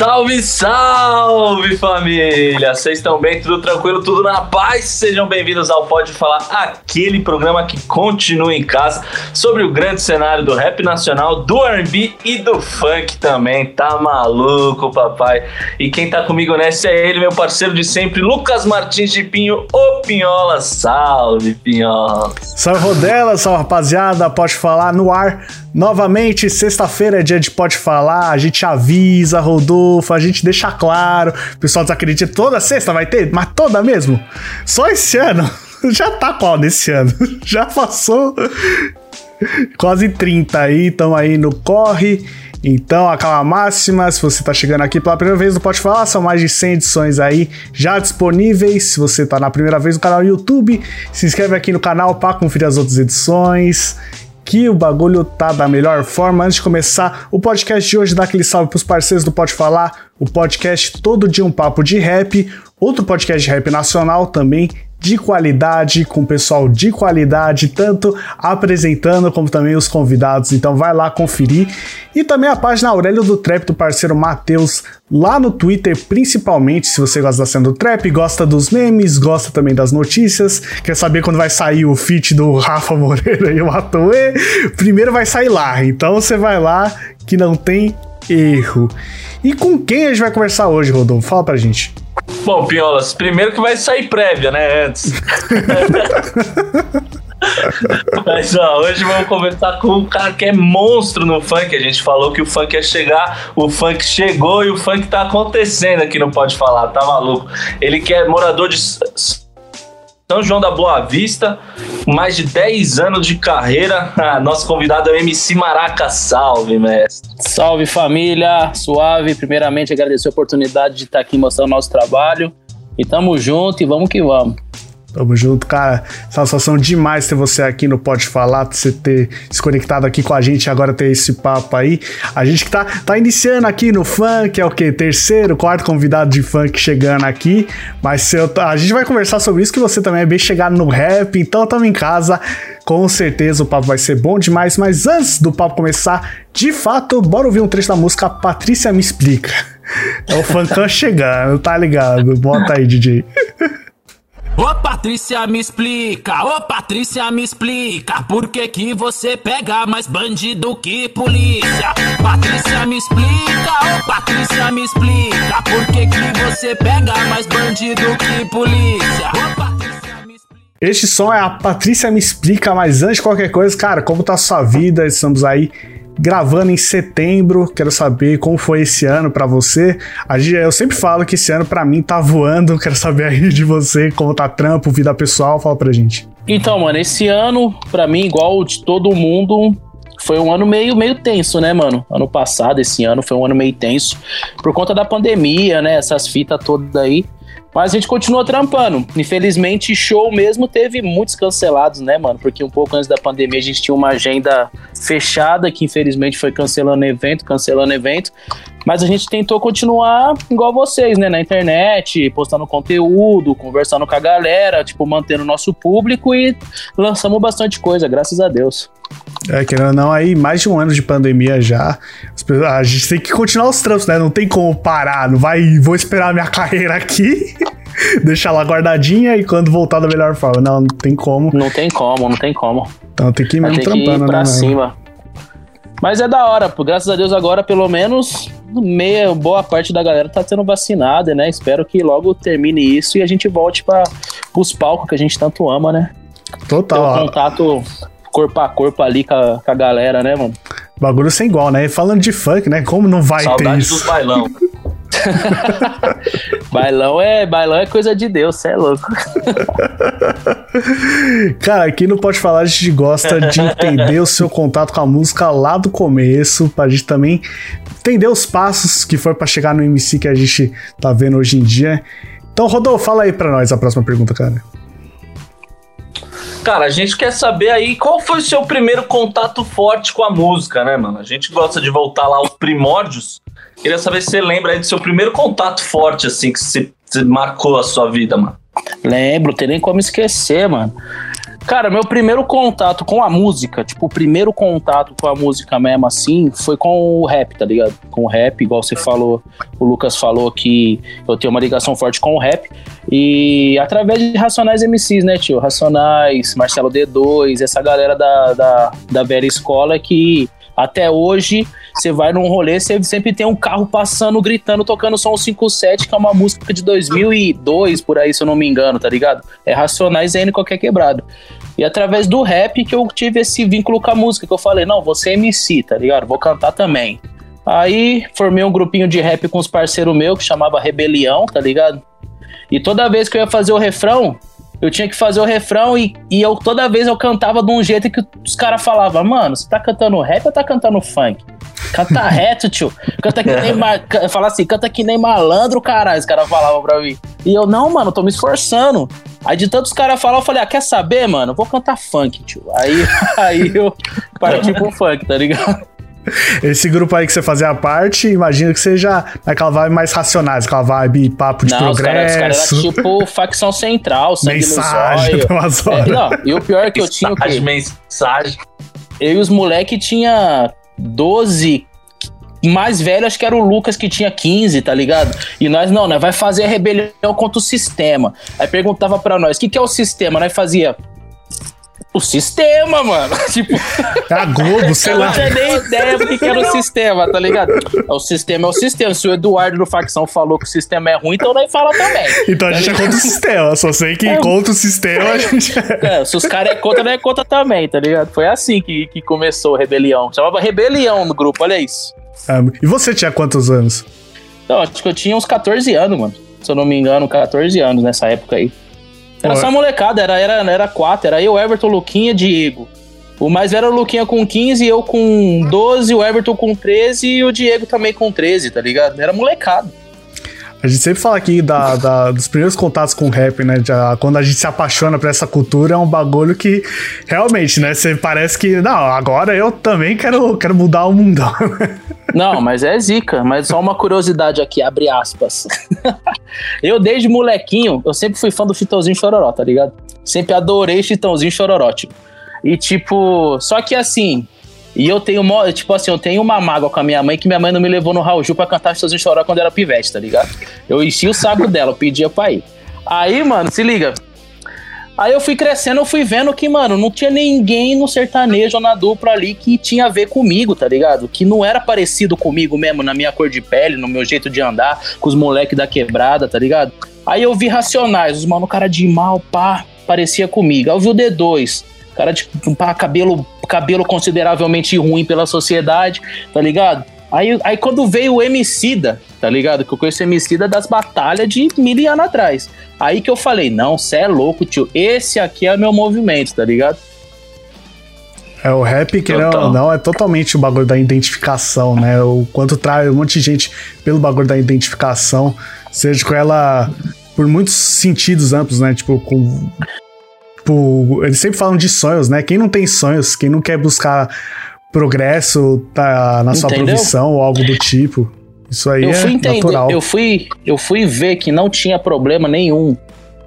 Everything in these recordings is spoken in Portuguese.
Salve, salve família! Vocês estão bem? Tudo tranquilo? Tudo na paz? Sejam bem-vindos ao Pode Falar, aquele programa que continua em casa sobre o grande cenário do rap nacional, do R&B e do funk também. Tá maluco, papai? E quem tá comigo nessa é ele, meu parceiro de sempre, Lucas Martins de Pinho, o Pinhola. Salve, Pinhola! Salve, Rodela! Salve, rapaziada! Pode Falar no ar Novamente, sexta-feira é dia de Pode Falar, a gente avisa, Rodolfo, a gente deixa claro. O pessoal desacredita, toda sexta vai ter, mas toda mesmo? Só esse ano? Já tá qual nesse ano? Já passou quase 30 aí, estão aí no corre. Então, aquela máxima, se você está chegando aqui pela primeira vez no Pode Falar, são mais de 100 edições aí já disponíveis. Se você está na primeira vez no canal YouTube, se inscreve aqui no canal para conferir as outras edições que o bagulho tá da melhor forma. Antes de começar o podcast de hoje, dá aquele salve pros parceiros do Pode Falar, o podcast Todo Dia um Papo de Rap, outro podcast de rap nacional também de qualidade, com pessoal de qualidade, tanto apresentando como também os convidados. Então vai lá conferir. E também a página Aurélio do Trap do parceiro Matheus, lá no Twitter, principalmente, se você gosta da cena do trap, gosta dos memes, gosta também das notícias, quer saber quando vai sair o feat do Rafa Moreira e o Atoe, primeiro vai sair lá. Então você vai lá que não tem erro. E com quem a gente vai conversar hoje, Rodolfo? Fala pra gente. Bom, Piolas, primeiro que vai sair prévia, né? Antes. Mas ó, hoje vamos conversar com um cara que é monstro no funk. A gente falou que o funk ia chegar, o funk chegou e o funk tá acontecendo aqui não Pode Falar, tá maluco? Ele que é morador de são João da Boa Vista, mais de 10 anos de carreira. Ah, nosso convidado é o MC Maraca. Salve, mestre. Salve, família. Suave. Primeiramente, agradecer a oportunidade de estar aqui mostrando o nosso trabalho. E tamo junto e vamos que vamos. Tamo junto, cara. Satisfação demais ter você aqui no Pode Falar, você ter se conectado aqui com a gente agora ter esse papo aí. A gente que tá, tá iniciando aqui no funk, é o quê? Terceiro, quarto convidado de funk chegando aqui. Mas eu, a gente vai conversar sobre isso, que você também é bem chegado no rap, então tamo em casa. Com certeza o papo vai ser bom demais, mas antes do papo começar, de fato, bora ouvir um trecho da música Patrícia Me Explica. É o funkão chegando, tá ligado? Bota aí, DJ. Ô Patrícia, me explica, ô Patrícia, me explica, por que que você pega mais bandido que polícia? Patrícia, me explica, ô Patrícia, me explica, por que que você pega mais bandido que polícia? Ô Patrícia, me explica. Este som é a Patrícia Me Explica, mas antes de qualquer coisa, cara, como tá sua vida? Estamos aí gravando em setembro. Quero saber como foi esse ano para você. Eu sempre falo que esse ano para mim tá voando. Quero saber aí de você como tá trampo, vida pessoal. Fala pra gente. Então, mano, esse ano para mim igual de todo mundo foi um ano meio, meio tenso, né, mano? Ano passado, esse ano foi um ano meio tenso por conta da pandemia, né? Essas fitas todas aí. Mas a gente continua trampando. Infelizmente, show mesmo teve muitos cancelados, né, mano? Porque um pouco antes da pandemia a gente tinha uma agenda fechada que infelizmente foi cancelando evento, cancelando evento. Mas a gente tentou continuar igual vocês, né? Na internet, postando conteúdo, conversando com a galera, tipo, mantendo o nosso público e lançamos bastante coisa, graças a Deus. É, querendo ou não, aí mais de um ano de pandemia já. A gente tem que continuar os trampos, né? Não tem como parar. Não vai, vou esperar a minha carreira aqui. deixar lá guardadinha e quando voltar da melhor forma. Não, não tem como. Não tem como, não tem como. Então tem que ir mesmo tem trampando, que ir pra né? cima. Mas é da hora, pô. Graças a Deus agora, pelo menos, meia, boa parte da galera tá sendo vacinada, né? Espero que logo termine isso e a gente volte para os palcos que a gente tanto ama, né? Total. Ter um contato corpo a corpo ali com a, com a galera, né, mano? Bagulho sem igual, né? Falando de funk, né? Como não vai Saudade ter isso? dos bailão. bailão é bailão é coisa de Deus, cê é louco. Cara, aqui no Pode Falar a gente gosta de entender o seu contato com a música lá do começo, pra gente também entender os passos que foi pra chegar no MC que a gente tá vendo hoje em dia. Então, Rodolfo, fala aí pra nós a próxima pergunta, cara. Cara, a gente quer saber aí qual foi o seu primeiro contato forte com a música, né, mano? A gente gosta de voltar lá aos primórdios. Queria saber se você lembra aí do seu primeiro contato forte, assim, que você, você marcou a sua vida, mano. Lembro, tem nem como esquecer, mano. Cara, meu primeiro contato com a música, tipo, o primeiro contato com a música mesmo, assim, foi com o rap, tá ligado? Com o rap, igual você falou, o Lucas falou que eu tenho uma ligação forte com o rap. E através de Racionais MCs, né, tio? Racionais, Marcelo D2, essa galera da, da, da velha escola que até hoje você vai num rolê, você sempre tem um carro passando, gritando, tocando som 57, que é uma música de 2002, por aí, se eu não me engano, tá ligado? É Racionais e qualquer quebrado. E através do rap que eu tive esse vínculo com a música, que eu falei, não, você é MC, tá ligado? Vou cantar também. Aí formei um grupinho de rap com os parceiros meus que chamava Rebelião, tá ligado? E toda vez que eu ia fazer o refrão, eu tinha que fazer o refrão e, e eu toda vez eu cantava de um jeito que os caras falavam, mano, você tá cantando rap ou tá cantando funk? Canta reto, tio. Canta que nem. Ma... Fala assim, canta que nem malandro, caralho. Os caras falavam pra mim. E eu, não, mano, tô me esforçando. Aí de tantos caras falar, eu falei, ah, quer saber, mano? Vou cantar funk, tio. Aí, aí eu parti pro funk, tá ligado? Esse grupo aí que você fazia parte, imagino que seja naquela vibe mais racionais, aquela vibe papo de não, progresso. Os caras cara eram tipo facção central, sangue mensagem, no zóio. É, não, e o pior é que eu tinha o quê? Mensagem. Eu e os moleques tinha 12, mais velho, acho que era o Lucas que tinha 15, tá ligado? E nós, não, nós vai fazer a rebelião contra o sistema. Aí perguntava para nós, o que, que é o sistema? Nós fazia o sistema, mano. tipo. É a Globo, sei lá. Eu não tinha nem ideia do que, era o sistema, tá ligado? O sistema é o sistema. Se o Eduardo do Facção falou que o sistema é ruim, então nós fala também. Então a tá gente é contra o sistema. Só sei que é. contra o sistema a gente. É, se os caras é contra, nós é contra também, tá ligado? Foi assim que, que começou a rebelião. Chamava rebelião no grupo, olha isso. Ah, e você tinha quantos anos? Então, acho que eu tinha uns 14 anos, mano. Se eu não me engano, 14 anos nessa época aí. Era só molecada, era, era, era quatro. Era eu, Everton, Luquinha, Diego. O mais velho era o Luquinha com 15, eu com 12, o Everton com 13 e o Diego também com 13, tá ligado? Era molecado. A gente sempre fala aqui da, da, dos primeiros contatos com o rap, né? Já, quando a gente se apaixona por essa cultura, é um bagulho que realmente, né? Você parece que, não, agora eu também quero, quero mudar o mundão. Não, mas é zica. Mas só uma curiosidade aqui, abre aspas. eu, desde molequinho, eu sempre fui fã do Chitãozinho Chororó, tá ligado? Sempre adorei Chitãozinho Chororó, tipo. E tipo, só que assim, e eu tenho, tipo assim, eu tenho uma mágoa com a minha mãe que minha mãe não me levou no Raul Ju pra cantar Chitãozinho Chororó quando era pivete, tá ligado? Eu enchi o saco dela, eu pedia pra ir. Aí, mano, se liga. Aí eu fui crescendo, eu fui vendo que, mano, não tinha ninguém no sertanejo ou na dupla ali que tinha a ver comigo, tá ligado? Que não era parecido comigo mesmo, na minha cor de pele, no meu jeito de andar, com os moleques da quebrada, tá ligado? Aí eu vi Racionais, os mano, cara de mal, pá, parecia comigo. Aí eu vi o D2, cara de pá, cabelo, cabelo consideravelmente ruim pela sociedade, tá ligado? Aí, aí quando veio o Emicida, tá ligado? Que eu conheço o Emicida das batalhas de mil anos atrás. Aí que eu falei, não, cê é louco, tio. Esse aqui é meu movimento, tá ligado? É, o rap, que não, não, é totalmente o bagulho da identificação, né? O quanto traz um monte de gente pelo bagulho da identificação, seja com ela por muitos sentidos amplos, né? Tipo, com. Tipo, eles sempre falam de sonhos, né? Quem não tem sonhos, quem não quer buscar progresso tá, na sua Entendeu? profissão ou algo do tipo. Isso aí eu fui é entender, natural. Eu fui, eu fui ver que não tinha problema nenhum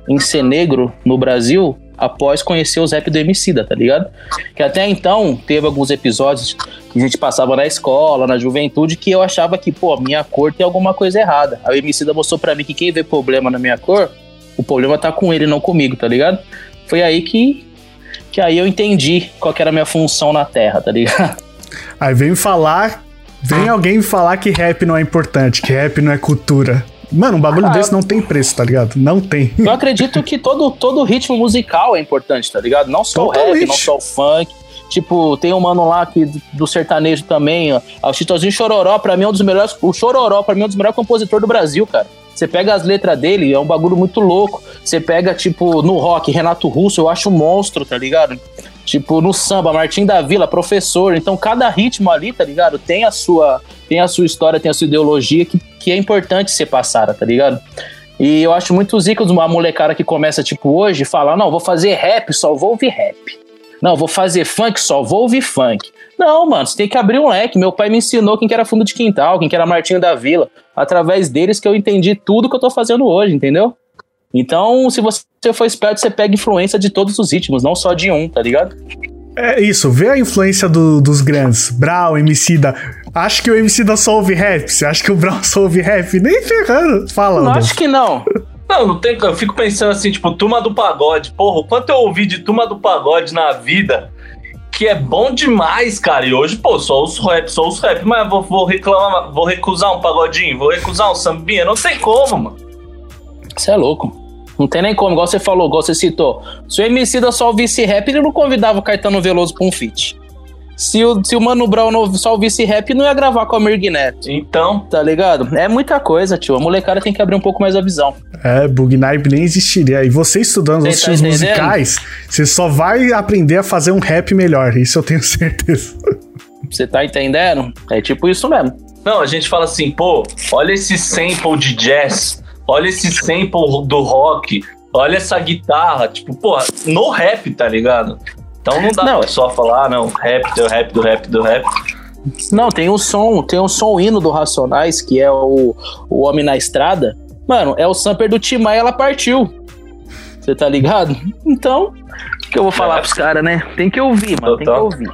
em ser negro no Brasil após conhecer os rap do Emicida, tá ligado? Que até então teve alguns episódios que a gente passava na escola, na juventude, que eu achava que, pô, minha cor tem alguma coisa errada. Aí o Emicida mostrou para mim que quem vê problema na minha cor, o problema tá com ele, não comigo, tá ligado? Foi aí que que aí eu entendi qual era a minha função na Terra, tá ligado? Aí vem falar, vem ah. alguém falar que rap não é importante, que rap não é cultura. Mano, um bagulho ah, desse não tem preço, tá ligado? Não tem. Eu acredito que todo, todo ritmo musical é importante, tá ligado? Não só Totalmente. o rap, não só o funk. Tipo, tem um mano lá que, do sertanejo também, ó. O Chitozinho Chororó, pra mim, é um dos melhores. O Chororó, pra mim, é um dos melhores compositores do Brasil, cara. Você pega as letras dele, é um bagulho muito louco. Você pega, tipo, no rock, Renato Russo, eu acho um monstro, tá ligado? Tipo, no samba, Martim da Vila, professor. Então, cada ritmo ali, tá ligado? Tem a sua, tem a sua história, tem a sua ideologia que, que é importante ser passada, tá ligado? E eu acho muito zica uma molecada que começa, tipo, hoje, falar, não, vou fazer rap, só vou ouvir rap. Não, vou fazer funk, só vou ouvir funk. Não, mano, você tem que abrir um leque. Meu pai me ensinou quem que era fundo de quintal, quem que era Martinho da Vila. Através deles que eu entendi tudo que eu tô fazendo hoje, entendeu? Então, se você for esperto, você pega influência de todos os ritmos, não só de um, tá ligado? É isso, vê a influência do- dos grandes. Brau, Emicida. Acho que o Emicida só ouve rap. Você acha que o Brau só ouve rap? Nem ferrando. Fala, Não acho que não. Não, não tem. Eu fico pensando assim, tipo, turma do pagode. Porra, o quanto eu ouvi de turma do pagode na vida que é bom demais, cara. E hoje, pô, só os rap, só os rap. Mas vou, vou reclamar, vou recusar um pagodinho, vou recusar um sambinha. Não tem como, mano. Você é louco. Não tem nem como, igual você falou, igual você citou. Se o Emicida só ouvisse rap, ele não convidava o Caetano Veloso pra um feat. Se o, se o Mano Brown não- só ouvisse rap, não ia gravar com a Mirg Neto, Então, tá ligado? É muita coisa, tio. A molecada tem que abrir um pouco mais a visão. É, Bugnipe nem existiria. E você estudando os tá estilos entendendo? musicais, você só vai aprender a fazer um rap melhor. Isso eu tenho certeza. Você tá entendendo? É tipo isso mesmo. não, a gente fala assim, pô, olha esse sample de jazz, olha esse sample do rock, olha essa guitarra. Tipo, pô, no rap, tá ligado? Então não dá Não, pra só falar, não, rap, do rap, do rap, do rap. Não, tem um som, tem um som hino do Racionais, que é o, o Homem na Estrada. Mano, é o samper do Timaya, ela partiu. Você tá ligado? Então, o que eu vou falar É. pros caras, né? Tem que ouvir, mano, tem que ouvir.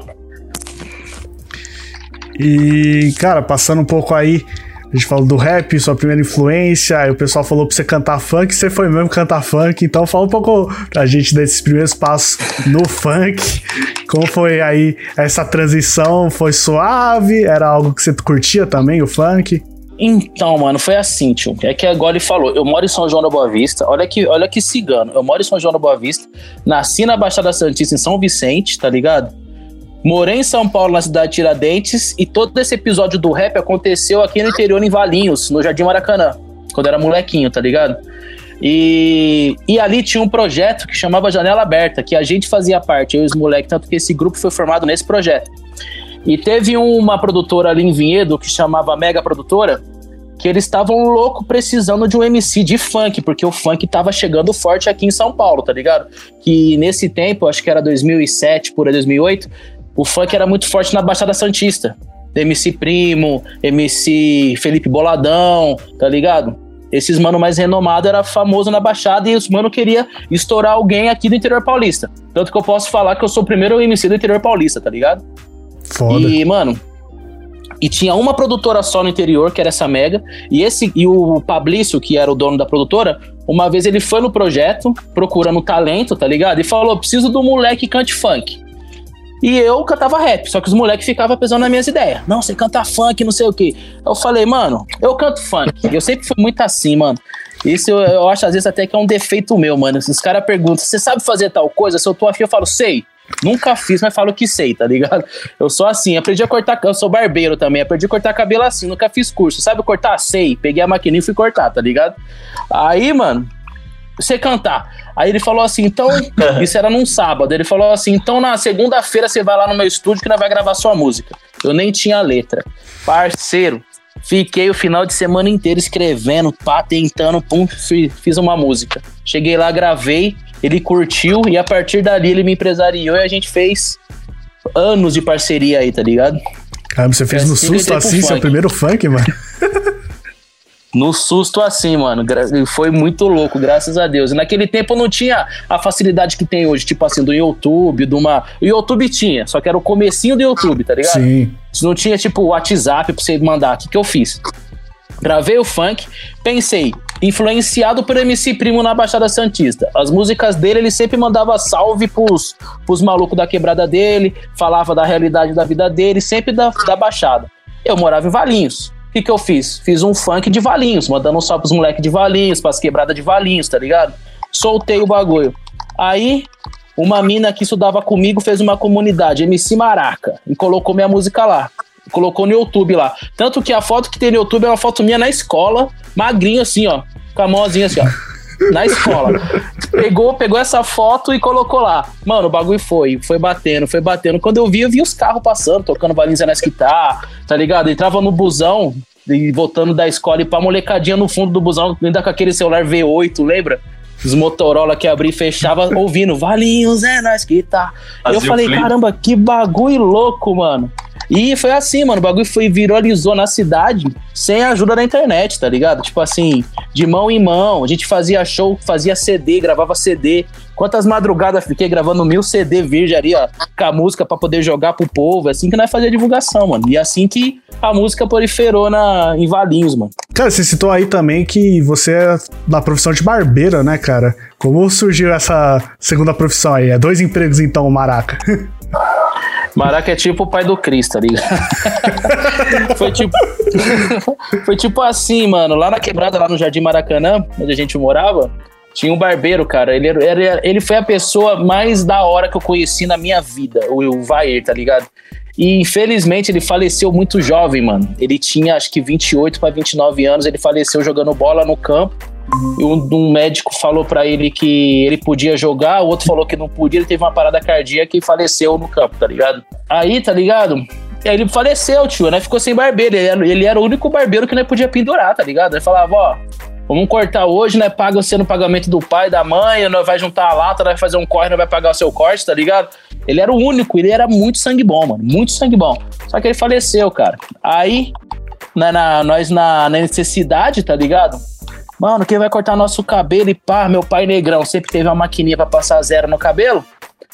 E, cara, passando um pouco aí, a gente falou do rap, sua primeira influência, aí o pessoal falou pra você cantar funk, você foi mesmo cantar funk, então fala um pouco pra gente desses primeiros passos no funk. Como foi aí essa transição? Foi suave? Era algo que você curtia também, o funk? Então, mano, foi assim, tio. É que agora ele falou, eu moro em São João da Boa Vista. Olha que, olha que cigano. Eu moro em São João da Boa Vista. Nasci na Baixada Santista, em São Vicente, tá ligado? Morei em São Paulo, na cidade de Tiradentes. E todo esse episódio do rap aconteceu aqui no interior, em Valinhos, no Jardim Maracanã. Quando era molequinho, tá ligado? E, e ali tinha um projeto que chamava Janela Aberta, que a gente fazia parte, eu e os moleques, tanto que esse grupo foi formado nesse projeto. E teve uma produtora ali em Vinhedo que chamava Mega Produtora, que eles estavam louco precisando de um MC de funk, porque o funk tava chegando forte aqui em São Paulo, tá ligado? Que nesse tempo, acho que era 2007, por aí 2008, o funk era muito forte na Baixada Santista. MC Primo, MC Felipe Boladão, tá ligado? Esses mano mais renomado era famoso na Baixada e os mano queria estourar alguém aqui do interior paulista. Tanto que eu posso falar que eu sou o primeiro MC do interior paulista, tá ligado? Foda. E, mano, e tinha uma produtora só no interior, que era essa Mega, e esse e o Pablício, que era o dono da produtora, uma vez ele foi no projeto procurando talento, tá ligado? E falou: "Preciso do moleque que cante funk". E eu cantava rap, só que os moleques ficavam pesando nas minhas ideias. Não, você canta funk, não sei o quê. Eu falei, mano, eu canto funk. Eu sempre fui muito assim, mano. Isso eu, eu acho às vezes até que é um defeito meu, mano. Os caras perguntam, você sabe fazer tal coisa? Se eu tô afim, eu falo, sei. Nunca fiz, mas falo que sei, tá ligado? Eu sou assim, aprendi a cortar, eu sou barbeiro também, aprendi a cortar cabelo assim, nunca fiz curso. Sabe cortar? Sei. Peguei a maquininha e fui cortar, tá ligado? Aí, mano, você cantar. Aí ele falou assim, então, isso era num sábado. Ele falou assim, então na segunda-feira você vai lá no meu estúdio que nós vai gravar sua música. Eu nem tinha letra. Parceiro, fiquei o final de semana inteiro escrevendo, pá, tentando, pum, fi- fiz uma música. Cheguei lá, gravei, ele curtiu e a partir dali ele me empresariou e a gente fez anos de parceria aí, tá ligado? Caramba, você fez É no assim susto assim, seu primeiro funk, mano? No susto assim, mano. Foi muito louco, graças a Deus. E naquele tempo não tinha a facilidade que tem hoje, tipo assim, do YouTube, de uma. O YouTube tinha, só que era o comecinho do YouTube, tá ligado? Sim. Não tinha, tipo, WhatsApp pra você mandar. O que, que eu fiz? Gravei o funk, pensei, influenciado por MC Primo na Baixada Santista. As músicas dele, ele sempre mandava salve pros, pros malucos da quebrada dele, falava da realidade da vida dele, sempre da, da Baixada. Eu morava em Valinhos. O que, que eu fiz? Fiz um funk de Valinhos, mandando um salve pros moleques de Valinhos, pras quebradas de Valinhos, tá ligado? Soltei o bagulho. Aí, uma mina que estudava comigo fez uma comunidade, MC Maraca, e colocou minha música lá. Colocou no YouTube lá. Tanto que a foto que tem no YouTube é uma foto minha na escola, magrinho assim, ó. Com a mãozinha assim, ó. Na escola. Pegou, pegou essa foto e colocou lá. Mano, o bagulho foi, foi batendo, foi batendo. Quando eu vi, eu vi os carros passando, tocando Valinza na guitarra, tá ligado? Entrava no busão e voltando da escola e pra molecadinha no fundo do busão, ainda com aquele celular V8, lembra? Os Motorola que abria e fechava, ouvindo Valinhos é nós que tá. Fazia eu falei, caramba, que bagulho louco, mano. E foi assim, mano, o bagulho foi viralizou na cidade sem a ajuda da internet, tá ligado? Tipo assim, de mão em mão, a gente fazia show, fazia CD, gravava CD. Quantas madrugadas fiquei gravando mil CD virgem ali, ó, com a música pra poder jogar pro povo, é assim que nós fazia divulgação, mano. E é assim que a música proliferou na, em Valinhos, mano. Cara, você citou aí também que você é da profissão de barbeiro, né, cara? Como surgiu essa segunda profissão aí? É dois empregos então, Maraca. Maraca é tipo o pai do Cris, tá ligado? foi tipo. foi tipo assim, mano. Lá na quebrada, lá no Jardim Maracanã, onde a gente morava, tinha um barbeiro, cara. Ele, era, era- ele foi a pessoa mais da hora que eu conheci na minha vida, o, o Vair, tá ligado? E infelizmente ele faleceu muito jovem, mano. Ele tinha acho que 28 para 29 anos, ele faleceu jogando bola no campo. Um, um médico falou pra ele que ele podia jogar, o outro falou que não podia, ele teve uma parada cardíaca e faleceu no campo, tá ligado? Aí, tá ligado? Ele faleceu, tio, né? Ficou sem barbeiro. Ele era, ele era o único barbeiro que não podia pendurar, tá ligado? Ele falava, ó, vamos cortar hoje, né? Paga você no pagamento do pai, da mãe, nós vai juntar a lata, vai fazer um corte, nós vai pagar o seu corte, tá ligado? Ele era o único, ele era muito sangue bom, mano. Muito sangue bom. Só que ele faleceu, cara. Aí, na, na- nós na, na necessidade, tá ligado? Mano, quem vai cortar nosso cabelo e pá, meu pai negrão sempre teve uma maquininha pra passar zero no cabelo.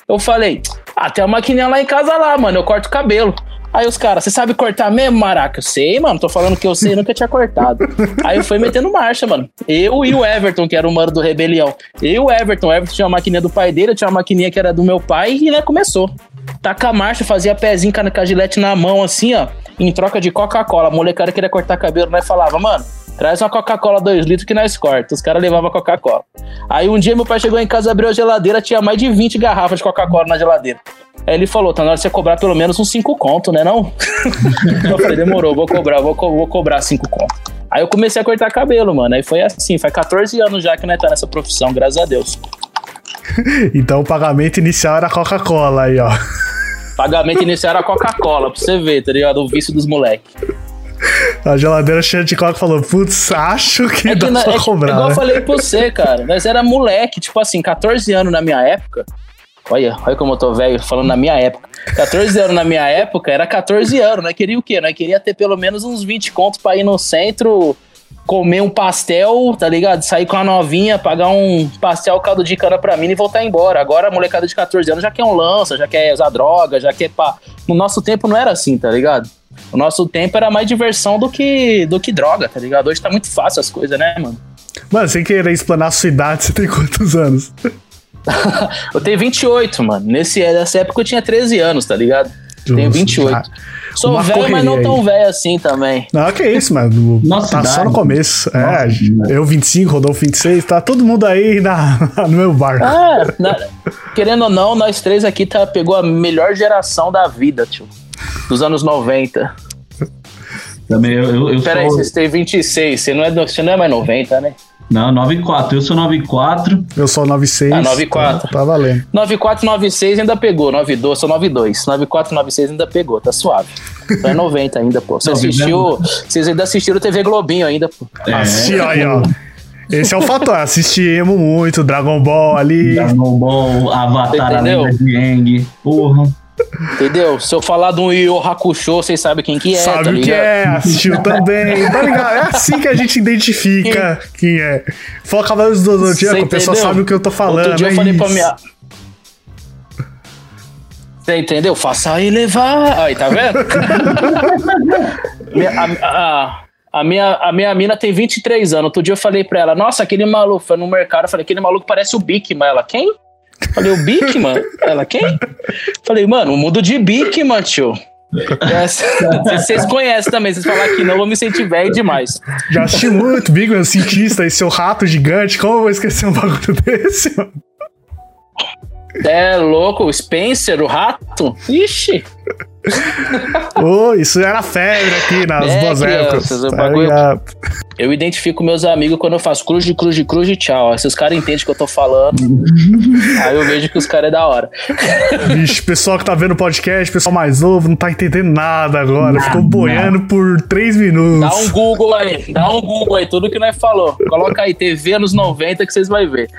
Eu falei, ah, tem uma maquininha lá em casa lá, mano, eu corto o cabelo. Aí os caras, você sabe cortar mesmo, Maraca? Eu sei, mano, tô falando que eu sei, nunca tinha cortado. Aí eu fui metendo marcha, mano. Eu e o Everton, que era o mano do Rebelião. Eu e o Everton, o Everton tinha uma maquininha do pai dele, eu tinha uma maquininha que era do meu pai e né, começou. Taca a marcha, fazia pezinho com a a gilete na mão, assim, ó, em troca de Coca-Cola. A molecada queria cortar cabelo, nós falava, mano, Traz uma Coca-Cola 2 litros que nós corta. Os caras levavam Coca-Cola. Aí um dia meu pai chegou em casa, abriu a geladeira, tinha mais de 20 garrafas de Coca-Cola na geladeira. Aí ele falou, tá na hora de você cobrar pelo menos uns 5 conto, né não? eu falei, demorou, vou cobrar, vou, co- vou cobrar 5 conto. Aí eu comecei a cortar cabelo, mano. Aí foi assim, faz 14 anos já que nós tá nessa profissão, graças a Deus. Então o pagamento inicial era Coca-Cola aí, ó. Pagamento inicial era Coca-Cola, pra você ver, tá ligado? O vício dos moleques. A geladeira cheia de Coca falou, putz, acho que É dá que na- pra é cobrar. igual eu né? falei pra você, cara. Nós era moleque, tipo assim, 14 anos na minha época. Olha, olha como eu tô velho falando na minha época. 14 anos na minha época era 14 anos. Nós queria o quê? Nós queria ter pelo menos uns 20 contos pra ir no centro, comer um pastel, tá ligado? Sair com a novinha, pagar um pastel caldo de cana pra mim e voltar embora. Agora a molecada de 14 anos já quer um lança, já quer usar droga, já quer pá. No nosso tempo não era assim, tá ligado? O nosso tempo era mais diversão do que, do que droga, tá ligado? Hoje tá muito fácil as coisas, né, mano? Mano, sem querer explanar a sua idade, você tem quantos anos? Eu tenho 28, mano. Nesse, nessa época eu tinha 13 anos, tá ligado? Tenho Justo, 28. já. Sou Uma velho, mas não tão aí. velho assim também. Não, que isso, mano. Nossa tá só idade. no começo. Nossa é, idade. eu 25, Rodolfo 26, tá todo mundo aí na, no meu barco. Ah, na- querendo ou não, nós três aqui tá, pegou a melhor geração da vida, tio. Dos anos 90. Também eu, eu, eu Pera aí, sou. vocês têm 26, você não, é, você não é mais 90, né? Não, 94. Eu sou 94. Eu sou 96. Ah, 94. Tá, tá valendo. 94, 96 ainda pegou, 92, sou 92. 94, 96 ainda pegou, tá suave. Então é 90 ainda, pô. Você assistiu, vocês ainda assistiram TV Globinho ainda, pô. É, Assisti aí, ó. Esse é o fator. Assistimos muito Dragon Ball ali. Dragon Ball, Avatar, a lenda de Aang. Porra. Entendeu? Se eu falar de um Yu Hakusho, vocês sabem quem que é, Sabe tá o que é, assistiu também. Tá ligado? É assim que a gente identifica quem é. Fala Cavaleiros do Zodíaco, a pessoa sabe o que eu tô falando. Outro dia é eu falei pra isso. minha. Você entendeu? Faça aí levar. Aí, tá vendo? A, a- a minha, a minha mina tem 23 anos. Outro dia eu falei pra ela, nossa, aquele maluco, foi no mercado, eu falei, aquele maluco parece o Bigman. Ela, quem? Falei, o Bigman? Ela, quem? Falei, mano, o mundo de Bigman, tio. Essa- Vocês conhecem também, vocês falar que não, eu vou me sentir velho demais. Já assisti muito Big Man, cientista e seu rato gigante. Como eu vou esquecer um bagulho desse, mano? É louco, o Spencer, o rato? Ixi. Ô, isso era febre aqui nas É, boas épocas. crianças, o tá bagulho- ligado? Eu identifico meus amigos quando eu faço cruz de cruz de cruz de tchau. Aí Se os caras entendem o que eu tô falando, aí eu vejo que os caras é da hora. Vixe, pessoal que tá vendo o podcast, pessoal mais novo, não tá entendendo nada agora. Ficou boiando por três minutos. Dá um Google aí, dá um Google aí, tudo que nós falou. Coloca aí TV anos 90 que vocês vão ver.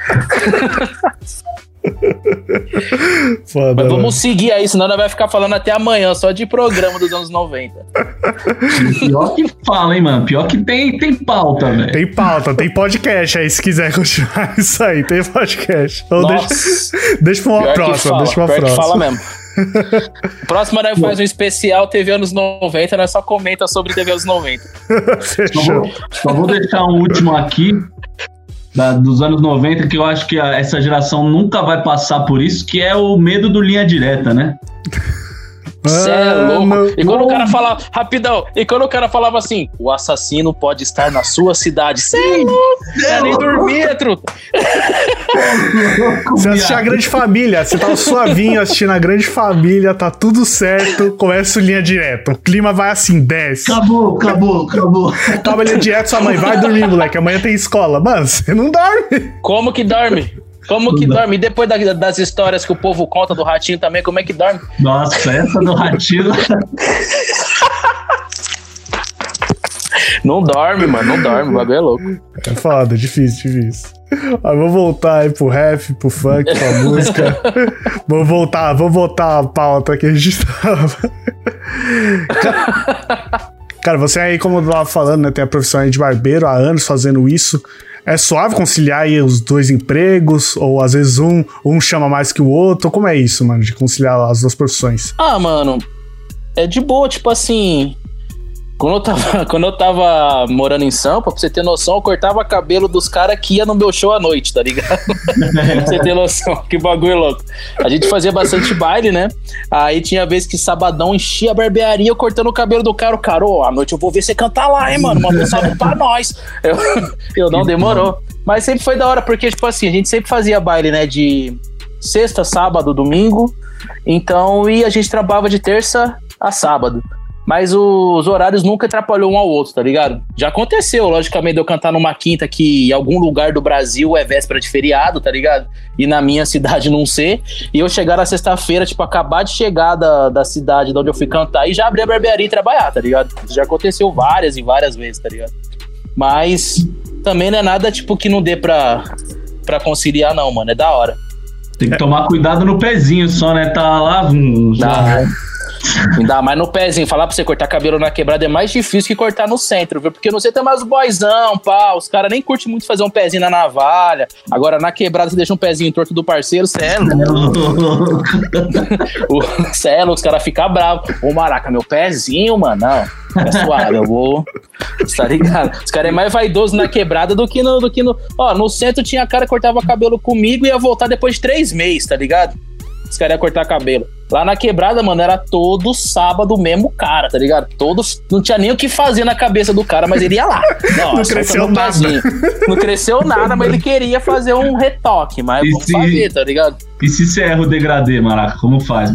Foda, Mas mano. vamos seguir aí, senão nós vai ficar falando até amanhã só de programa dos anos 90. Pior que fala, hein, mano? Pior que tem, tem pauta, velho. Tem pauta, tem podcast aí, se quiser continuar isso aí, tem podcast. Então Nossa. deixa, deixa pra uma Pior que próxima, fala, deixa pra pior que próxima. fala mesmo. Próxima nós faz um especial TV anos 90, nós só comenta sobre TV anos 90. Só Fechou. vou, só vou deixar um último aqui, da- dos anos 90, que eu acho que a- essa geração nunca vai passar por isso, que é o medo do linha direta, né? Cê é louco. E quando o cara falava, rapidão, e quando o cara falava assim, o assassino pode estar na sua cidade. Cê é louco, é nem dormia, truta. Você assistia a Grande Família, você tava suavinho assistindo a Grande Família, tá tudo certo, começa o linha direta. O clima vai assim, desce. Acabou, acabou, acabou. Acaba a linha direta, sua mãe vai dormir, moleque, amanhã tem escola. Mano, você não dorme. Como que dorme? Como que dorme? E depois da- das histórias que o povo conta do ratinho também, como é que dorme? Nossa, essa do ratinho. Não dorme, mano, não dorme, o bagulho é louco. É foda, difícil, difícil. Mas vou voltar aí pro rap, pro funk, pra música. vou voltar, vou voltar a pauta que a gente tava. Cara, você aí, como eu tava falando, né, tem a profissão aí de barbeiro há anos fazendo isso. É suave conciliar aí os dois empregos? Ou às vezes um, um chama mais que o outro? Como é isso, mano, de conciliar as duas profissões? Ah, mano, é de boa, tipo assim. Quando eu tava, quando eu tava morando em Sampa, pra você ter noção, eu cortava cabelo dos caras que ia no meu show à noite, tá ligado? pra você ter noção, que bagulho louco. A gente fazia bastante baile, né? Aí tinha vez que sabadão enchia a barbearia, eu cortando o cabelo do cara. O cara, ô, à noite eu vou ver você cantar lá, hein, mano? Manda um salve pra nós. Eu, eu não demorou. Mas sempre foi da hora, porque, tipo assim, a gente sempre fazia baile, né? De sexta, sábado, domingo. Então, e a gente trabalhava de terça a sábado. Mas os horários nunca atrapalhou um ao outro, tá ligado? Já aconteceu, logicamente, de eu cantar numa quinta que em algum lugar do Brasil é véspera de feriado, tá ligado? E na minha cidade não ser. E eu chegar na sexta-feira, tipo, acabar de chegar da, da cidade de onde eu fui cantar e já abrir a barbearia e trabalhar, tá ligado? Isso já aconteceu várias e várias vezes, tá ligado? Mas também não é nada, tipo, que não dê pra, pra conciliar, não, mano. É da hora. Tem que tomar cuidado no pezinho só, né? Tá lá. hum, já- Dá. Ainda mais no pezinho. Falar pra você cortar cabelo na quebrada é mais difícil que cortar no centro, viu? Porque no centro é mais boyzão, pá. Os caras nem curtem muito fazer um pezinho na navalha. Agora, na quebrada, você deixa um pezinho torto do parceiro, cê é louco. O- Cê é louco, os caras ficam bravos. Ô, Maraca, meu pezinho, mano. Não, é suave, eu vou. Cê Tá ligado? Os caras é mais vaidoso na quebrada do que no, do que no. Ó, no centro tinha cara que cortava cabelo comigo e ia voltar depois de três meses, tá ligado? Os caras iam cortar cabelo. Lá na quebrada, mano, era todo sábado o mesmo cara, tá ligado? Todos. Não tinha nem o que fazer na cabeça do cara, mas ele ia lá. Não solta cresceu nada. pezinho. Não cresceu nada, mas ele queria fazer um retoque. Mas E vamos se- fazer, tá ligado? E se você erra o degradê, Maraca, como faz?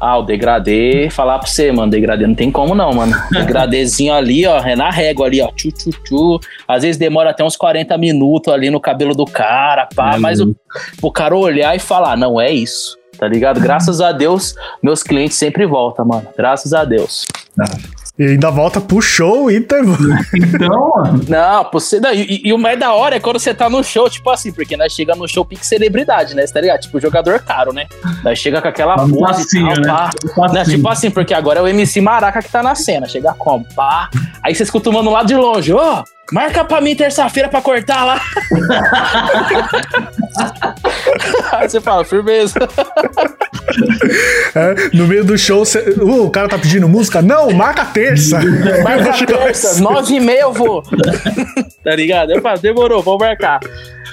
Ah, o degradê, falar pra você, mano, degradê não tem como não, mano. Degradêzinho ali, ó, é na régua ali, ó, tchu, tchu, tchu. Às vezes demora até uns 40 minutos ali no cabelo do cara, pá, É mas o, o cara olhar e falar, não, é isso, tá ligado? Graças a Deus, meus clientes sempre voltam, mano, graças a Deus. E ainda volta pro show tem... Então, mano. Não, você, não, e, e o mais da hora é quando você tá no show, tipo assim, porque nós chega no show pique celebridade, né, cê tá ligado? Tipo, jogador caro, né? Nós chega com aquela pose e tal, né? Tá. Né, tipo assim, porque agora é o MC Maraca que tá na cena. Chega como? Pá. Aí você escuta o mano lá de longe. Ô, marca pra mim terça-feira pra cortar lá. Aí você fala, firmeza. É, no meio do show, você- Uh, o cara tá pedindo música? Não, marca terça. Marca terça, nove e meia eu vou. tá ligado? Eu falo, demorou, vou marcar.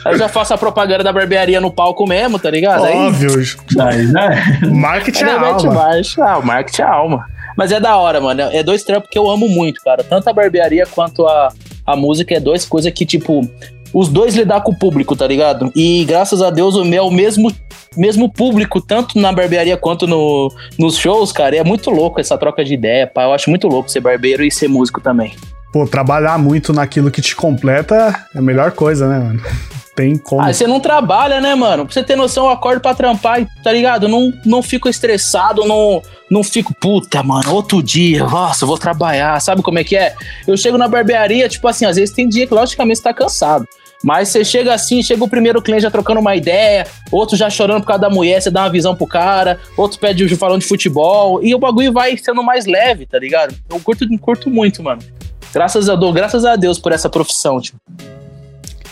Aí eu já faço a propaganda da barbearia no palco mesmo, tá ligado? Óbvio. Aí, né? Marketing é alma. marcha. Ah, o marketing é alma. Mas é da hora, mano. É dois trampos que eu amo muito, cara. Tanto a barbearia quanto a, a música é duas coisas que, tipo, os dois lidar com o público, tá ligado? E graças a Deus o meu é mesmo mesmo público, tanto na barbearia quanto no, nos shows, cara. É muito louco essa troca de ideia, pá. Eu acho muito louco ser barbeiro e ser músico também. Pô, trabalhar muito naquilo que te completa é a melhor coisa, né, mano? Tem como. Ah, você não trabalha, né, mano? Pra você ter noção, eu acordo pra trampar, tá ligado? Não, não fico estressado, não, não fico, puta, mano, outro dia, nossa, vou trabalhar, sabe como é que é? Eu chego na barbearia, tipo assim, às vezes tem dia que, logicamente, você tá cansado. Mas você chega assim, chega o primeiro cliente já trocando uma ideia, outro já chorando por causa da mulher, você dá uma visão pro cara, outro pede falando de futebol, e o bagulho vai sendo mais leve, tá ligado? Eu curto, curto muito, mano. Graças a, Deus, graças a Deus por essa profissão, tipo.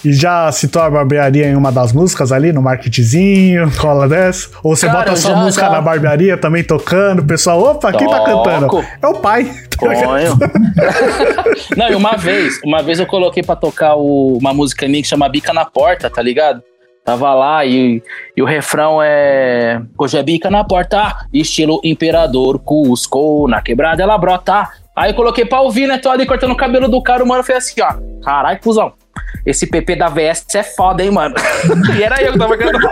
E já citou a barbearia em uma das músicas ali, no marketzinho, cola dessa? Ou você Cara, bota a sua já, música já. na barbearia também tocando, o pessoal, opa, quem tá Toco. cantando? É o pai. Ponho. Não, e uma vez, uma vez eu coloquei pra tocar o- uma música minha que chama Bica na Porta, tá ligado? Tava lá e, e o refrão é. Hoje é bica na porta, estilo imperador, Cusco, na quebrada ela brota. Aí eu coloquei pra ouvir, né? Tô ali cortando o cabelo do cara, o mano fez assim, ó. Caralho, cuzão. Esse PP da VS é foda, hein, mano? e era eu que tava cantando.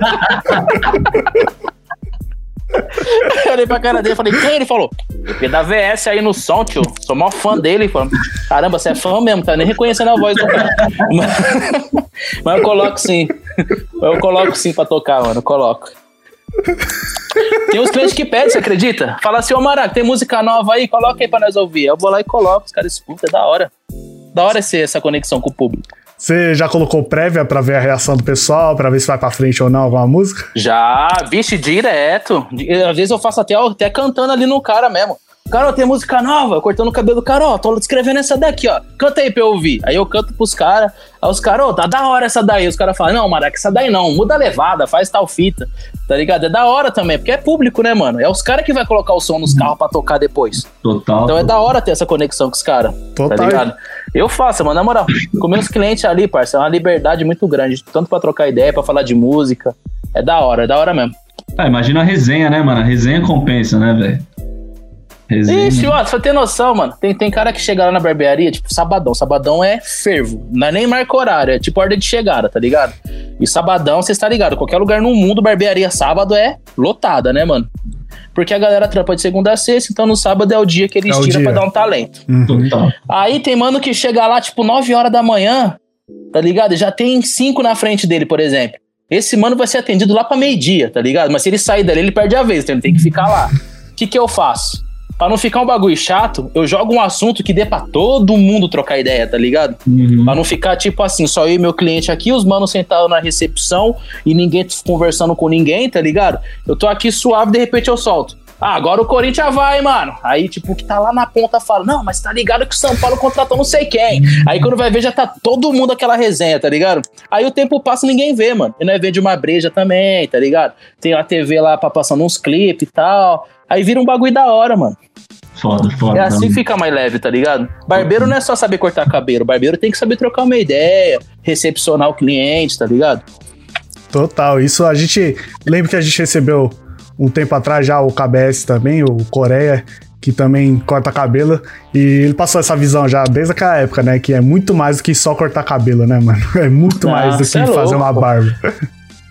Eu olhei pra cara dele e falei, quem? Ele falou, PP da VS aí no som, tio. Sou maior fã dele. Falou, Caramba, você é fã mesmo, tá nem reconhecendo a voz do cara. Mas, mas eu coloco sim. Eu coloco sim pra tocar, mano. Eu coloco. Tem uns clientes que pedem, você acredita? Fala assim, ô Maraca, tem música nova aí, coloca aí pra nós ouvir. Eu vou lá e coloco, os caras escutam, é da hora. Da hora ser essa conexão com o público. Você já colocou prévia pra ver a reação do pessoal, pra ver se vai pra frente ou não alguma música? Já, vixe, direto. Às vezes eu faço até, até cantando ali no cara mesmo. Cara, ó, tem música nova, cortando o cabelo do cara, ó, tô escrevendo essa daqui, ó. Canta aí pra eu ouvir. Aí eu canto pros caras, aí os caras, ó, tá da hora essa daí. Os caras falam, não, Maraca, essa daí não, muda a levada, faz tal fita, tá ligado? É da hora também, porque é público, né, mano? É os caras que vai colocar o som nos carros pra tocar depois. Total. Então é da hora ter essa conexão com os caras. Total. Tá ligado? Eu faço, mano, na moral. Com meus clientes ali, parça, é uma liberdade muito grande. Tanto pra trocar ideia, pra falar de música. É da hora, é da hora mesmo. Ah, imagina a resenha, né, mano? A resenha compensa, né, velho? Resenha. Ixi, ó, você tem noção, mano. Tem, tem cara que chega lá na barbearia, tipo, sabadão. Sabadão é fervo. Não é nem marca horário, é tipo ordem de chegada, tá ligado? E sabadão, você está ligado? Qualquer lugar no mundo, barbearia sábado é lotada, né, mano? Porque a galera trampa de segunda a sexta, então no sábado é o dia que eles É tiram pra dar um talento. Uhum. Total. Aí tem mano que chega lá, tipo, 9 horas da manhã, tá ligado? Já tem cinco na frente dele, por exemplo. Esse mano vai ser atendido lá pra meio-dia, tá ligado? Mas se ele sair dali, ele perde a vez, então ele tem que ficar lá. O que que eu faço? Pra não ficar um bagulho chato, eu jogo um assunto que dê pra todo mundo trocar ideia, tá ligado? Uhum. Pra não ficar tipo assim, só eu e meu cliente aqui, os manos sentados na recepção e ninguém conversando com ninguém, tá ligado? Eu tô aqui suave, de repente eu solto. Ah, agora o Corinthians vai, mano. Aí, tipo, o que tá lá na ponta fala, não, mas tá ligado que o São Paulo contratou não sei quem. Aí quando vai ver, já tá todo mundo aquela resenha, tá ligado? Aí o tempo passa e ninguém vê, mano. E nós vende uma breja também, tá ligado? Tem a TV lá pra passando uns clipes e tal. Aí vira um bagulho da hora, mano. Foda, foda. É assim mano. fica mais leve, tá ligado? Barbeiro não é só saber cortar cabelo, barbeiro tem que saber trocar uma ideia, recepcionar o cliente, tá ligado? Total. Isso a gente. Lembro que a gente recebeu um tempo atrás já o KBS também, o Coreia, que também corta cabelo. E ele passou essa visão já desde aquela época, né? Que é muito mais do que só cortar cabelo, né, mano? É muito mais do que é fazer uma barba.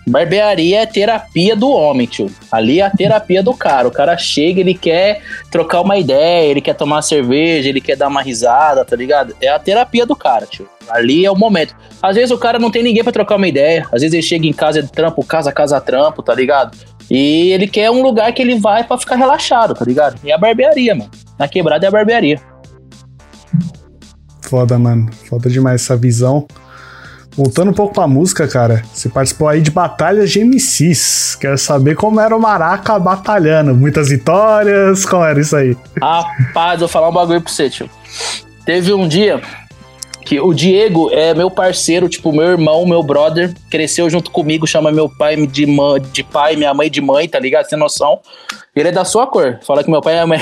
Barbearia é terapia do homem, tio. Ali é a terapia do cara. O cara chega, ele quer trocar uma ideia, ele quer tomar uma cerveja, ele quer dar uma risada, tá ligado? É a terapia do cara, tio. Ali é o momento. Às vezes o cara não tem ninguém pra trocar uma ideia. Às vezes ele chega em casa, é trampo, casa, casa, trampo, tá ligado? E ele quer um lugar que ele vai pra ficar relaxado, tá ligado? E é a barbearia, mano. Na quebrada é a barbearia. Foda, mano. Foda demais essa visão. Voltando um pouco pra música, cara. Você participou aí de batalhas de MCs. Quero saber como era o Maraca batalhando. Muitas vitórias, como era isso aí? Rapaz, vou falar um bagulho pra você, tio. Teve um dia que o Diego é meu parceiro, tipo, meu irmão, meu brother, cresceu junto comigo, chama meu pai de, mãe, de pai, minha mãe de mãe, tá ligado? Sem noção. Ele é da sua cor. Fala que meu pai é mãe.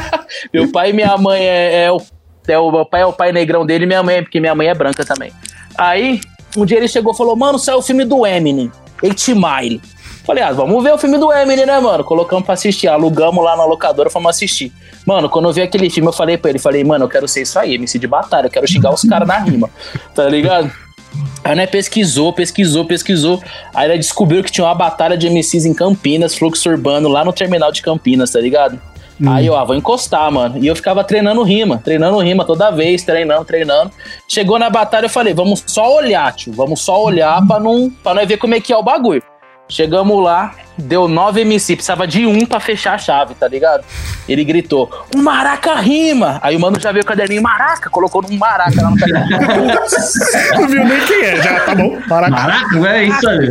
meu pai e minha mãe é, é o. É o meu pai é o pai negrão dele e minha mãe, porque minha mãe é branca também. Aí, um dia ele chegou e falou: Mano, saiu o filme do Eminem, 8 Mile. Falei, ah, vamos ver o filme do Eminem, né, mano? Colocamos pra assistir, alugamos lá na locadora, fomos assistir. Mano, quando eu vi aquele filme, eu falei pra ele, falei, mano, eu quero ser isso aí, MC de batalha, eu quero xingar os caras na rima, tá ligado? Aí né, pesquisou, pesquisou, pesquisou. Aí ela descobriu que tinha uma batalha de MCs em Campinas, fluxo urbano, lá no terminal de Campinas, tá ligado? Aí eu, ah, vou encostar, mano. E eu ficava treinando rima, treinando rima toda vez, treinando, treinando. Chegou na batalha, eu falei, vamos só olhar, tio. Vamos só olhar pra não, pra não ver como é que é o bagulho. Chegamos lá, deu 9 MC, precisava de um pra fechar a chave, tá ligado? Ele gritou, um maraca rima! Aí o mano já veio o caderninho maraca, colocou num maraca lá no caderninho. Não viu nem quem é, já tá bom. Maraca. Maraca, é isso aí.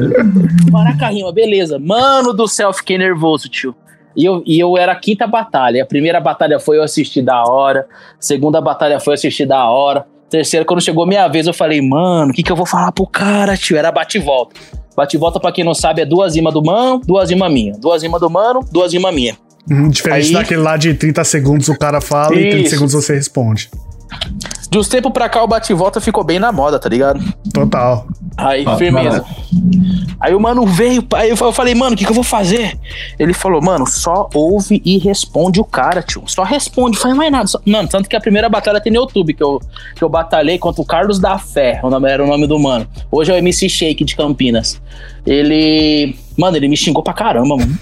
maraca rima, beleza. Mano do céu, fiquei nervoso, tio. E eu, e eu era a quinta batalha. A primeira batalha foi eu assistir da hora. A segunda batalha foi eu assistir da hora. A terceira, quando chegou minha vez, eu falei, mano, o que, que eu vou falar pro cara, tio? Era bate e volta. Bate e volta, pra quem não sabe, é duas rimas do mano, duas rimas minha. Duas rimas do mano, duas rimas minha. Hum, diferente Aí- daquele lá de 30 segundos o cara fala e 30 Isso. segundos você responde. De uns tempos pra cá, o bate e volta ficou bem na moda, tá ligado? Total. Aí, Ah, firmeza. Aí o mano veio, aí eu falei, mano, o que, que eu vou fazer? Ele falou, mano, só ouve e responde o cara, tio. Só responde, faz mais nada. Só- Mano, tanto que a primeira batalha tem no YouTube, que eu, que eu batalhei contra o Carlos da Fé, o nome, era o nome do mano. Hoje é o MC Shake de Campinas. Ele. Mano, ele me xingou pra caramba, mano.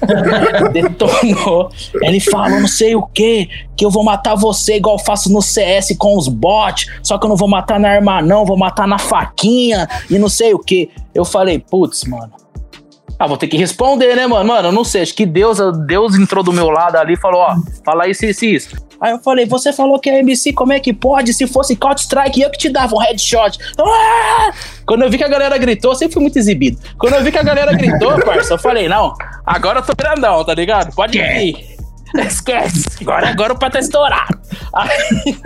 Detonou. Ele falou não sei o que, que eu vou matar você igual eu faço no CS com os bots, só que eu não vou matar na arma não, vou matar na faquinha e não sei o que. Eu falei, putz, mano. Ah, vou ter que responder, né, mano? Mano, eu não sei, acho que Deus, Deus entrou do meu lado ali e falou, ó, fala isso, isso, isso. Aí eu falei, você falou que é MC, como é que pode? Se fosse Counter-Strike, eu que te dava um headshot. Ah! Quando eu vi que a galera gritou, eu sempre fui muito exibido. Quando eu vi que a galera gritou, parça, eu falei, não, agora eu tô grandão, tá ligado? Pode ir. Esquece. Agora, agora o pé tá estourado. Aí,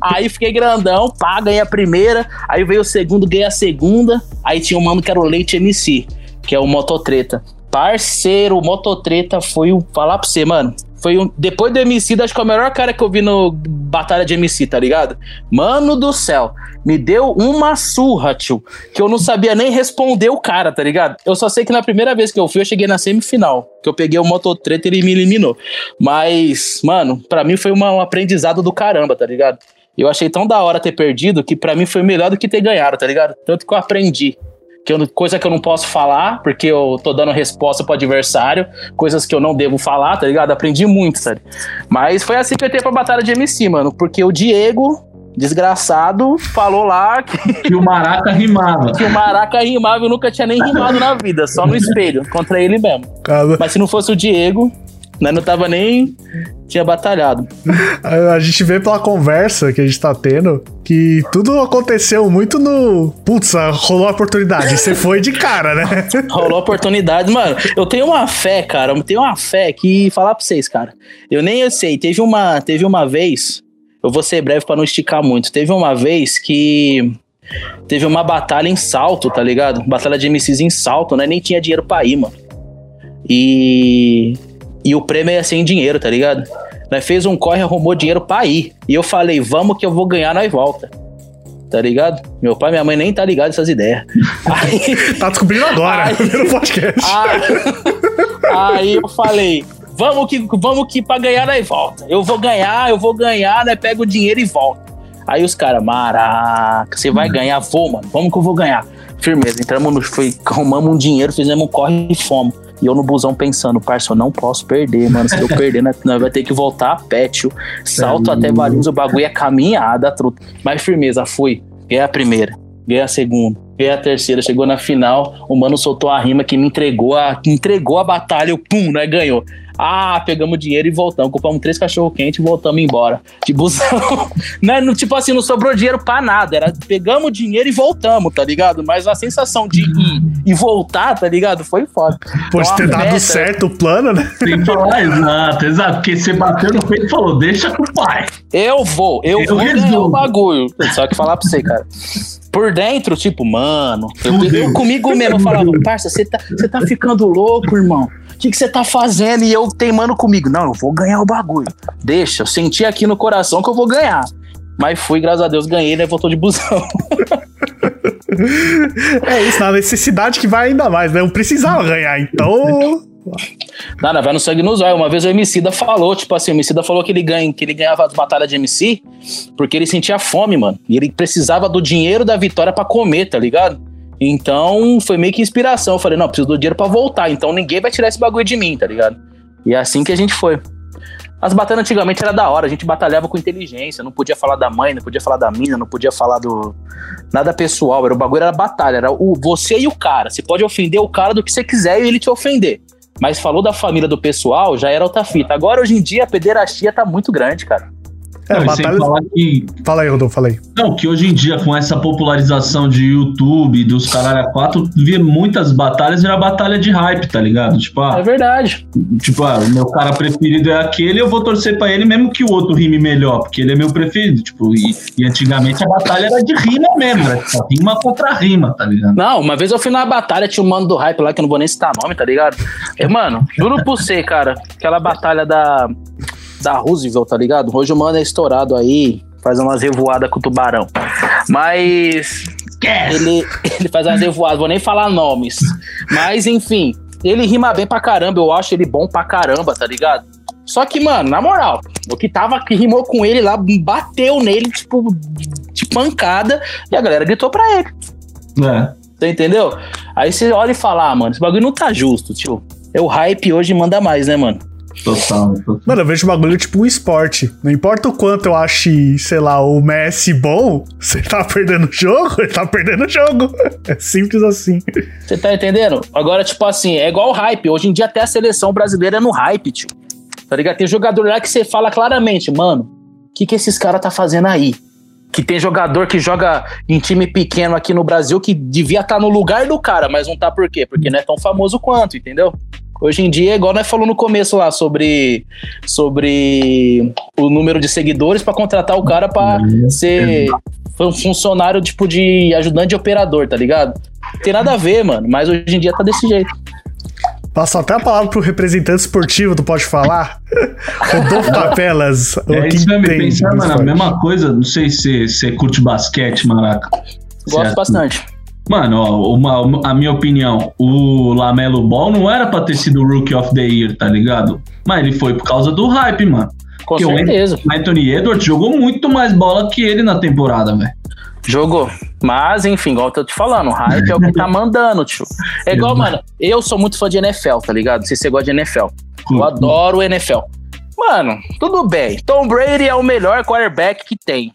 aí fiquei grandão, pá, ganhei a primeira. Aí veio o segundo, ganhei a segunda. Aí tinha um mano que era o Leite MC, que é o Mototreta. Parceiro, o Mototreta foi o. Falar pra você, mano. Foi um. Depois do MC, acho que é o melhor cara que eu vi no Batalha de MC, tá ligado? Mano do céu. Me deu uma surra, tio. Que eu não sabia nem responder o cara, tá ligado? Eu só sei que na primeira vez que eu fui, eu cheguei na semifinal. Que eu peguei o Mototreta e ele me eliminou. Mas, mano, pra mim foi uma- um aprendizado do caramba, tá ligado? Eu achei tão da hora ter perdido que pra mim foi melhor do que ter ganhado, tá ligado? Tanto que eu aprendi. Que eu, coisa que eu não posso falar, porque eu tô dando resposta pro adversário, coisas que eu não devo falar, tá ligado? Aprendi muito, sabe? Mas foi assim que eu entrei pra batalha de MC, mano, porque o Diego, desgraçado, falou lá que, Que o Maraca rimava. que o Maraca rimava e eu nunca tinha nem rimado na vida, só no espelho, contra ele mesmo. Cara, Mas se não fosse o Diego, né, não tava nem. tinha batalhado. a a gente vê pela conversa que a gente tá tendo que tudo aconteceu muito no. Putz, rolou a oportunidade. Você foi de cara, né? Rolou oportunidade. Mano, eu tenho uma fé, cara. Eu tenho uma fé que falar pra vocês, cara. Eu nem eu sei. Teve uma, teve uma vez. Eu vou ser breve pra não esticar muito. Teve uma vez que. Teve uma batalha em salto, tá ligado? Batalha de MCs em salto, né? Nem tinha dinheiro pra ir, mano. E. E o prêmio ia ser em dinheiro, tá ligado? Nós fez um corre, arrumou dinheiro pra ir. E eu falei, vamos que eu vou ganhar, nós volta. Tá ligado? Meu pai e minha mãe nem tá ligado essas ideias. Aí. Tá descobrindo agora, Ai. no podcast. Aí, aí eu falei, vamos que, vamos que pra ganhar nós volta. Eu vou ganhar, eu vou ganhar, né? Pega o dinheiro e volta. Aí os caras, maraca, você vai ganhar, vou, mano. Vamos que eu vou ganhar. Firmeza, entramos no. Foi, arrumamos um dinheiro, fizemos um corre e fomos. E eu no busão pensando, parça, eu não posso perder, mano. Se eu perder, nós vai ter que voltar a pé, tio. Salto até Valinhos, o bagulho é caminhada, truta. Mas firmeza, fui. Ganhei a primeira, ganhei a segunda, ganhei a terceira. Chegou na final, o mano soltou a rima que me entregou a, que entregou a batalha. Eu, pum, né? Ganhou. Ah, pegamos dinheiro e voltamos. Compramos três cachorro-quente e voltamos embora. De busão. né? não, tipo assim, não sobrou dinheiro pra nada. Era pegamos dinheiro e voltamos, tá ligado? Mas a sensação de ir e voltar, tá ligado? Foi foda. Pode Então, ter dado meta- certo o plano, né? Tem que falar, exato, exato. Porque você bateu no peito e falou, deixa com o pai. Eu vou, eu, Eu vou ganhar resolvo. o bagulho. Só que falar pra você, cara. Por dentro, tipo, mano, eu, eu comigo mesmo, eu falava, parça, você tá, tá ficando louco, irmão. O que que você tá fazendo? E eu teimando comigo. Não, eu vou ganhar o bagulho. Deixa, eu senti aqui no coração que eu vou ganhar. Mas fui, graças a Deus, ganhei, né? Voltou de busão. É isso, na necessidade que vai ainda mais, né? Eu precisava ganhar, então. Nada, vai no sangue nos olhos. Uma vez o Emicida falou, tipo assim, o Emicida falou que ele, ganha, que ele ganhava as batalhas de MC porque ele sentia fome, mano. E ele precisava do dinheiro da vitória pra comer, tá ligado? Então foi meio que inspiração. Eu falei, não, preciso do dinheiro pra voltar. Então ninguém vai tirar esse bagulho de mim, tá ligado? E é assim que a gente foi. As batalhas antigamente era da hora, a gente batalhava com inteligência, não podia falar da mãe, não podia falar da mina, não podia falar do. Nada pessoal, era o bagulho era batalha, era o você e o cara. Você pode ofender o cara do que você quiser e ele te ofender. Mas falou da família do pessoal, já era outra fita. Agora, hoje em dia, a pederastia tá muito grande, cara. É, Não, sem batalha... falar que Fala aí, Rodolfo, fala aí. Não, que hoje em dia, com essa popularização de YouTube, dos caralho a quatro, vê muitas batalhas virar batalha de hype, tá ligado? Tipo, ah, É verdade. tipo, ah, o meu cara preferido é aquele, eu vou torcer pra ele mesmo que o outro rime melhor, porque ele é meu preferido. Tipo, e, e antigamente a batalha era de rima mesmo, era tipo, rima contra rima, tá ligado? Não, uma vez eu fui numa batalha, tinha um mano do hype lá, que eu não vou nem citar nome, tá ligado? E, mano, juro por você, cara, aquela batalha da, da Roosevelt, tá ligado? Hoje o mano é estourado aí, faz umas revoadas com o tubarão. Mas ele, ele faz umas revoadas, vou nem falar nomes. Mas, enfim, ele rima bem pra caramba, eu acho ele bom pra caramba, tá ligado? Só que, mano, na moral, o que tava que rimou com ele lá, bateu nele, tipo, de pancada, e a galera gritou pra ele. É. Você entendeu? Aí você olha e fala, ah, mano, esse bagulho não tá justo, tio. É o hype hoje manda mais, né, mano? Total, total. Mano, eu vejo o bagulho tipo um esporte. Não importa o quanto eu ache, sei lá, o Messi bom, você tá perdendo o jogo, ele tá perdendo o jogo. É simples assim. Você tá entendendo? Agora, tipo assim, é igual o hype. Hoje em dia até a seleção brasileira é no hype, tio. Tá ligado? Tem jogador lá que você fala claramente, mano, o que, que esses caras tá fazendo aí? Que tem jogador que joga em time pequeno aqui no Brasil que devia estar no lugar do cara, mas não tá por quê? Porque não é tão famoso quanto, entendeu? Hoje em dia, igual nós falamos no começo lá sobre, sobre o número de seguidores pra contratar o cara pra ser um funcionário tipo de ajudante de operador, tá ligado? Tem nada a ver, mano, mas hoje em dia tá desse jeito. Passo até a palavra pro representante esportivo do Pode Falar. Rodolfo Capelas. o É que isso mesmo, pensar, mano, a mesma coisa, não sei se você curte basquete, Maraca. Gosto Certo. bastante. Mano, ó, uma, a minha opinião, o Lamelo Ball não era pra ter sido o Rookie of the Year, tá ligado? Mas ele foi por causa do hype, mano. Com Porque o certeza. Anthony Edwards jogou muito mais bola que ele na temporada, velho. Jogou. Mas, enfim, igual eu tô te falando, o hype é o que tá mandando, tio. É igual, mano, eu sou muito fã de NFL, tá ligado? Não sei se você gosta de NFL. Eu adoro o NFL. Mano, tudo bem. Tom Brady é o melhor quarterback que tem.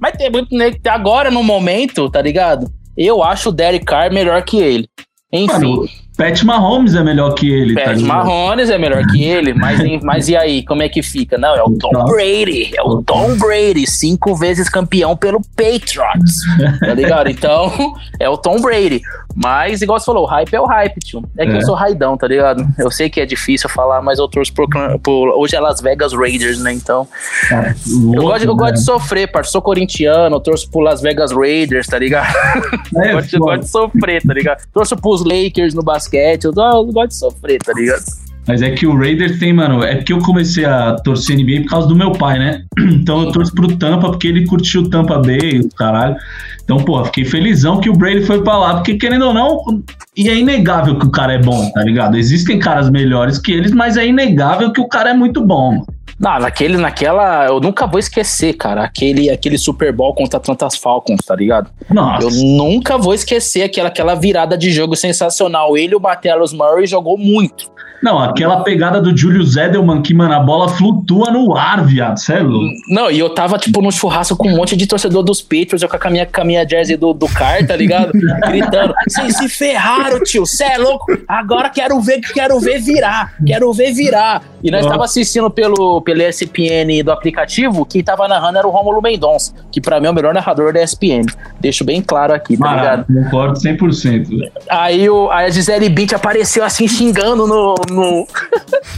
Mas tem muito que agora, no momento, tá ligado? Eu acho o Derek Carr melhor que ele. Enfim, Mano, Pat Mahomes é melhor que ele, tá Pat ligado? Mahomes é melhor que ele, mas, mas e aí, como é que fica? Não, é o Tom. Brady, é o Tom Brady, cinco vezes campeão pelo Patriots, tá ligado? Então, é o Tom Brady. Mas, igual você falou, o hype é o hype, tio. É que É. eu sou raidão, tá ligado? Eu sei que é difícil falar, mas eu torço por, por- Hoje é Las Vegas Raiders, né? Então, eu louco, gosto, de- eu gosto de velho. sofrer, parceiro. Sou corintiano, eu torço pro Las Vegas Raiders, tá ligado? É, eu gosto, eu gosto de sofrer, tá ligado? Torço pros Lakers no basquete, eu, eu gosto de sofrer, tá ligado? Mas é que o Raiders tem, mano. É que eu comecei a torcer NBA por causa do meu pai, né? Então eu torço pro Tampa porque ele curtiu o Tampa Bay, o caralho. Então, pô, fiquei felizão que o Brady foi pra lá, porque querendo ou não, e é inegável que o cara é bom, tá ligado? Existem caras melhores que eles, mas é inegável que o cara é muito bom. mano. Não, naquele, naquela. Eu nunca vou esquecer, cara. Aquele, aquele Super Bowl contra Atlantas Falcons, tá ligado? Nossa. Eu nunca vou esquecer aquela, aquela virada de jogo sensacional. Ele o Mateus Murray jogou muito. Não, aquela pegada do Julius Edelman que, mano, a bola flutua no ar, viado. Cê é louco. Não, e eu tava, tipo, num churrasco com um monte de torcedor dos Patriots, eu com a minha, com a minha jersey do, do Car, tá ligado? Gritando, vocês se ferraram, tio, cê é louco? Agora quero ver, quero ver virar, quero ver virar. E nós tava assistindo pelo, pelo ESPN do aplicativo, quem tava narrando era o Rômulo Mendonça, que pra mim é o melhor narrador da ESPN. Deixo bem claro aqui, tá ligado? Maraca, concordo 100%. velho. Aí, o, aí a Gisele Bint apareceu assim, xingando no. No-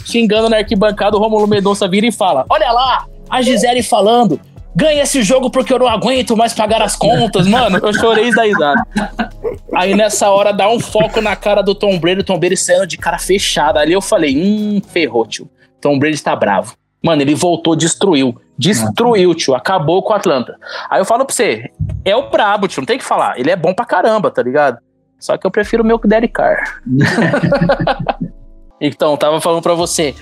xingando na arquibancada. O Romulo Mendonça vira e fala: Olha lá, a Gisele falando. Ganha esse jogo porque eu não aguento mais pagar as contas, mano. Eu chorei da risada. Aí nessa hora dá um foco na cara do Tom Brady, o Tom Brady saindo de cara fechada. Ali eu falei: Hum, ferrou, tio. Tom Brady tá bravo. Mano, ele voltou, destruiu. Destruiu, tio. Acabou com o Atlanta. Aí eu falo pra você: é o brabo, tio. Não tem que falar. Ele é bom pra caramba, tá ligado? Só que eu prefiro o meu Derek Carr. Então, tava falando pra você.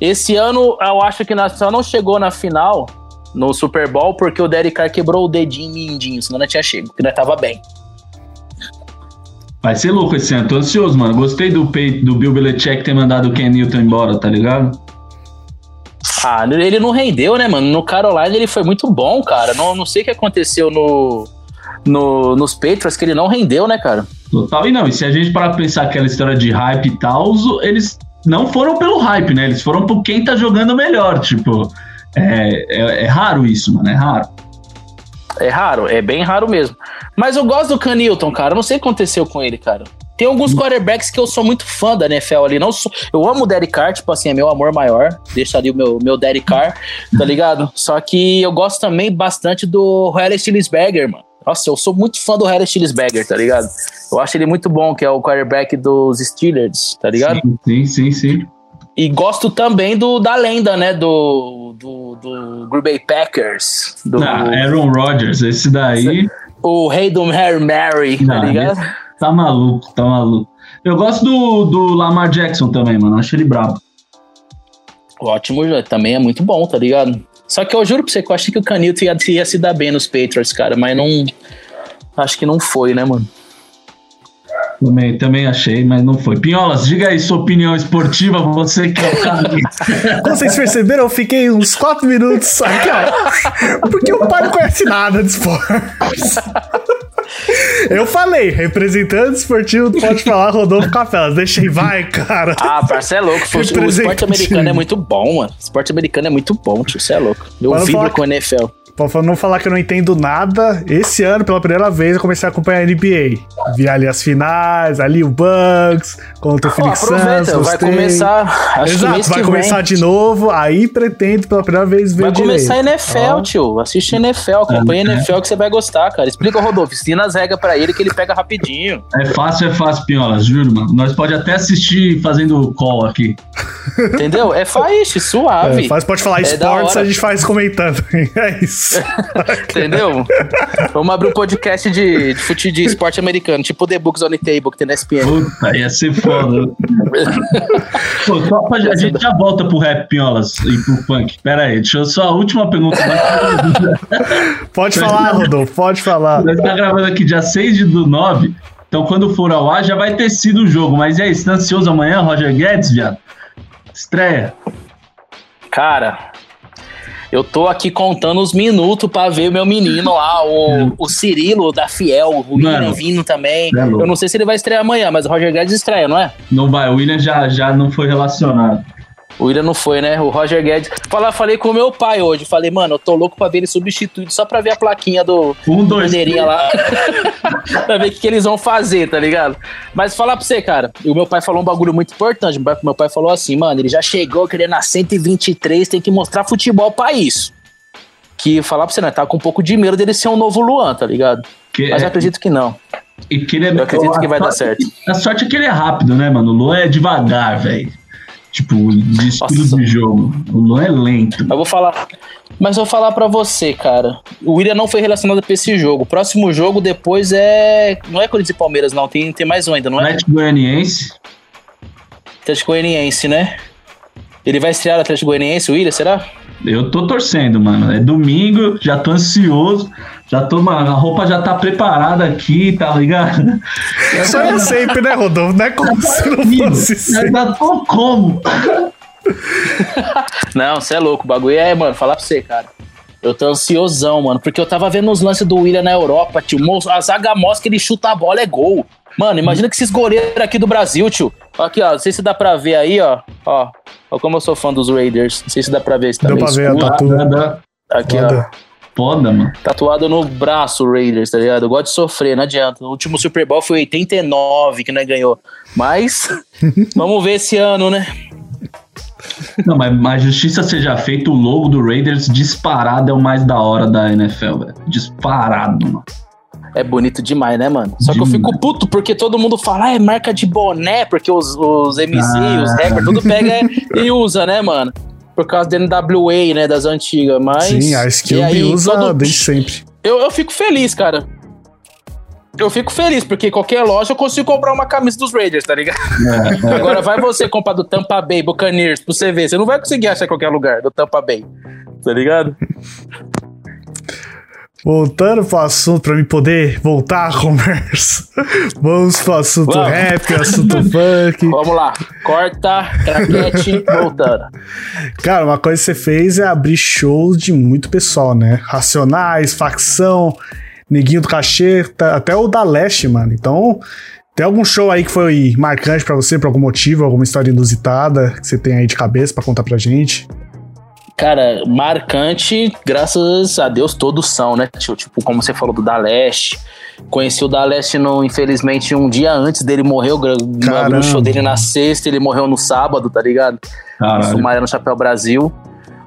Esse ano, eu acho que só não chegou na final no Super Bowl porque o Derek Carr quebrou o dedinho mindinho, senão não tinha chego, porque nós tava bem. Vai ser louco esse ano, tô ansioso, mano. Gostei do, peito do Bill Belichick ter mandado o Ken Newton embora, tá ligado? Ah, ele não rendeu, né, mano? No Carolina ele foi muito bom, cara. Não, não sei o que aconteceu no, no, nos Patriots, que ele não rendeu, né, cara? Total, e não, e se a gente parar pra pensar aquela história de hype e tal, eles não foram pelo hype, né? Eles foram por quem tá jogando melhor, tipo. É, é, é raro isso, mano, é raro. É raro, é bem raro mesmo. Mas eu gosto do Canilton, cara. Eu não sei o que aconteceu com ele, cara. Tem alguns quarterbacks que eu sou muito fã da NFL ali. Não sou, eu amo o Derek Carr, tipo assim, é meu amor maior. Deixa ali o meu, meu Derek Carr, tá ligado? Só que eu gosto também bastante do Harry Stillisberger, mano. Nossa, eu sou muito fã do Harry Stillisberger, tá ligado? Eu acho ele muito bom, que é o quarterback dos Steelers, tá ligado? Sim, sim, sim. sim. E gosto também do da lenda, né? Do, do, do Green Bay Packers. Do, Ah, Aaron Rodgers, esse daí O rei do Mary Mary, tá Não, ligado? tá maluco, tá maluco. Eu gosto do, do Lamar Jackson também, mano. Acho ele brabo. Ótimo, também é muito bom, tá ligado? Só que eu juro pra você que eu achei que o Canito ia, ia se dar bem nos Patriots, cara, mas não. Acho que não foi, né, mano? Também, também achei, mas não foi. Pinholas, diga aí sua opinião esportiva, você que é o cara. Como vocês perceberam, eu fiquei uns 4 minutos aqui, ó. Porque o pai não conhece nada de esportes. Eu falei, representante esportivo, pode falar, Rodolfo Capelas. Deixei, vai, cara. Ah, parça, é louco. O esporte americano é muito bom, mano. O esporte americano é muito bom, tio. Você é louco. Eu Pode vibro falar com o NFL. Pra não falar que eu não entendo nada, esse ano, pela primeira vez, eu comecei a acompanhar a NBA. Vi ali as finais, ali o Bucks, contra o Ó, Phoenix Suns. aproveita, vai gostei. começar. Acho que Exato, mês vai que começar vem. de novo, aí pretendo pela primeira vez ver Vai começar a direito. NFL, tio. Assiste a NFL, acompanha a NFL que você vai gostar, cara. Explica o Rodolfo, ensina as regras pra ele que ele pega rapidinho. É fácil, é fácil, Pinholas, juro, mano. Nós pode até assistir fazendo call aqui. Entendeu? É faixa, suave. É, faz, pode falar É esportes, a gente faz comentando. É isso. Entendeu? Vamos abrir um podcast de, de fute de esporte americano, tipo The Books on the Table que tem na SPN. Puta, ia ser foda. Pô, só pra- a gente já volta pro rap, Pinholas, e pro funk. Pera aí, deixa eu só a última pergunta. Pode falar, Rodolfo, pode falar. Nós tá gravando aqui dia 6 de do 9, então quando for ao ar já vai ter sido o jogo. Mas e aí, você tá ansioso amanhã, Roger Guedes, viado? Estreia. Cara, eu tô aqui contando os minutos pra ver o meu menino lá, o, o Cirilo da Fiel, o William vindo também. é. Eu não sei se ele vai estrear amanhã, mas o Roger Guedes estreia, não é? Não vai, o William já, já não foi relacionado. O William não foi, né? O Roger Guedes. Fala, falei com o meu pai hoje. Falei, mano, eu tô louco pra ver ele substituído só pra ver a plaquinha do Um, dois, bandeirinha lá. pra ver o que, que eles vão fazer, tá ligado? Mas falar pra você, cara. E o meu pai falou um bagulho muito importante. Meu pai- falou assim, mano, ele já chegou querendo na 123, tem que mostrar futebol pra isso. Que falar pra você, né? Tá com um pouco de medo dele ser um novo Luan, tá ligado? Que, Mas eu acredito que não. e que ele é, Eu acredito que vai dar certo. A sorte é que ele é rápido, né, mano? O Luan é devagar, velho. Tipo, de estilo Nossa. de jogo. O Luan é lento. Eu vou falar. Mas eu vou falar pra você, cara. O William não foi relacionado pra esse jogo. O próximo jogo depois é. Não é Corinthians e Palmeiras, não. Tem, tem mais um ainda, não é? Atlético Goianiense. Atlético Goianiense, né? Ele vai estrear o Atlético Goianiense, o William, será? Eu tô torcendo, mano. É domingo, já tô ansioso. Já tô, mano, a roupa já tá preparada aqui, tá ligado? Isso é sempre, né, Rodolfo? Não é como se não fosse sempre. já tô como? Não, você é louco. O bagulho é, mano, falar pra você, cara. Eu tô ansiosão, mano. Porque eu tava vendo os lances do William na Europa, tio. A zaga mostra que ele chuta a bola, é gol. Mano, imagina que esses goleiros aqui do Brasil, tio. Aqui, ó. Não sei se dá pra ver aí, ó. Ó. Ó como eu sou fã dos Raiders. Não sei se dá pra ver. Se tá Deu pra ver a escuro. tatu. Dá, dá. Aqui, ó. Foda. Mano. Tatuado no braço, Raiders, tá ligado? Eu gosto de sofrer, não adianta. O último Super Bowl foi 89 que nós ganhou. Mas, vamos ver esse ano, né? Não, mas a justiça seja feita, o logo do Raiders disparado é o mais da hora da NFL, velho. Disparado, mano. É bonito demais, né, mano? Só que eu fico puto porque todo mundo fala, ah, é marca de boné, porque os, os MC, Ah. os rappers, tudo pega e usa, né, mano? Por causa da NWA, né, das antigas. Mas. Sim, a e skill aí, usa todo- desde sempre. eu, eu fico feliz, cara. eu fico feliz, porque qualquer loja eu consigo comprar uma camisa dos Raiders, tá ligado? É, Agora vai você comprar do Tampa Bay, Buccaneers, pra você ver. Você não vai conseguir achar em qualquer lugar do Tampa Bay. Tá ligado? Voltando pro assunto, pra mim poder voltar à conversa. Vamos pro assunto Vamos. rap, assunto funk. Vamos lá. Corta, craquete, voltando. Cara, uma coisa que você fez é abrir shows de muito pessoal, né? Racionais, facção, neguinho do cachê, tá- até o da Leste, mano. Então, tem algum show aí que foi marcante pra você, por algum motivo, alguma história inusitada que você tem aí de cabeça pra contar pra gente? Cara, marcante, graças a Deus, todos são, né? tio? Tipo, como você falou do Da Leste. Conheci o Da Leste, no, infelizmente, um dia antes dele morrer. Eu abri o show dele na sexta, ele morreu no sábado, tá ligado? Caralho. Sumaré no Chapéu Brasil.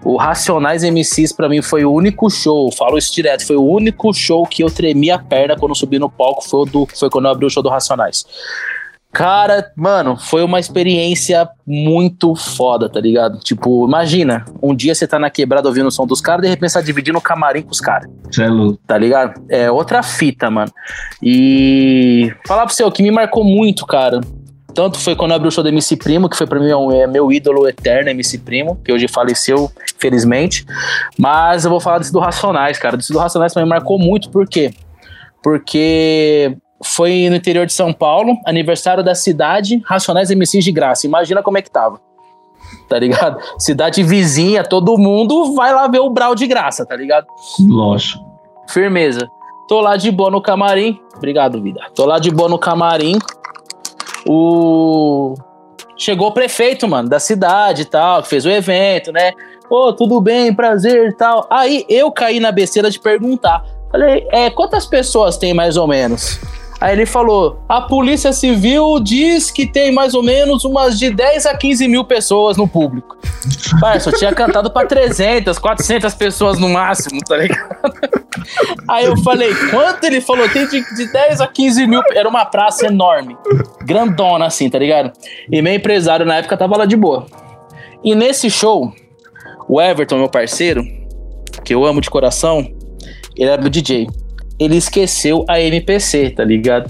O Racionais MCs pra mim foi o único show, falo isso direto, foi o único show que eu tremi a perna quando subi no palco, foi, o do, foi quando eu abri o show do Racionais. Cara, mano, foi uma experiência muito foda, tá ligado? Tipo, imagina, um dia você tá na quebrada ouvindo o som dos caras, de repente você tá dividindo o camarim com os caras Cê é tá ligado? É outra fita, mano. E falar pra você, o que me marcou muito, cara. Tanto foi quando eu abri o show do MC Primo, que foi pra mim um- é meu ídolo eterno, MC Primo, que hoje faleceu, felizmente. Mas eu vou falar desse do Racionais, cara. Desse do Racionais mim marcou muito, por quê? Porque foi no interior de São Paulo, aniversário da cidade, Racionais MCs de graça. Imagina como é que tava. Tá ligado? Cidade vizinha, todo mundo vai lá ver o Brau de graça, tá ligado? Lógico. Firmeza. Tô lá de boa no camarim. Obrigado, vida. Tô lá de boa no camarim. O. Chegou o prefeito, mano, da cidade e tal, que fez o evento, né? Pô, tudo bem, prazer e tal. Aí eu caí na besteira de perguntar. Falei, é, quantas pessoas tem mais ou menos? Aí ele falou: a Polícia Civil diz que tem mais ou menos umas de 10 a 15 mil pessoas no público. Parça, eu tinha cantado pra 300, 400 pessoas no máximo, tá ligado? Aí eu falei, quanto ele falou? Tem de, de 10 a 15 mil. Era uma praça enorme, grandona assim, tá ligado? E meu empresário na época tava lá de boa. E nesse show, o Everton, meu parceiro, que eu amo de coração, ele era meu DJ. Ele esqueceu a MPC, tá ligado?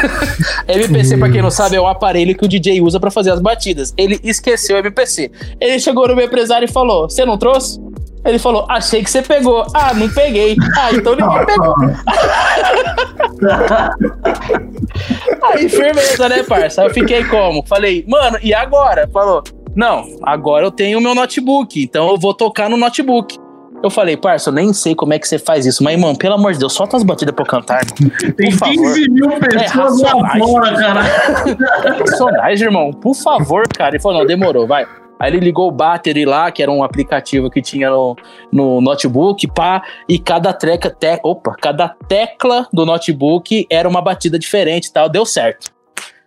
MPC, pra quem não sabe, é um aparelho que o DJ usa pra fazer as batidas. Ele esqueceu a MPC. Ele chegou no meu empresário e falou: Você não trouxe? Ele falou: Achei que você pegou. Ah, não peguei. Ah, então ninguém pegou. Aí, firmeza, né, parça? Aí eu fiquei como? Falei, mano, e agora? Falou, não, agora eu tenho o meu notebook, então eu vou tocar no notebook. Eu falei, parça, eu nem sei como é que você faz isso, mas, mano, pelo amor de Deus, solta as batidas pra eu cantar, irmão. Tem Por favor. 15 mil pessoas lá Racionais. fora, caralho. Personagem, irmão, por favor, cara. Ele falou, não, demorou, vai. Aí ele ligou o Battery lá, que era um aplicativo que tinha no, no notebook, pá, e cada treca, te, opa, cada tecla do notebook era uma batida diferente e tal, deu certo.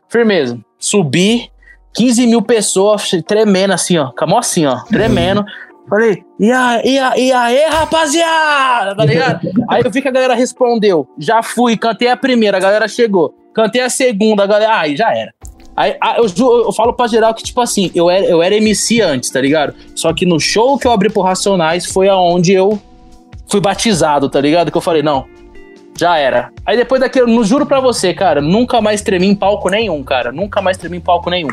Firmeza. Subi, 15 mil pessoas tremendo assim, ó, com a assim, ó, tremendo. Falei, e, a, e, a, e aí, rapaziada, tá ligado? Aí eu vi que a galera respondeu, já fui, cantei a primeira, a galera chegou. Cantei a segunda, a galera, aí já era. Aí, ah, eu, eu falo pra geral que, tipo assim, eu era, eu era MC antes, tá ligado? Só que no show que eu abri pro Racionais foi aonde eu fui batizado, tá ligado? Que eu falei, não, já era. Aí depois daquilo, não juro pra você, cara, nunca mais tremi em palco nenhum, cara. Nunca mais tremi em palco nenhum.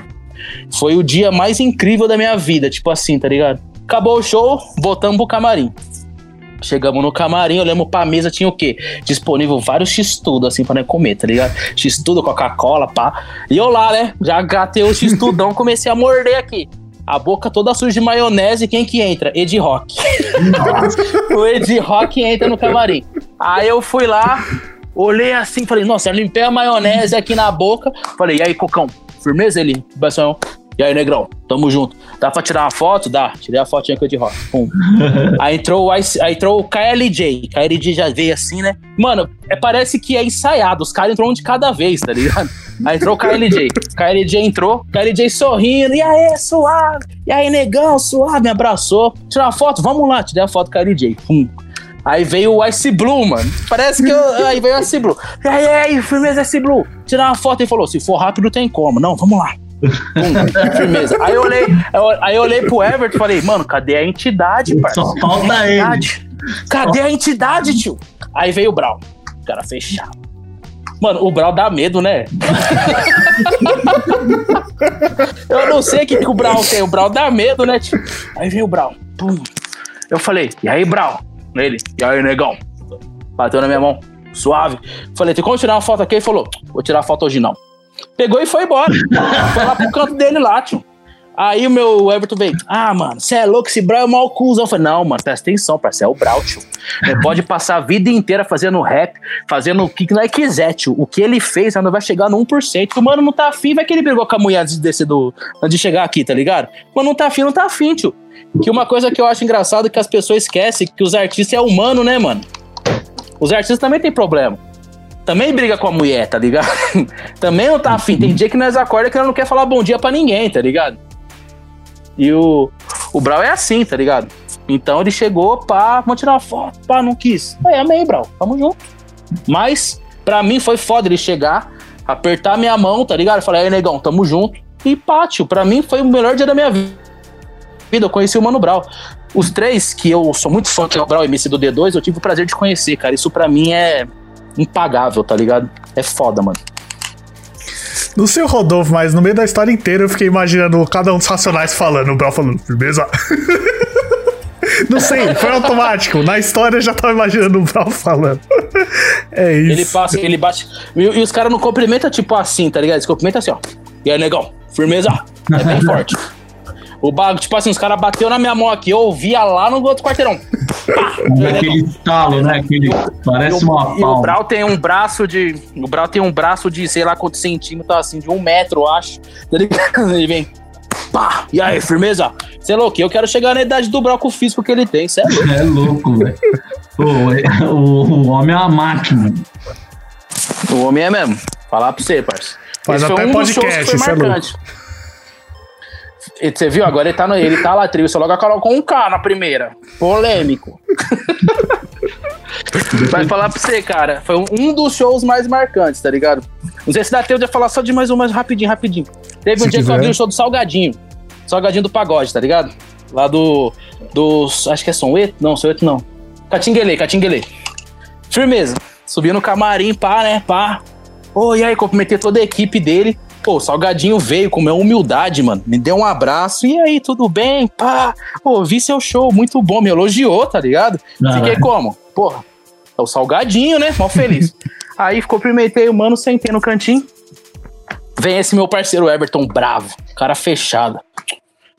Foi o dia mais incrível da minha vida, tipo assim, tá ligado? Acabou o show, voltamos pro camarim. Chegamos no camarim, olhamos pra mesa, tinha o quê? Disponível vários x-tudo, assim, pra nós comer, tá ligado? X-tudo, Coca-Cola, pá. E eu lá, né? Já gatei o x-tudão, comecei a morder aqui. A boca toda suja de maionese, quem que entra? Ed Rock. o Ed Rock entra no camarim. Aí eu fui lá, olhei assim, falei, nossa, eu limpei a maionese aqui na boca. Falei, e aí, Cocão, firmeza? Ele, Bação. E aí, negrão, tamo junto. Dá pra tirar uma foto? Dá. Tirei a fotinha o Ed Rock. Pum. aí, entrou o Ice- aí entrou o KLJ. KLJ já veio assim, né? Mano, é, parece que é ensaiado. Os caras entrou um de cada vez, tá ligado? Aí entrou o KLJ. KLJ entrou, KLJ sorrindo. E aí, suave? E aí, negão, suave? Me abraçou. Tirar uma foto? Vamos lá. Tirei a foto com o KLJ. Pum. Aí veio o Ice Blue, mano. Parece que eu, aí veio o Ice Blue. E aí, aí, firmeza Ice Blue. Tirar uma foto e falou: se for rápido, tem como. Não, vamos lá. Pum, firmeza. Aí eu olhei, aí eu olhei pro Everton e falei, mano, cadê a entidade, parceiro? Só falta Cadê a ele. entidade? Cadê a entidade, tio? Aí veio o Brown. Cara fechado. Mano, o Brau dá medo, né? eu não sei o que, que o Brau tem. O Brau dá medo, né? Tipo, aí vem o Brau. Pum. Eu falei, e aí, Brau? Ele, e aí, negão? Bateu na minha mão. Suave. Falei, tem como tirar uma foto aqui? Ele falou, vou tirar a foto hoje não. Pegou e foi embora. foi lá pro canto dele lá, tio. Aí o meu Everton veio, ah, mano, você é louco, esse Brau é mal cuzão. Eu falei, não, mano, presta atenção, parceiro, é o Brau, tio. Ele pode passar a vida inteira fazendo rap, fazendo o que nós quiser, tio. O que ele fez não vai chegar no 1%. Que o mano não tá afim, vai que ele brigou com a mulher antes de descer do. antes de chegar aqui, tá ligado? Mano, não tá afim, não tá afim, tio. Que uma coisa que eu acho engraçado é que as pessoas esquecem que os artistas é humano, né, mano? Os artistas também tem problema. Também briga com a mulher, tá ligado? também não tá afim. Tem dia que nós acorda que ela não quer falar bom dia pra ninguém, tá ligado? E o, o Brau é assim, tá ligado? Então ele chegou, pá, vamos tirar uma foto, pá, não quis. Aí, amei, Brau, tamo junto. Mas, pra mim foi foda ele chegar, apertar minha mão, tá ligado? Falei, aí, negão, tamo junto. E pátio, pra mim foi o melhor dia da minha vida. Eu conheci o Mano Brau. Os três, que eu sou muito fã, que é o Brau MC do D2, eu tive o prazer de conhecer, cara. Isso pra mim é impagável, tá ligado? É foda, mano. No seu Rodolfo, mas no meio da história inteira eu fiquei imaginando cada um dos racionais falando, o Brau falando, firmeza. Não sei, foi automático. Na história eu já tava imaginando o Brau falando. É isso. Ele passa, ele bate. E, e os caras não cumprimentam tipo assim, tá ligado? Eles cumprimentam assim, ó. E aí, negão, firmeza. É bem forte. O bagulho, tipo assim, os caras bateu na minha mão aqui, eu ouvia lá no outro quarteirão. Aquele estalo, né? Aquele, parece o, uma E o palma. Brau tem um braço de. O Brau tem um braço de, sei lá quantos centímetros, assim, de um metro, eu acho. Tá? Ele vem. Pá! E aí, firmeza? Você é louco? Eu quero chegar na idade do Brau com o físico que ele tem, cê é louco. É louco, velho. É- o, o homem é uma máquina. O homem é mesmo. Falar pra você, parça. Faz Esse foi até um dos shows podcast, que foi é marcante. Você viu? Agora ele tá, no, ele tá lá, trio. Você logo colocou um K na primeira. Polêmico. Vai falar pra você, cara. Foi um, um dos shows mais marcantes, tá ligado? Não sei se dá tempo de eu falar só de mais um, mais rapidinho, rapidinho. Teve um Se dia que eu quiser. vi o show do Salgadinho. Salgadinho do Pagode, tá ligado? Lá do. do acho que é Soneto? Não, Soneto não. Catinguele, Catinguele. Firmeza. Subi no camarim, pá, né? Pá. Ô, e aí, cumprimentei toda a equipe dele. Pô, o Salgadinho veio com uma humildade, mano. Me deu um abraço. E aí, tudo bem? Pá. Pô, vi seu show, muito bom. Me elogiou, tá ligado? Ah, Fiquei é. como? Porra, é o Salgadinho, né? Mal feliz. aí, cumprimentei o mano, sentei no cantinho. Vem esse meu parceiro Everton, bravo. Cara fechado.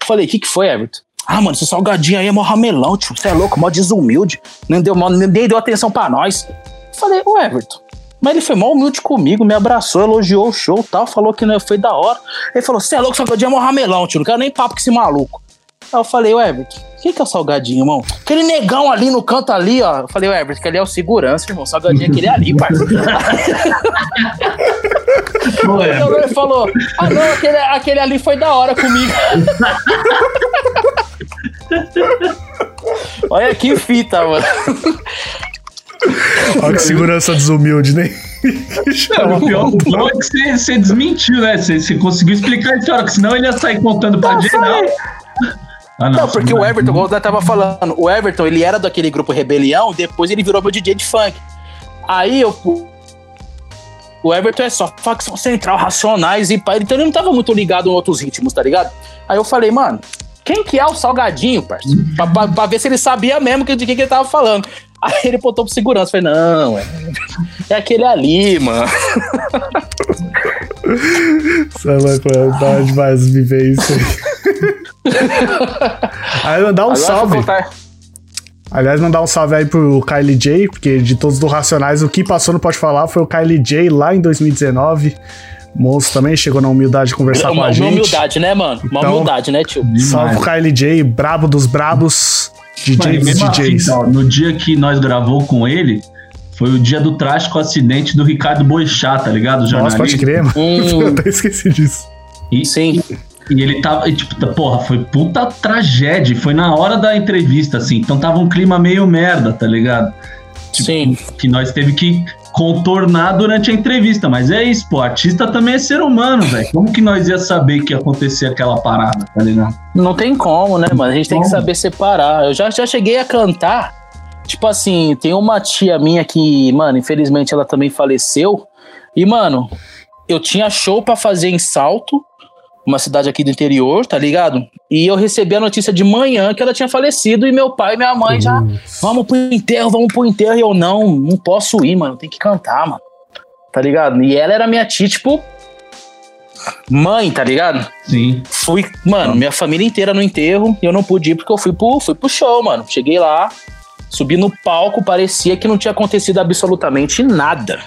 Falei, o que que foi, Everton? Ah, mano, esse salgadinho aí é mó ramelão, tio. Você é louco, mó desumilde. Nem deu, nem deu atenção pra nós. Falei, ô Everton. Mas ele foi mó humilde comigo, me abraçou, elogiou o show e tal, falou que né, foi da hora. Ele falou, você é louco, salgadinho é mó ramelão, tio. Não quero nem papo com esse maluco. Aí eu falei, ô Everton, quem que é o salgadinho, irmão? Aquele negão ali no canto ali, ó. Eu falei, ô Everton, que ali é o segurança, irmão. O salgadinho é aquele ali, parceiro. Ele falou: Ah, não, aquele, aquele ali foi da hora comigo. Olha que fita, mano. Olha que segurança desumilde, né? o pior o bom é que você, você desmentiu, né? Você, você conseguiu explicar a história, que senão ele ia sair contando pra geral. Ah, Não, porque o é- Everton, como eu tava falando, o Everton, ele era daquele grupo Rebelião, depois ele virou meu DJ de funk. Aí eu. O Everton é só facção central, racionais e pá. Então ele não tava muito ligado em outros ritmos, tá ligado? Aí eu falei, mano, quem que é o Salgadinho, parceiro? Pra, pra- pra ver se ele sabia mesmo que- de quem que ele tava falando. Aí ele botou pro segurança. Falei, não, é, é aquele ali, mano. Você é louco, mano. Dá demais viver isso aí. Aí mandar um salve. Aliás, mandar um salve aí pro Kylie J, porque de todos do Racionais, o que passou não pode falar foi o Kylie J lá em 2019. Moço também chegou na humildade de conversar com Uma, a uma gente. humildade, né, mano? Uma Então- humildade, né, tio? Salve pro Kylie J, brabo dos brabos, DJ e dos mesmo assim, DJs. ó, no dia que nós gravou com ele, foi o dia do trágico acidente do Ricardo Boechat, tá ligado? O Nossa, jornalista. pode crer, mano. Hum. Eu até esqueci disso. E, Sim. E ele tava, e, tipo, tá- porra, foi puta tragédia. Foi na hora da entrevista, assim. Então tava um clima meio merda, tá ligado? Sim. Que nós teve que contornar durante a entrevista. Mas é isso, pô. Artista também é ser humano, velho. Como que nós ia saber que ia acontecer aquela parada, tá ligado? Não tem como, né, mano? A gente tem que saber separar. Eu já, já cheguei a cantar. Tipo assim, tem uma tia minha que, mano, infelizmente ela também faleceu. E, mano, eu tinha show pra fazer em Salto, uma cidade aqui do interior, tá ligado? E eu recebi a notícia de manhã que ela tinha falecido e meu pai e minha mãe já, vamos pro enterro, vamos pro enterro. E eu, não, não posso ir, mano, tem que cantar, mano. Tá ligado? E ela era minha tia, tipo, mãe, tá ligado? Sim. Fui, mano, minha família inteira no enterro e eu não pude ir porque eu fui pro, fui pro show, mano. Cheguei lá, subi no palco, parecia que não tinha acontecido absolutamente nada.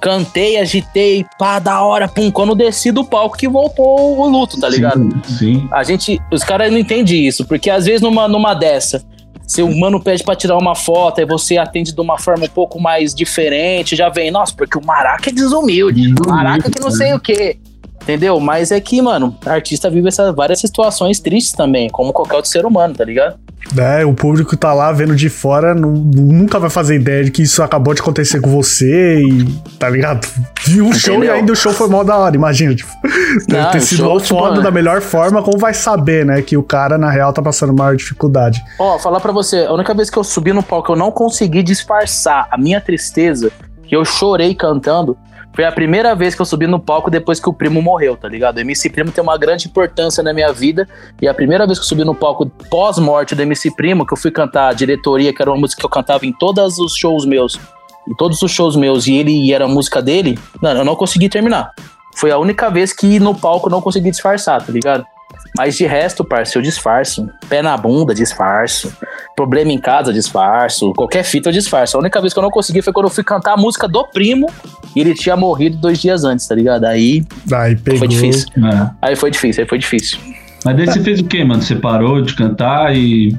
Cantei, agitei, pá, da hora, pum. Quando desci do palco que voltou o luto, tá ligado? Sim, sim. A gente, os caras não entendem isso, porque às vezes numa, numa dessa, se o mano pede pra tirar uma foto e você atende de uma forma um pouco mais diferente, já vem, nossa, porque o Maraca é desumilde, o Maraca que não sei o quê. Entendeu? Mas é que, mano, artista vive essas várias situações tristes também, como qualquer outro ser humano, tá ligado? É, o público tá lá vendo de fora, nu- nunca vai fazer ideia de que isso acabou de acontecer com você e, tá ligado? Viu o show e ainda o show foi mal da hora, imagina. Tipo, deve Não, ter sido show, tipo, foda mano. da melhor forma, como vai saber, né? Que o cara, na real, tá passando maior dificuldade. Ó, falar pra você, a única vez que eu subi no palco eu não consegui disfarçar a minha tristeza, que eu chorei cantando, foi a primeira vez que eu subi no palco depois que o primo morreu, tá ligado? O MC Primo tem uma grande importância na minha vida, e a primeira vez que eu subi no palco pós-morte do MC Primo, que eu fui cantar a diretoria, que era uma música que eu cantava em todos os shows meus, em todos os shows meus, e ele e era a música dele, mano, eu não consegui terminar. Foi a única vez que no palco eu não consegui disfarçar, tá ligado? Mas de resto, parceiro, eu disfarço. Pé na bunda, disfarço. Problema em casa, disfarço. Qualquer fita, eu disfarço. A única vez que eu não consegui foi quando eu fui cantar a música do primo e ele tinha morrido dois dias antes, tá ligado? Aí Aí pegou. foi difícil. É. Aí foi difícil, aí foi difícil. Mas daí você fez o quê, mano? Você parou de cantar e.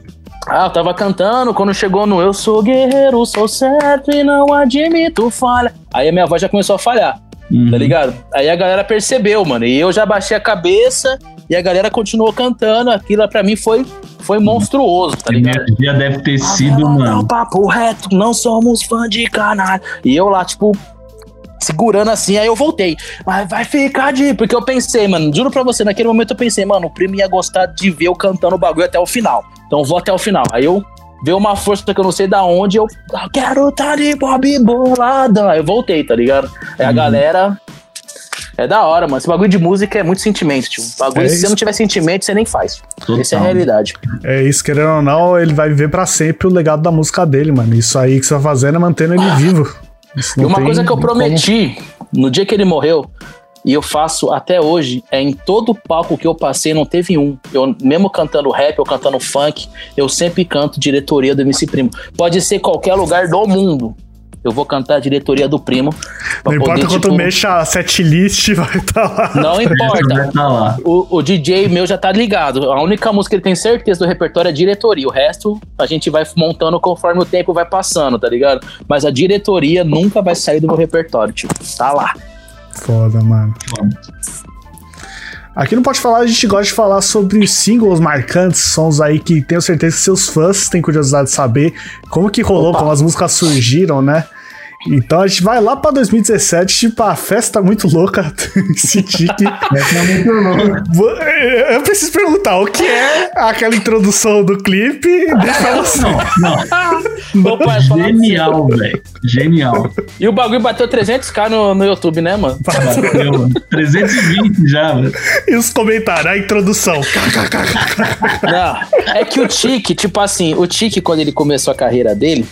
Ah, eu tava cantando, quando chegou no Eu sou guerreiro, sou certo e não admito falha. Aí a minha voz já começou a falhar, Uhum. tá ligado? Aí a galera percebeu, mano. E eu já baixei a cabeça e a galera continuou cantando. Aquilo pra mim foi, foi monstruoso, tá ligado? energia deve ter sido, mano. Não, papo reto, não somos fã de canalha. E eu lá, tipo, segurando assim, aí eu voltei. Mas vai ficar de. Porque eu pensei, mano, juro pra você, naquele momento eu pensei, mano, o primo ia gostar de ver eu cantando o bagulho até o final. Então vou até o final. Aí eu. Veio uma força que eu não sei da onde, eu "Ah, quero tá de Bob bolada. Aí eu voltei, tá ligado? Aí a Uhum. galera. É da hora, mano. Esse bagulho de música é muito sentimento, tio. Bagulho, É se você não tiver sentimento, você nem faz. Total. Essa é a realidade. É isso, querendo ou não, ele vai viver pra sempre o legado da música dele, mano. Isso aí que você tá fazendo é mantendo ele vivo. E uma tem coisa que eu como- prometi no dia que ele morreu, e eu faço até hoje, é em todo palco que eu passei, não teve um. Eu, mesmo cantando rap ou cantando funk, eu sempre canto diretoria do MC Primo. Pode ser qualquer lugar do mundo. Eu vou cantar a diretoria do Primo. Não importa poder, quanto tipo, mexa a setlist, vai estar lá. Não importa. tá lá. O, o DJ meu já tá ligado. A única música que ele tem certeza do repertório é diretoria. O resto a gente vai montando conforme o tempo vai passando, tá ligado? Mas a diretoria nunca vai sair do meu repertório, tipo. Tá lá. Foda, mano. Aqui não pode falar, a gente gosta de falar sobre singles marcantes, sons aí que tenho certeza que seus fãs têm curiosidade de saber como que rolou, Opa. como as músicas surgiram, né? Então a gente vai lá pra 2017, tipo, a festa muito louca, esse tique. É louca. Vou- Eu preciso perguntar, o que é aquela introdução do clipe? Deixa você. Não, não. Opa, é Genial, velho. Genial. E o bagulho bateu 300k no, no YouTube, né, mano? Bateu, mano. 320 já, velho. E os comentários, a introdução. Não, é que o Tique, tipo assim, o Tique, quando ele começou a carreira dele,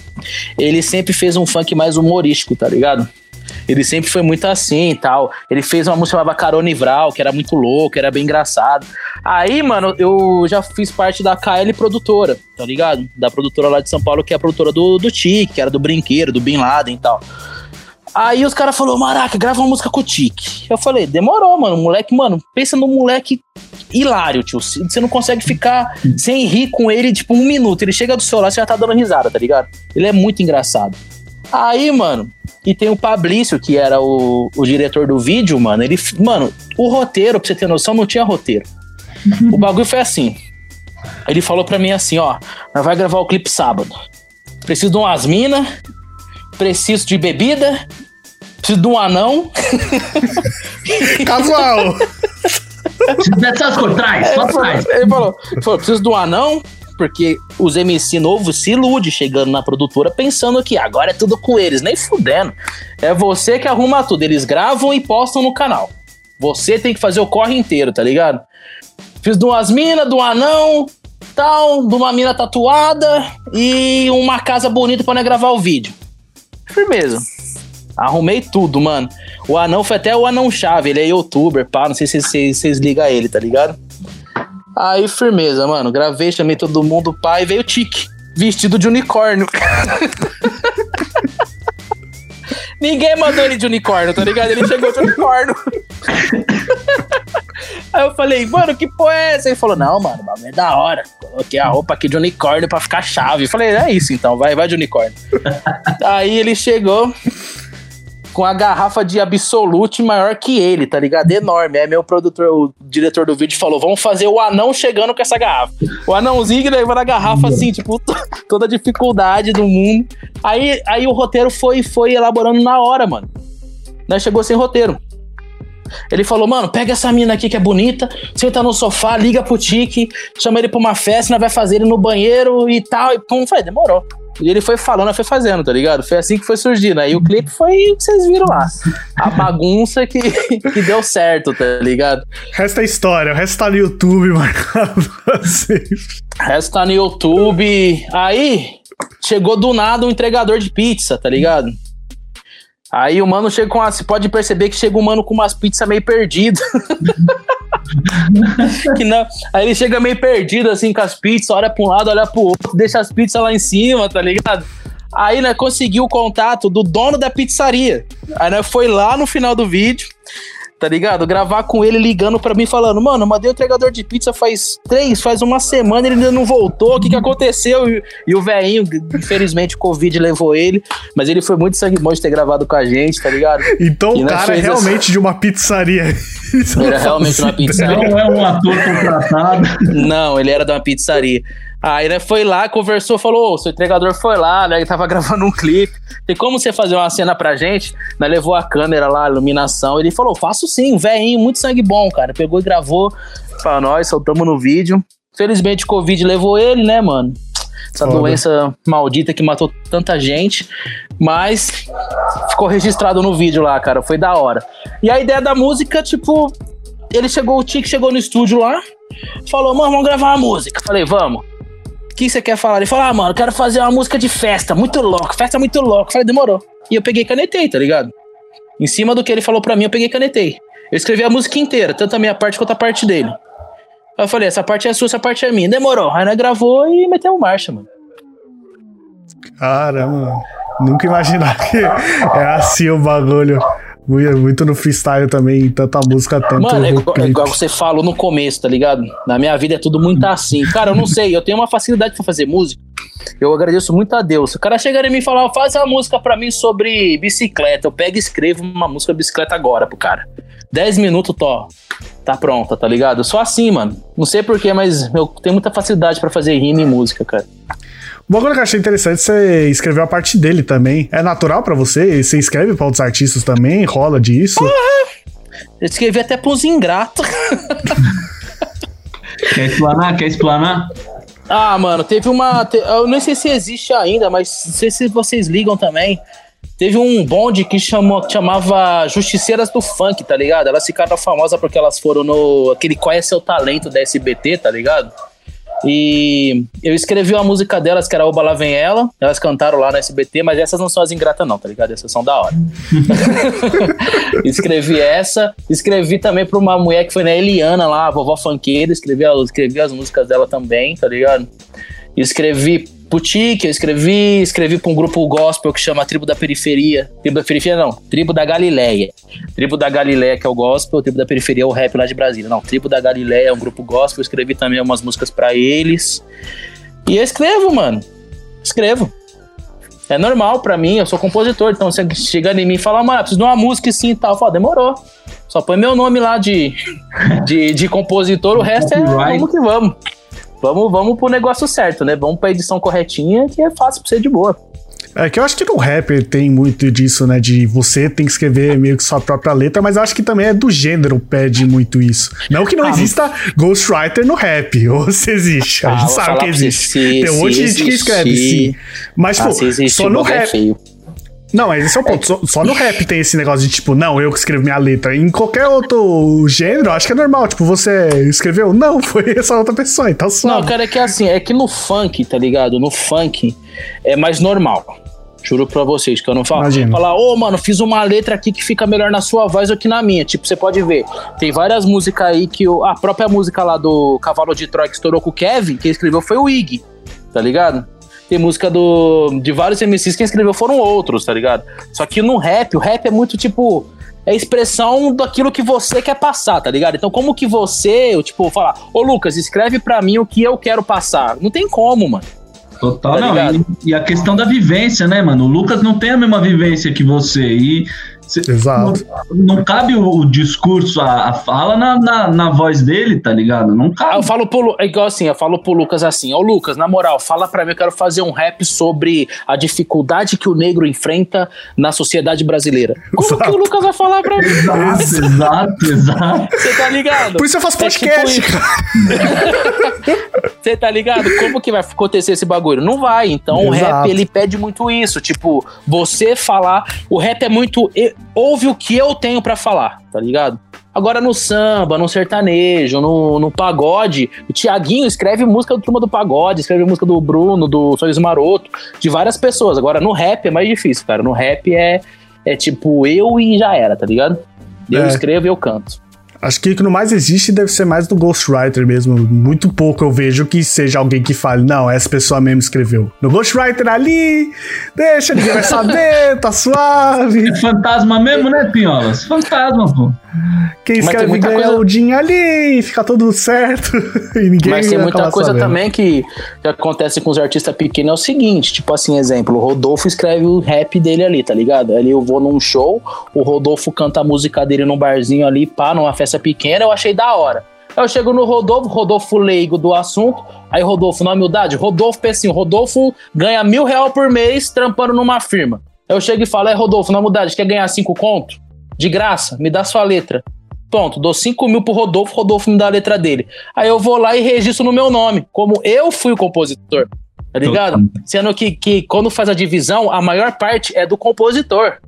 ele sempre fez um funk mais humorístico, tá ligado? Ele sempre foi muito assim e tal. Ele fez uma música chamada Carona Vral, que era muito louco, era bem engraçado. Aí, mano, eu já fiz parte da KL Produtora, tá ligado? Da produtora lá de São Paulo, que é a produtora do, do Tique, que era do Brinquedo, do Bin Laden e tal. Aí os caras falaram, Maraca, grava uma música com o Tique. Eu falei, demorou, mano. Moleque, mano, pensa no moleque hilário, tio. Você não consegue ficar sem rir com ele, tipo, um minuto. Ele chega do seu lado, você já tá dando risada, tá ligado? Ele é muito engraçado. Aí, mano, e tem o Pablício, que era o, o diretor do vídeo, mano. Ele, mano, o roteiro, pra você ter noção, não tinha roteiro. O bagulho foi assim. Ele falou pra mim assim, ó, nós vai gravar o clipe sábado. Preciso de umas minas, preciso de bebida, preciso de um anão. Casual! Coisas, traz, só traz. Ele falou, ele falou, preciso de um anão, porque os MC novos se iludem chegando na produtora pensando que agora é tudo com eles, nem fudendo. É você que arruma tudo. Eles gravam e postam no canal. Você tem que fazer o corre inteiro, tá ligado? Fiz duas minas, um anão, tal, de uma mina tatuada e uma casa bonita nós gravar o vídeo. Firmeza. Arrumei tudo, mano. O anão foi até o anão chave, ele é youtuber, pá, não sei se vocês ligam ele, tá ligado? Aí, firmeza, mano. Gravei, chamei todo mundo, e veio o Tique, vestido de unicórnio. Ninguém mandou ele de unicórnio, tá ligado? Ele chegou de unicórnio. Aí eu falei, mano, que porra é essa? Ele falou, não, mano, o é da hora. Coloquei a roupa aqui de unicórnio pra ficar chave. Eu falei, é isso então, vai, vai de unicórnio. Aí ele chegou com a garrafa de Absolute maior que ele, tá ligado? Enorme. Aí meu produtor, o diretor do vídeo falou, vamos fazer o anão chegando com essa garrafa. O anãozinho levando a garrafa assim, tipo, toda a dificuldade do mundo. Aí, aí o roteiro foi, foi elaborando na hora, mano. Nós chegou sem roteiro. Ele falou, mano, pega essa mina aqui que é bonita, senta no sofá, liga pro Tique, chama ele pra uma festa, nós vai fazer ele no banheiro e tal. E pum, foi, demorou. E ele foi falando, foi fazendo, tá ligado? Foi assim que foi surgindo. Aí o clipe foi o que vocês viram lá. A bagunça que, que deu certo, tá ligado? Resta a história, o resto tá no YouTube marcado vocês. Resta tá no YouTube. Aí chegou do nada um entregador de pizza, tá ligado? Aí o mano chega com. Você pode perceber que chega um mano com umas pizzas meio perdidas. que não, aí ele chega meio perdido assim com as pizzas, olha pra um lado, olha pro outro, deixa as pizzas lá em cima, tá ligado? Aí, né, conseguiu o contato do dono da pizzaria. Aí, né, foi lá no final do vídeo, tá ligado? Gravar com ele ligando pra mim falando, mano, eu mandei o entregador de pizza faz três, faz uma semana, ele ainda não voltou, o que que aconteceu? E, e o velhinho, infelizmente, o Covid levou ele, mas ele foi muito sangue bom de ter gravado com a gente, tá ligado? Então E o cara é realmente essa- de uma pizzaria. Isso Era realmente uma pizzaria. Não é um ator contratado. Não, ele era de uma pizzaria. Aí, né, foi lá, conversou, falou, ô, seu entregador foi lá, né, ele tava gravando um clipe. Tem como você fazer uma cena pra gente? Né, levou a câmera lá, a iluminação. Ele falou, faço sim, velhinho, muito sangue bom, cara. Pegou e gravou pra nós, soltamos no vídeo. Felizmente o Covid levou ele, né, mano? Essa Foda. doença maldita que matou tanta gente. Mas ficou registrado no vídeo lá, cara. Foi da hora. E a ideia da música, tipo, ele chegou, o Tique chegou no estúdio lá, falou, mano, vamos gravar uma música. Falei, vamos. Que você quer falar? Ele falou, ah, mano, quero fazer uma música de festa, muito louco, festa muito louco. Falei, demorou. E eu peguei e canetei, tá ligado? Em cima do que ele falou pra mim, eu peguei e canetei. Eu escrevi a música inteira, tanto a minha parte quanto a parte dele. Aí eu falei, essa parte é sua, essa parte é minha. Demorou. Aí nós gravou e metemos marcha, mano. Caramba, nunca imaginar que é assim o bagulho. Muito, no freestyle também, tanta música, tanto Mano, é igual, é igual você falou no começo, tá ligado? Na minha vida é tudo muito assim. Cara, eu não sei, eu tenho uma facilidade pra fazer música. Eu agradeço muito a Deus. O cara chega em mim e fala, faz uma música pra mim sobre bicicleta. Eu pego e escrevo uma música bicicleta agora pro cara. 10 minutos, tô. Tá pronta, tá ligado? Sou assim, mano. Não sei porquê, mas eu tenho muita facilidade pra fazer rima e música, cara. O bagulho que eu achei interessante, você escreveu a parte dele também. É natural pra você? Você escreve pra outros artistas também? Rola disso? Eu escrevi até pros ingratos. Quer explanar? Quer explanar? Ah, mano, teve uma. te- Eu não sei se existe ainda, mas não sei se vocês ligam também. Teve um bonde que chamou, que chamava Justiceiras do Funk, tá ligado? Elas ficaram famosas porque elas foram no. aquele Qual é Seu Talento da SBT, tá ligado? E eu escrevi uma música delas, que era Oba Lá Vem Ela. Elas cantaram lá no SBT, mas essas não são as ingratas, não, tá ligado? Essas são da hora. escrevi essa. Escrevi também pra uma mulher que foi na Eliana lá, a vovó funkeira. Escrevi, escrevi as músicas dela também, tá ligado? Escrevi pro Tique, eu escrevi, escrevi pra um grupo gospel que chama Tribo da Periferia. Tribo da Periferia não, Tribo da Galileia. Tribo da Galileia que é o gospel, Tribo da Periferia é o rap lá de Brasília. Não, Tribo da Galileia é um grupo gospel, eu escrevi também umas músicas pra eles. E eu escrevo, mano. Escrevo. É normal pra mim, eu sou compositor, então você chega em mim e fala, mano, preciso de uma música assim e tal. Eu falo, demorou. Só põe meu nome lá de, de, de compositor, o resto é vamos que vamos. Vamos, vamos pro negócio certo, né? Vamos pra edição corretinha, que é fácil pra ser de boa. É que eu acho que no rap tem muito disso, né? De você tem que escrever meio que sua própria letra, mas acho que também é do gênero pede muito isso. Não que não Ah, exista ghostwriter no rap, ou se existe. A Ah, gente vou sabe que existe. se- tem um monte de gente que escreve, sim. Mas, Ah, pô, só no é rap. Não, mas esse é o ponto. Só, só no rap tem esse negócio de tipo, não, eu que escrevo minha letra. Em qualquer outro gênero, acho que é normal. Tipo, você escreveu? Não, foi essa outra pessoa, então só. Não, cara, é que assim, é que no funk, tá ligado? No funk é mais normal. Juro pra vocês que eu não falo. Imagino. Falar, ô, mano, fiz uma letra aqui que fica melhor na sua voz do que na minha. Tipo, você pode ver. Tem várias músicas aí que. o- a própria música lá do Cavalo de Troia que estourou com o Kevin, quem escreveu foi o Ig, tá ligado? Tem música do, de vários MCs, quem escreveu foram outros, tá ligado? Só que no rap, o rap é muito tipo. É expressão daquilo que você quer passar, tá ligado? Então, como que você, eu, tipo, falar, ô Lucas, escreve pra mim o que eu quero passar. Não tem como, mano. Total, Tá não. E, e a questão da vivência, né, mano? O Lucas não tem a mesma vivência que você. E cê- Exato. não, não cabe o, o discurso, a, a fala na, na, na voz dele, tá ligado? Não Aí eu cabe. falo pro é igual assim, eu falo pro Lucas assim, ô Lucas, na moral, fala pra mim, eu quero fazer um rap sobre a dificuldade que o negro enfrenta na sociedade brasileira. Como Exato. que o Lucas vai falar pra mim? Exato, exato, exato. Você tá ligado? Por isso eu faço É tipo podcast, isso. cara. Você tá ligado? Como que vai acontecer esse bagulho? Não vai. Então o Exato. rap, ele pede muito isso. Tipo, você falar. O rap é muito. Ouve o que eu tenho pra falar, tá ligado? Agora no samba, no sertanejo, no, no pagode, o Tiaguinho escreve música do Turma do Pagode, escreve música do Bruno, do Sorriso Maroto, de várias pessoas. Agora no rap é mais difícil, cara. No rap é, é tipo eu e já era, tá ligado? Eu É. escrevo e eu canto. Acho que o que no mais existe deve ser mais do Ghostwriter mesmo. Muito pouco eu vejo que seja alguém que fale, não, essa pessoa mesmo escreveu. No Ghostwriter ali, deixa, ninguém vai saber, tá suave. É fantasma mesmo, né, Pinholas? Fantasma, pô. Quem Mas tem escreve muita coisa- o ali, fica tudo certo. E ninguém Mas tem muita coisa sabendo. também que, que acontece com os artistas pequenos. É o seguinte, tipo assim, exemplo, o Rodolfo escreve o rap dele ali, tá ligado? Ali eu vou num show, o Rodolfo canta a música dele num barzinho ali, pá, numa festa pequena, eu achei da hora. Aí eu chego no Rodolfo, Rodolfo leigo do assunto, aí Rodolfo, na humildade, Rodolfo pensa assim, Rodolfo ganha mil real por mês trampando numa firma. Aí eu chego e falo, é Rodolfo, na humildade, quer ganhar cinco conto? De graça, me dá sua letra. Pronto, dou 5 mil pro Rodolfo, Rodolfo me dá a letra dele. Aí eu vou lá e registro no meu nome, como eu fui o compositor. Tá ligado? Sendo que, que quando faz a divisão, a maior parte é do compositor.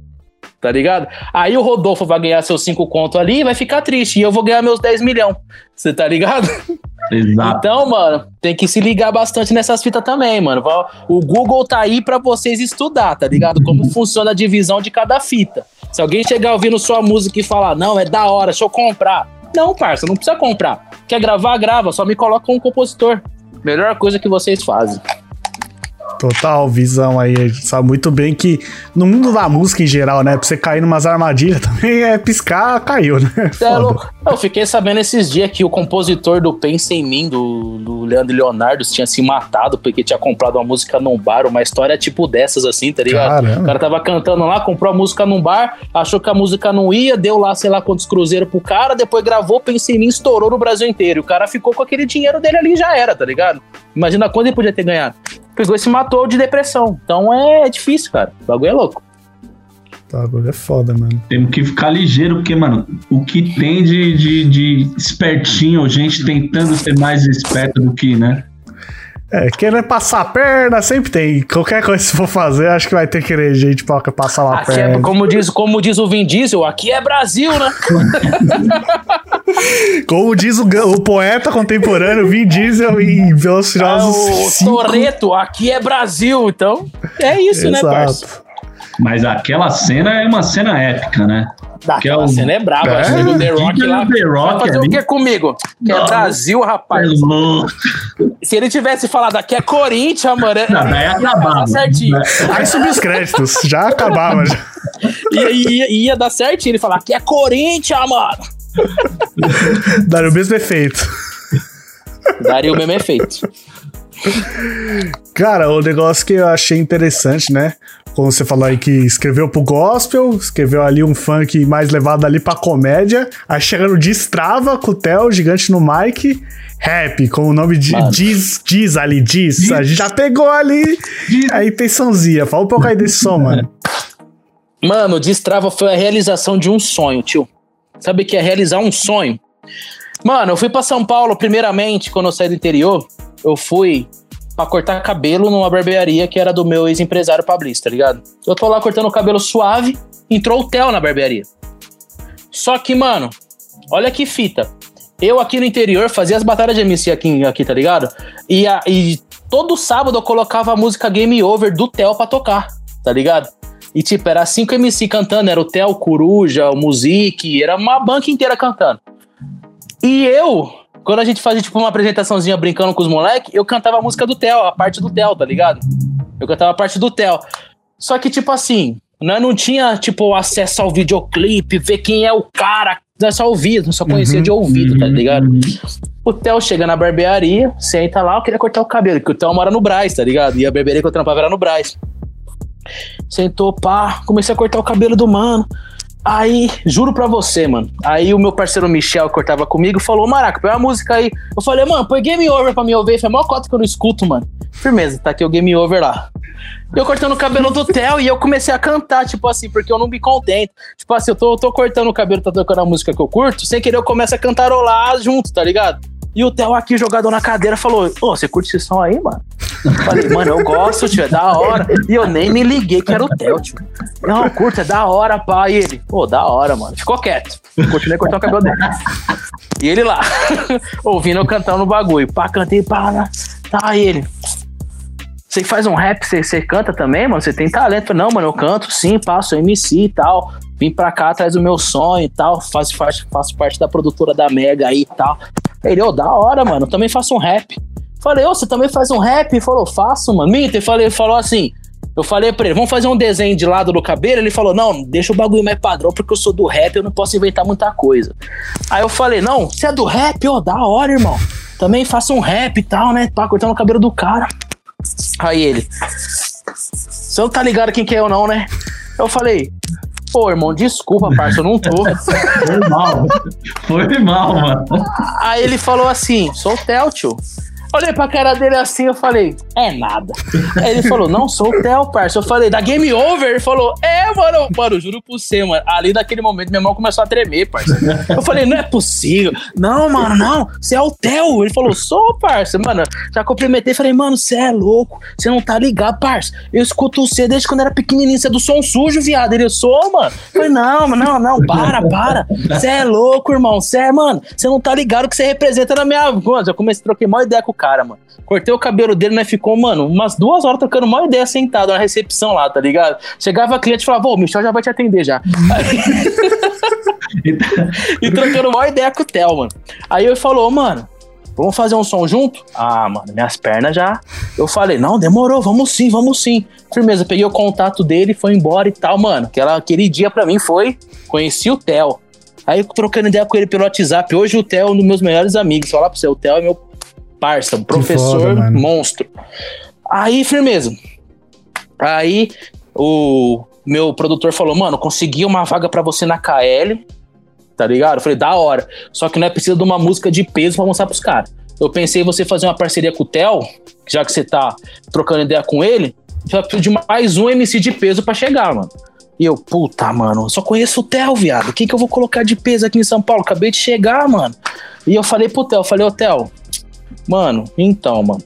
Tá ligado? Aí o Rodolfo vai ganhar seus 5 contos ali e vai ficar triste. E eu vou ganhar meus 10 milhões. Você tá ligado? Exato. Então, mano, tem que se ligar bastante nessas fitas também, mano. O Google tá aí pra vocês estudar, tá ligado? Como funciona a divisão de cada fita. Se alguém chegar ouvindo sua música e falar, não, é da hora, deixa eu comprar. Não, parça, não precisa comprar. Quer gravar, grava, só me coloca um compositor. Melhor coisa que vocês fazem. Total visão aí. A gente sabe muito bem que no mundo da música em geral, né? Pra você cair numas armadilhas também é piscar, caiu, né? É louco. Eu fiquei sabendo esses dias que o compositor do Pensa em Mim, do, do Leandro Leonardo, tinha se matado porque tinha comprado uma música num bar, uma história tipo dessas, assim, tá ligado? Caramba. O cara tava cantando lá, comprou a música num bar, achou que a música não ia, deu lá, sei lá quantos cruzeiros pro cara, depois gravou, Pensa em Mim, estourou no Brasil inteiro. E o cara ficou com aquele dinheiro dele ali e já era, tá ligado? Imagina quanto ele podia ter ganhado. Pegou e se matou de depressão. Então é, difícil, cara. O bagulho é louco. Tá, agora é foda, mano. Temos que ficar ligeiro, porque, mano, o que tem de, de, de espertinho, gente tentando ser mais esperto do que, né? É, querer passar a perna sempre tem. Qualquer coisa que for fazer, acho que vai ter que querer gente pra passar uma Aqui é, perna. como, diz, como diz o Vin Diesel, aqui é Brasil, né? Como diz o, o poeta contemporâneo Vin Diesel em Velociraptor o 5. Toreto, aqui é Brasil. Então, é isso, né, parça? Mas aquela cena é uma cena épica, né? Que é Aquela o- cena é braba. É, acho que o The Rock lá. no The Rock vai fazer ali. o que comigo? Que é. Brasil, rapaz. É louco. Se ele tivesse falado aqui é Corinthians, mano, é- Não, daí ia acabava. dar certinho. Aí subiu os créditos, já acabava. Já. Ia, ia, ia dar certinho ele falar aqui é Corinthians, mano. Daria o mesmo efeito. Daria o mesmo efeito. Cara, o negócio que eu achei interessante, né? Como você falou aí, que escreveu pro gospel, escreveu ali um funk mais levado ali pra comédia. Aí chega no Destrava com o Theo, gigante no mic. Rap, com o nome de diz, diz ali, diz. A gente já pegou ali a intençãozinha. Fala um pouco aí desse som, mano. Mano, o Destrava foi a realização de um sonho, tio. Sabe o que é realizar um sonho? Mano, eu fui pra São Paulo, primeiramente, quando eu saí do interior, eu fui pra cortar cabelo numa barbearia que era do meu ex-empresário Pablista, tá ligado? Eu tô lá cortando o cabelo suave, entrou o Theo na barbearia. Só que, mano, olha que fita. Eu aqui no interior fazia as batalhas de MC aqui, aqui tá ligado? E, a- e todo sábado eu colocava a música Game Over do Theo pra tocar, tá ligado? E tipo, era cinco MC cantando, era o Theo, o Coruja, o Music, era uma banca inteira cantando. E eu, quando a gente fazia tipo uma apresentaçãozinha brincando com os moleques, eu cantava a música do Theo, a parte do Theo, tá ligado? Eu cantava a parte do Theo. Só que, tipo assim, nós não tinha, tipo, acesso ao videoclipe, ver quem é o cara. Nós só ouvia, nós só conhecia de ouvido, tá ligado? O Theo chega na barbearia, senta lá, eu queria cortar o cabelo, porque o Theo mora no Braz, tá ligado? E a barbearia que eu trampava era no Braz. Sentou, pá, comecei a cortar o cabelo do mano. Aí, juro pra você, mano. Aí o meu parceiro Michel, que cortava comigo, falou: Maraca, põe uma música aí. Eu falei, mano, põe Game Over pra me ouvir. Foi a maior cota que eu não escuto, mano. Firmeza, tá aqui o Game Over lá. Eu cortando o cabelo do Theo e eu comecei a cantar, tipo assim, porque eu não me contento. Tipo assim, eu tô, eu tô cortando o cabelo, tá tocando a música que eu curto, sem querer eu começo a cantarolar junto, tá ligado? E o Theo aqui jogado na cadeira falou: Ô, você curte esse som aí, mano? Falei, mano, eu gosto, tio, é da hora. E eu nem me liguei que era o Theo, tio. Não, curto, é da hora, pá. E ele, pô, da hora, mano. Ficou quieto. Continuei cortando o cabelo dele. E ele lá, ouvindo eu cantando no bagulho. Pá, cantei, pá, né? tá, e ele. Você faz um rap, você, canta também, mano? Você tem talento? Não, mano, eu canto sim, passo MC e tal. Vim pra cá atrás do meu sonho e tal. Faço, faço, faço parte da produtora da Mega aí e tal. Ele, ô, da hora, mano. Eu também faço um rap. Falei, ô, você também faz um rap? Ele falou, faço, mano. Minta, ele falei, falou assim. Eu falei pra ele, vamos fazer um desenho de lado do cabelo? Ele falou, não, deixa o bagulho mais padrão, porque eu sou do rap, eu não posso inventar muita coisa. Aí eu falei, não, você é do rap? Ô, da hora, irmão. Também faço um rap e tal, né? Pá, cortando o cabelo do cara. Aí ele, você não tá ligado quem que é eu não, né? Eu falei, pô, irmão, desculpa, parça, eu não tô. Foi mal. Foi mal, mano. Aí ele falou assim: sou o Theo, tio. Olhei pra cara dele assim, eu falei, é nada. Aí ele falou, não, sou o Theo, parça. Eu falei, da Game Over? Ele falou, é, mano, mano, juro por você, mano. Ali naquele momento, minha mão começou a tremer, parça. Eu falei, não é possível. Não, mano, não, você é o Theo. Ele falou, sou, parça. Mano, já cumprimentei, falei, mano, você é louco. Você não tá ligado, parça. Eu escuto você desde quando era pequenininho, você é do som sujo, viado. Ele, eu sou, mano. Eu falei, não, mano, não, não, para, para. Você é louco, irmão. Você é, mano, você não tá ligado o que você representa na minha. Mano, eu comecei a trocar maior ideia com o cara, mano. Cortei o cabelo dele, né? Ficou, mano, umas duas horas trocando maior ideia sentado na recepção lá, tá ligado? Chegava cliente e falava, ô, o Michel já vai te atender já. e trocando maior ideia com o Theo, mano. Aí ele falou, mano, vamos fazer um som junto? Ah, mano, minhas pernas já. Eu falei, não, demorou, vamos sim, vamos sim. Firmeza, peguei o contato dele, foi embora e tal, mano. Aquela, aquele dia pra mim foi, conheci o Theo. Aí eu trocando ideia com ele pelo WhatsApp. Hoje o Theo é um dos meus melhores amigos. Falar pra você, o Theo é meu parça, um professor foda, monstro. Aí, firmeza. Aí o meu produtor falou, mano, consegui uma vaga pra você na KL, tá ligado? Eu falei, da hora. Só que não é preciso de uma música de peso pra mostrar pros caras. Eu pensei em você fazer uma parceria com o Theo, já que você tá trocando ideia com ele, já preciso de mais um MC de peso pra chegar, mano. E eu, puta, mano, só conheço o Theo, viado. O que, que eu vou colocar de peso aqui em São Paulo? Acabei de chegar, mano. E eu falei pro Theo, falei, ô Theo, mano, então, mano.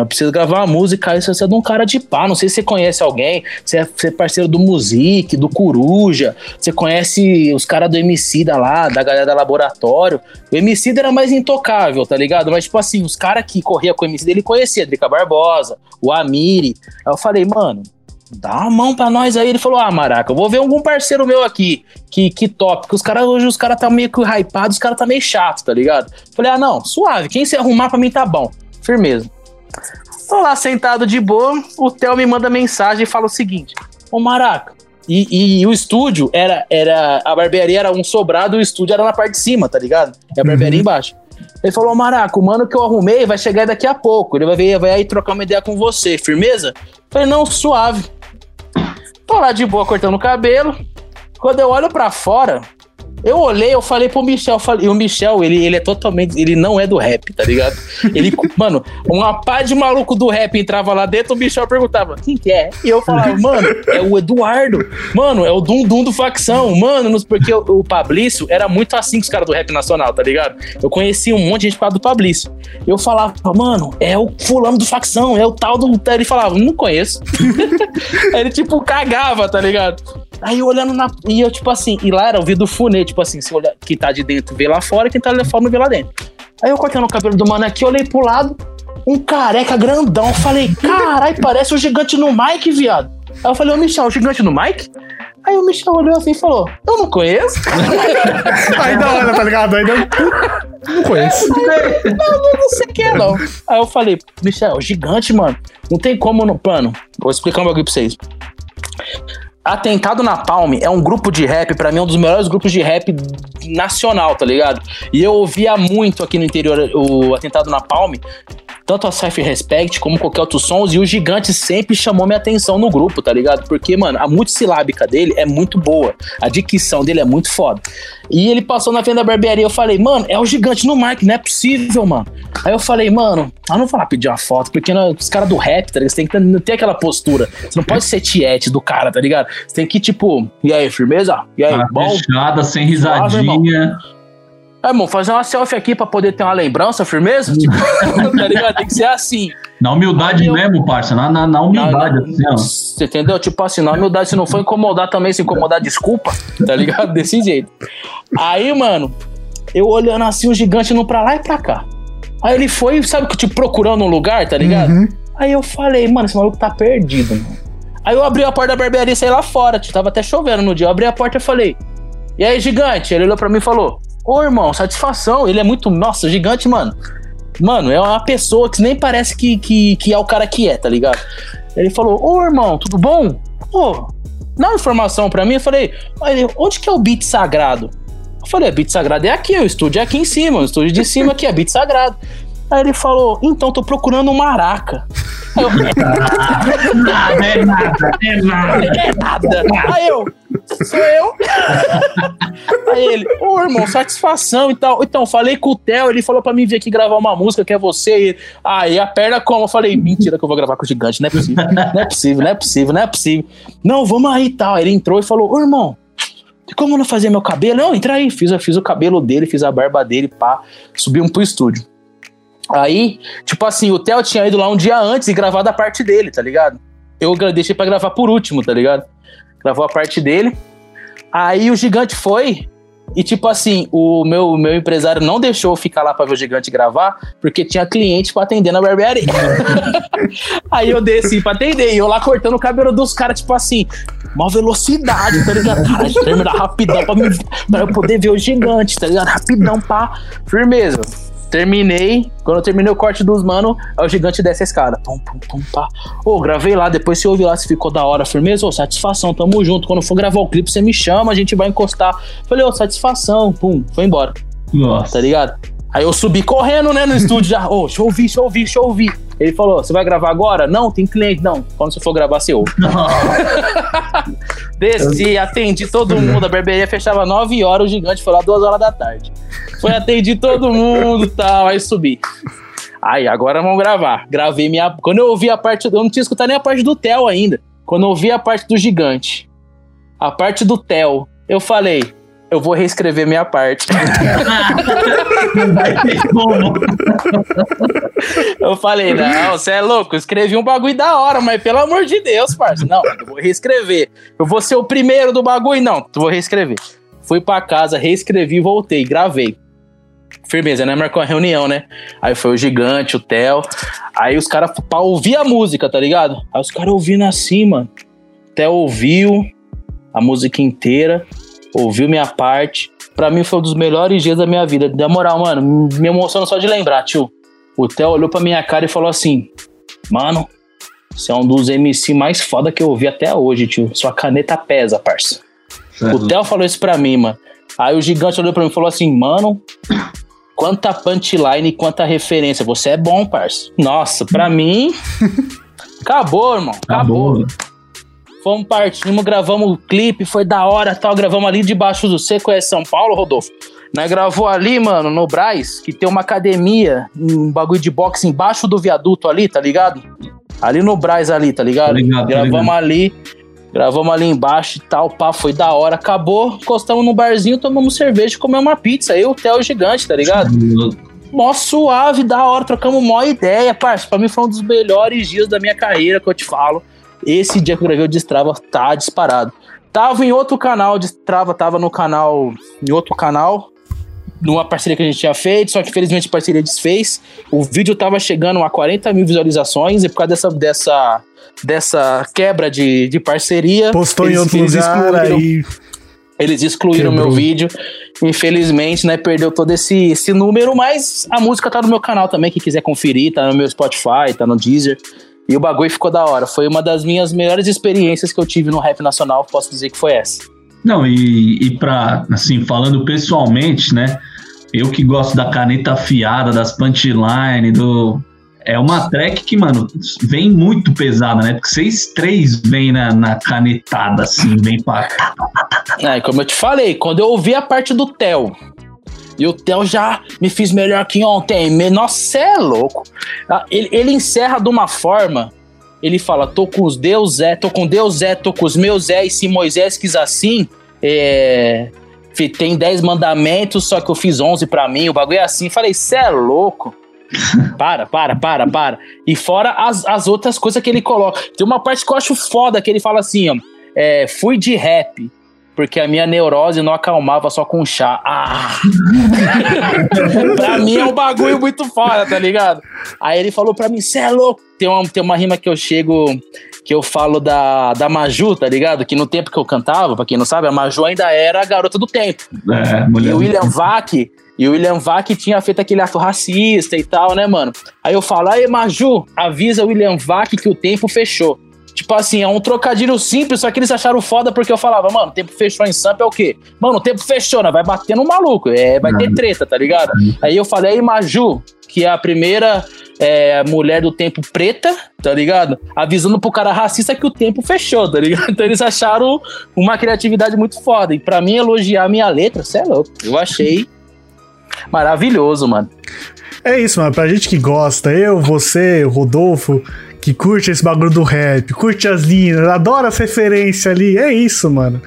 Eu preciso gravar uma música aí, você é de um cara de pá. Não sei se você conhece alguém. Você é, você é parceiro do Music, do Coruja. Você conhece os caras do MC da lá, da galera da laboratório. O MC era mais intocável, tá ligado? Mas, tipo assim, os caras que corria com o MC dele conhecia, Drica Barbosa, o Amiri. Aí eu falei, mano, dá uma mão pra nós aí. Ele falou, ah, Maraca, eu vou ver algum parceiro meu aqui, que, que top. Porque os caras, hoje os caras tá meio que hypados, os caras tá meio chato, tá ligado? Falei, ah, não, suave, quem se arrumar pra mim tá bom. Firmeza. Tô lá sentado de boa, o Theo me manda mensagem e fala o seguinte: Ô Maraca. E, e o estúdio era, era. A barbearia era um sobrado e o estúdio era na parte de cima, tá ligado? E a barbearia embaixo. Ele falou, "Ô, Maraca, o mano que eu arrumei vai chegar daqui a pouco. Ele vai, vir, vai aí trocar uma ideia com você, firmeza? Falei, não, suave. Tô lá de boa cortando o cabelo. Quando eu olho pra fora, eu olhei, eu falei pro Michel, falei, e o Michel, ele, ele é totalmente. Ele não é do rap, tá ligado? Ele, mano, uma pá de maluco do rap entrava lá dentro, o Michel perguntava, quem que é? E eu falava, mano, é o Eduardo. Mano, é o Dum Dum do facção. Mano, nos- porque o, o Pablício era muito assim com os caras do rap nacional, tá ligado? Eu conhecia um monte de gente por causa do Pablício. Eu falava, mano, é o fulano do facção, é o tal do. Ele falava, não conheço. Ele, tipo, cagava, tá ligado? Aí olhando na. E eu, tipo assim, e lá era o vidro funê, tipo assim, se olhar quem tá de dentro vê lá fora, quem tá lá fora não vê lá dentro. Aí eu cortando o cabelo do mano aqui, olhei pro lado, um careca grandão. Falei, carai, parece o gigante no Mike, viado. Aí eu falei, ô Michel, o gigante no Mike? Aí o Michel olhou assim e falou, eu não conheço. Aí da hora, tá ligado? Aí deu... Não conheço. Eu não sei quem é, não. Aí eu falei, Michel, gigante, mano. Não tem como, no plano. Vou explicar um bagulho pra vocês. Atentado na Palme é um grupo de rap, pra mim, é um dos melhores grupos de rap nacional, tá ligado? E eu ouvia muito aqui no interior o Atentado na Palme, tanto a Cypher Respect como qualquer outro sons, e o Gigante sempre chamou minha atenção no grupo, tá ligado? Porque, mano, a multissilábica dele é muito boa, a dicção dele é muito foda. E ele passou na frente da barbearia, eu falei, mano, é o Gigante no Mike, não é possível, mano. Aí eu falei, mano, eu não vou lá pedir uma foto, porque né, os caras do rap, tá ligado? Você tem que ter, aquela postura. Você não pode ser tiete do cara, tá ligado? Você tem que, tipo, e aí, firmeza? E aí, Cara bom? fechada, sem Suave, risadinha. É, irmão, fazer uma selfie aqui pra poder ter uma lembrança, firmeza? Tipo, tá ligado? Tem que ser assim. Na humildade eu- mesmo, parça. Na, na, na humildade, Não, assim, ó. Você entendeu? Tipo assim, na humildade, se não for incomodar também, se incomodar, desculpa, tá ligado? Desse jeito. Aí, mano, eu olhando assim, o gigante indo pra lá e pra cá. Aí ele foi, sabe que, tipo, procurando um lugar, tá ligado? Uhum. Aí eu falei, mano, esse maluco tá perdido, mano. Aí eu abri a porta da barbearia e saí lá fora, tipo, tava até chovendo no dia. Eu abri a porta e falei, e aí, gigante? Ele olhou pra mim e falou, ô irmão, satisfação. Ele é muito, nossa, gigante, mano. Mano, é uma pessoa que nem parece que, que, que é o cara que é, tá ligado? Ele falou, ô irmão, tudo bom? Pô, dá uma informação pra mim. Eu falei, "Olha, onde que é o beat sagrado? Eu falei, beat sagrado é aqui, o estúdio é aqui em cima, o estúdio de cima aqui é beat sagrado. Aí ele falou, então, tô procurando um maraca. Eu, Nada, é nada, é nada. é nada. Aí eu, sou eu. Aí ele, ô irmão, satisfação e tal. Então, falei com o Theo, ele falou pra mim vir aqui gravar uma música que é você. E aí a perna como? Eu falei, mentira que eu vou gravar com o gigante, não é possível. Não é possível, não é possível, não é possível. Não, vamos aí e tal. Aí ele entrou e falou, ô irmão, tem como não fazer meu cabelo? Não, entra aí. Fiz, fiz o cabelo dele, fiz a barba dele, pá. Subimos pro estúdio. Aí, tipo assim, o Theo tinha ido lá um dia antes e gravado a parte dele, tá ligado? Eu deixei pra gravar por último, tá ligado? Gravou a parte dele. Aí o gigante foi. E tipo assim, o meu, meu empresário não deixou eu ficar lá pra ver o gigante gravar, porque tinha cliente pra atender na barbearia. Aí eu desci pra atender, e eu lá cortando o cabelo dos caras, tipo assim, maior velocidade, tá ligado? Cara, terminar rapidão pra, me, pra eu poder ver o gigante, tá ligado? Rapidão, pá, firmeza. Terminei. Quando eu terminei o corte dos mano, aí o gigante desce a escada. Pum, pum, pum, pá. Ô, gravei lá, depois você ouve lá se ficou da hora. Firmeza, ô, satisfação, tamo junto. Quando for gravar o clipe, você me chama, a gente vai encostar. Falei, ô, satisfação, pum, foi embora, Nossa. tá ligado? Aí eu subi correndo, né, no estúdio já. Ô, deixa eu ouvir, deixa eu ouvir, deixa eu ouvir. Ele falou, você vai gravar agora? Não, tem cliente. Não, quando você for gravar, você ouve. Desci, atendi todo mundo. A barbearia fechava 9 horas, o gigante foi lá 2 horas da tarde. Foi atendi todo mundo e tal, aí subi. Aí, agora vamos gravar. Gravei minha. Quando eu ouvi a parte. Eu não tinha escutado nem a parte do Theo ainda. Quando eu ouvi a parte do gigante, a parte do Theo, eu falei. Eu vou reescrever minha parte. Eu falei, não, você é louco, eu escrevi um bagulho da hora, mas pelo amor de Deus, parça. Não, eu vou reescrever. Eu vou ser o primeiro do bagulho, não, eu vou reescrever. Fui pra casa, reescrevi, voltei, gravei. Firmeza, né? Marcou uma reunião, né? Aí foi o gigante, o Theo. Aí os caras, pra ouvir a música, tá ligado? Aí os caras ouvindo assim, mano. Theo ouviu a música inteira, ouviu minha parte. Pra mim foi um dos melhores dias da minha vida. Na moral, mano, me emociona só de lembrar, tio. O Theo olhou pra minha cara e falou assim: Mano, você é um dos MC mais foda que eu ouvi até hoje, tio. Sua caneta pesa, parça. O Theo falou isso pra mim, mano. Aí o gigante olhou pra mim e falou assim: Mano, quanta punchline e quanta referência. Você é bom, parça. Nossa, pra mim. Acabou, irmão. Acabou. Acabou. Fomos partimos, gravamos o clipe, foi da hora tal. Gravamos ali debaixo do Você conhece São Paulo, Rodolfo? Nós gravou ali, mano, no Braz, que tem uma academia, um bagulho de boxe embaixo do viaduto ali, tá ligado? Ali no Braz ali, tá ligado? Ligado, gravamos ligado. ali, gravamos ali embaixo e tal, pá, foi da hora. Acabou, encostamos no barzinho, tomamos cerveja e comemos uma pizza. Eu, o Theo Gigante, tá ligado? Mó suave, da hora, trocamos mó ideia, parça. Pra mim foi um dos melhores dias da minha carreira que eu te falo. Esse dia que eu gravei o Destrava tá disparado. Tava em outro canal, Destrava tava no canal, em outro canal, numa parceria que a gente tinha feito, só que infelizmente a parceria desfez. O vídeo tava chegando a 40 mil visualizações e por causa dessa, dessa, dessa quebra de, de parceria. Postou em eles- outro eles lugar excluíram- aí. eles excluíram Quebrou. meu vídeo. Infelizmente, né, perdeu todo esse, esse número, mas a música tá no meu canal também, quem quiser conferir, tá no meu Spotify, tá no Deezer. E o bagulho ficou da hora. Foi uma das minhas melhores experiências que eu tive no rap nacional, posso dizer que foi essa. Não, e, e pra, assim, falando pessoalmente, né? Eu que gosto da caneta afiada, das punchline, do. É uma track que, mano, vem muito pesada, né? Porque vocês três vêm na, na canetada, assim, vem pra. É, como eu te falei, quando eu ouvi a parte do Theo, e o Theo já me fiz melhor que ontem, nossa, cê é louco. Ah, Ele, ele encerra de uma forma, ele fala, tô com os Deus é, tô com Deus é, tô com os meus é, e se Moisés quis assim, é, tem 10 mandamentos, só que eu fiz 11 pra mim, o bagulho é assim. Falei, cê é louco. Para, para, para, para. E fora as, as outras coisas que ele coloca. Tem uma parte que eu acho foda, que ele fala assim, ó, é, fui de rap, porque a minha neurose não acalmava só com chá. Ah! pra mim é um bagulho muito foda, tá ligado? Aí ele falou pra mim, cê é louco. Tem uma, tem uma rima que eu chego, que eu falo da, da Maju, tá ligado? Que no tempo que eu cantava, pra quem não sabe, a Maju ainda era a garota do tempo. É, E o William Vac, e o William Vac tinha feito aquele ato racista e tal, né, mano? Aí eu falo, aí, Maju, avisa o William Vac que o tempo fechou. Tipo assim, é um trocadilho simples, só que eles acharam foda porque eu falava, mano, o tempo fechou em Sampa é o quê? Mano, o tempo fechou, né? Vai bater no maluco, é, vai ter treta, tá ligado? Aí eu falei, aí, Maju, que é a primeira é, mulher do tempo preta, tá ligado? Avisando pro cara racista que o tempo fechou, tá ligado? Então eles acharam uma criatividade muito foda. E pra mim, elogiar a minha letra, cê é louco. Eu achei maravilhoso, mano. É isso, mano. Pra gente que gosta, eu, você, o Rodolfo, que curte esse bagulho do rap, curte as linhas, adora as referências ali. É isso, mano.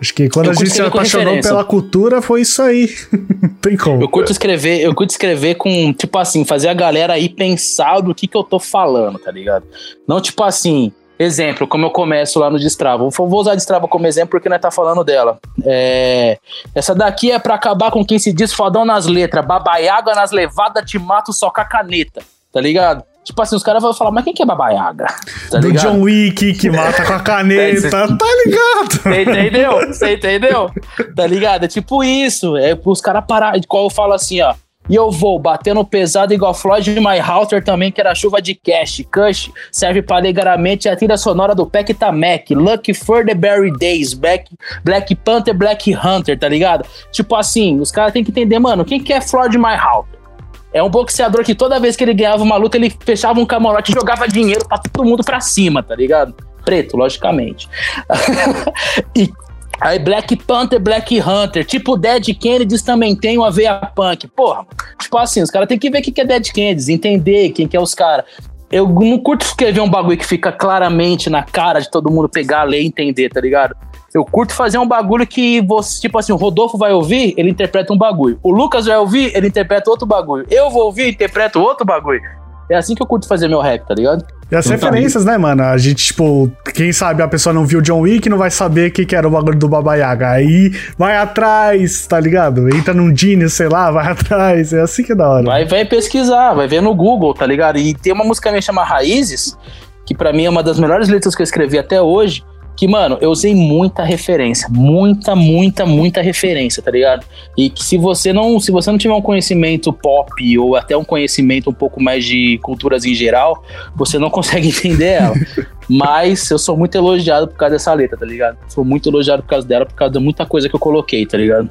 Acho que quando Eu a gente se apaixonou pela cultura, foi isso aí. Não tem como. Eu curto escrever, eu curto escrever com, tipo assim, fazer a galera aí pensar do que que eu tô falando, tá ligado? Não tipo assim, exemplo, como eu começo lá no Destrava. Vou usar a Destrava como exemplo porque nós tá falando dela. É, essa daqui é pra acabar com quem se diz fodão nas letras, babaiaga nas levadas, te mato só com a caneta, tá ligado? Tipo assim, os caras vão falar, mas quem que é babaiaga? Tá do ligado? John Wick que mata com a caneta, tá ligado? Você entendeu? Você entendeu? Tá ligado? É tipo isso. É os caras parar. Qual eu falo assim, ó. E eu vou batendo pesado igual Floyd e My Halter também, que era chuva de cash. Cush serve para alegramente a trilha sonora do Peck Tamek. Lucky for the Berry Days. Black, Black Panther, Black Hunter, tá ligado? Tipo assim, os caras têm que entender, mano, quem que é Floyd My Halter? É um boxeador que toda vez que ele ganhava uma luta, ele fechava um camarote e jogava dinheiro pra todo mundo pra cima, tá ligado? Preto, logicamente. e aí Black Panther, Black Hunter, tipo Dead Kennedys também tem uma veia punk. Porra, tipo assim, os caras têm que ver o que que é Dead Kennedys, entender quem que é os caras. Eu não curto escrever um bagulho que fica claramente na cara de todo mundo pegar, ler e entender, tá ligado? Eu curto fazer um bagulho que você, tipo assim, o Rodolfo vai ouvir, ele interpreta um bagulho. O Lucas vai ouvir, ele interpreta outro bagulho. Eu vou ouvir, interpreto outro bagulho. É assim que eu curto fazer meu rap, tá ligado? E as Então tá referências, né, mano? A gente, tipo, quem sabe a pessoa não viu John Wick não vai saber o que, que era o bagulho do Baba Yaga. Aí vai atrás, tá ligado? Entra num Genius, sei lá, vai atrás. É assim que é da hora. Vai, vai pesquisar, vai ver no Google, tá ligado? E tem uma música minha chamada Raízes, que pra mim é uma das melhores letras que eu escrevi até hoje. Que, mano, eu usei muita referência. Muita, muita, muita referência, tá ligado? E que se você não, se você não tiver um conhecimento pop ou até um conhecimento um pouco mais de culturas em geral, você não consegue entender ela. Mas eu sou muito elogiado por causa dessa letra, tá ligado? Sou muito elogiado por causa dela, por causa de muita coisa que eu coloquei, tá ligado?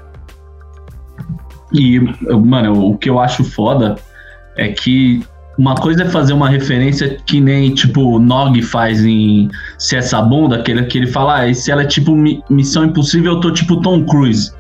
E, mano, o que eu acho foda é que uma coisa é fazer uma referência que nem, tipo, Nog faz em Se Essa Bunda, aquele que ele fala, ah, se ela é tipo Mi- Missão Impossível, eu tô tipo Tom Cruise.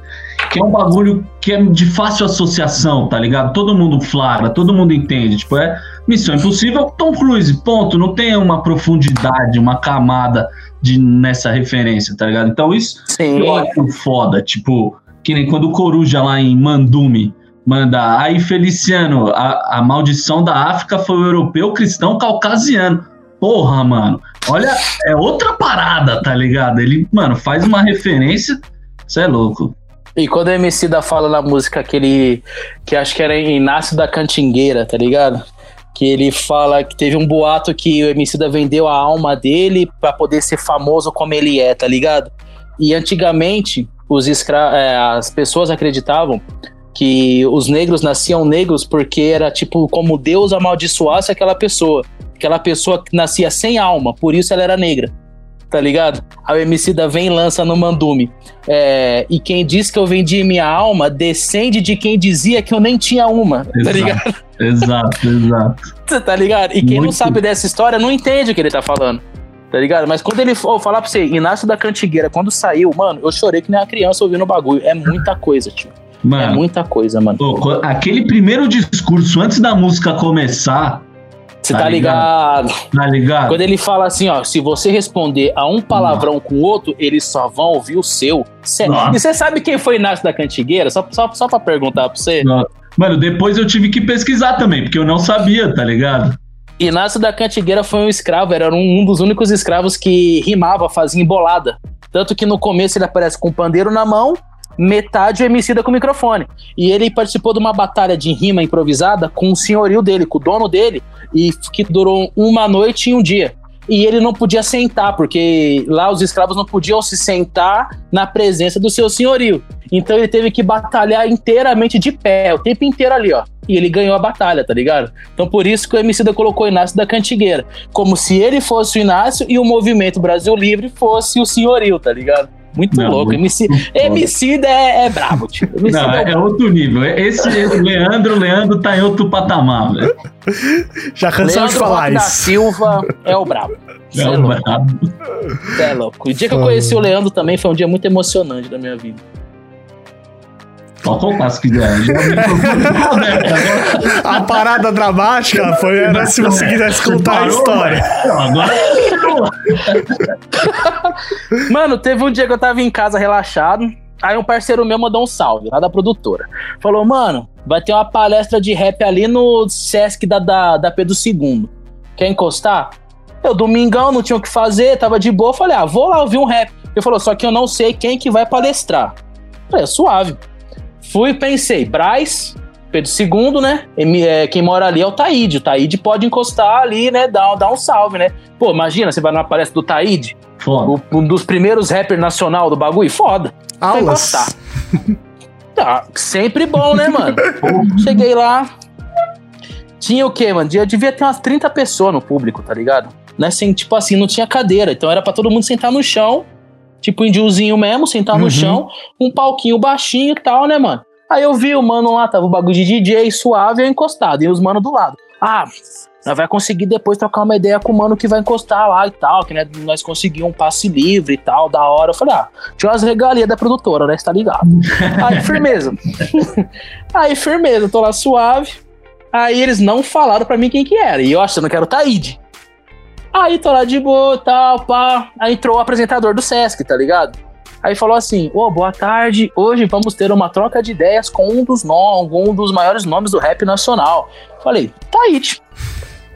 Que é um bagulho que é de fácil associação, tá ligado? Todo mundo flagra, todo mundo entende. Tipo, é Missão Impossível, Tom Cruise, ponto. Não tem uma profundidade, uma camada de, nessa referência, tá ligado? Então isso Sim. eu acho foda, tipo, que nem quando o Coruja lá em Mandume manda, aí Feliciano, a, a maldição da África foi o europeu cristão caucasiano. Porra, mano, olha, é outra parada, tá ligado? Ele, mano, faz uma referência, você é louco. E quando o MC da fala na música aquele que acho que era Inácio da Cantingueira, tá ligado? Que ele fala que teve um boato que o MC da vendeu a alma dele pra poder ser famoso como ele é, tá ligado? E antigamente os escra é, as pessoas acreditavam que os negros nasciam negros porque era tipo como Deus amaldiçoasse aquela pessoa. Aquela pessoa que nascia sem alma, por isso ela era negra. Tá ligado? O MC da vem e lança no Mandume. É, e quem diz que eu vendi minha alma descende de quem dizia que eu nem tinha uma. Tá Exato. ligado? Exato, exato. tá ligado? E quem não Muito. sabe dessa história não entende o que ele tá falando. Tá ligado? Mas quando ele for falar pra você, Inácio da Cantigueira, quando saiu, mano, eu chorei que nem uma criança ouvindo o bagulho. É muita coisa, tio. É Mano, muita coisa, mano. pô, aquele primeiro discurso antes da música começar, Você tá tá ligado? tá ligado? Quando ele fala assim, ó, se você responder a um palavrão com o outro, eles só vão ouvir o seu. Cê- Nossa. E você sabe quem foi Inácio da Cantigueira? Só, só, só pra perguntar pra você. Mano, depois eu tive que pesquisar também, porque eu não sabia, tá ligado? Inácio da Cantigueira foi um escravo, era um, um dos únicos escravos que rimava, fazia embolada. Tanto que no começo ele aparece com o pandeiro na mão, metade o Emicida com o microfone. E ele participou de uma batalha de rima improvisada com o senhorio dele, com o dono dele, e que durou uma noite e um dia. E ele não podia sentar, porque lá os escravos não podiam se sentar na presença do seu senhorio. Então ele teve que batalhar inteiramente de pé, o tempo inteiro ali, ó. E ele ganhou a batalha, tá ligado? Então por isso que o Emicida colocou Inácio da Cantigueira. Como se ele fosse o Inácio e o movimento Brasil Livre fosse o senhorio, tá ligado? Muito Não, louco. muito MC. Emicida é, é brabo, tio. Emicida Não, é é, é outro nível. Esse Leandro, Leandro tá em outro patamar, velho. Já cansamos de falar Roque da isso. Silva é o brabo. É é um louco, brabo. é louco. O dia que eu conheci o Leandro também foi um dia muito emocionante da minha vida. Já me tô aberto agora. A parada dramática foi era se você quisesse contar a história. Agora Mano, teve um dia que eu tava em casa relaxado. Aí um parceiro meu mandou um salve lá da produtora. Falou, mano, vai ter uma palestra de rap ali no Sesc da, da, da Pedro II. Quer encostar? Eu, domingão, não tinha o que fazer, tava de boa. Falei, ah, vou lá ouvir um rap. Ele falou, só que eu não sei quem que vai palestrar. Falei, é suave. Fui e pensei, Braz, Pedro II, né? É, quem mora ali é o Taíde. O Taíde pode encostar ali, né? Dar, dar um salve, né? Pô, imagina, você vai numa palestra do Taíde, Foda. o- um dos primeiros rappers nacional do bagulho, foda. Aulas. gostar. Tá, sempre bom, né, mano? Cheguei lá. Tinha o quê, mano? Eu devia ter umas 30 pessoas no público, tá ligado? Né? Sem, tipo assim, não tinha cadeira. Então era pra todo mundo sentar no chão. Tipo indiozinho mesmo, sentar no Uhum. chão. Um palquinho baixinho e tal, né, mano? Aí eu vi o mano lá, tava o bagulho de DJ suave e eu encostado. E os mano do lado. Ah, nós vai conseguir depois trocar uma ideia com o mano que vai encostar lá e tal. Que né, nós conseguimos um passe livre e tal, da hora. Eu falei, ah, tinha umas regalias da produtora, né? Você tá ligado? Aí, firmeza. Aí, firmeza, tô lá suave. Aí eles não falaram pra mim quem que era. E eu achando que era o Taíde. Aí tô lá de boa, tal, pá. Aí entrou o apresentador do Sesc, tá ligado? Aí falou assim: Ô, boa tarde. Hoje vamos ter uma troca de ideias com um dos nomes, um dos maiores nomes do rap nacional. Falei, Taíde.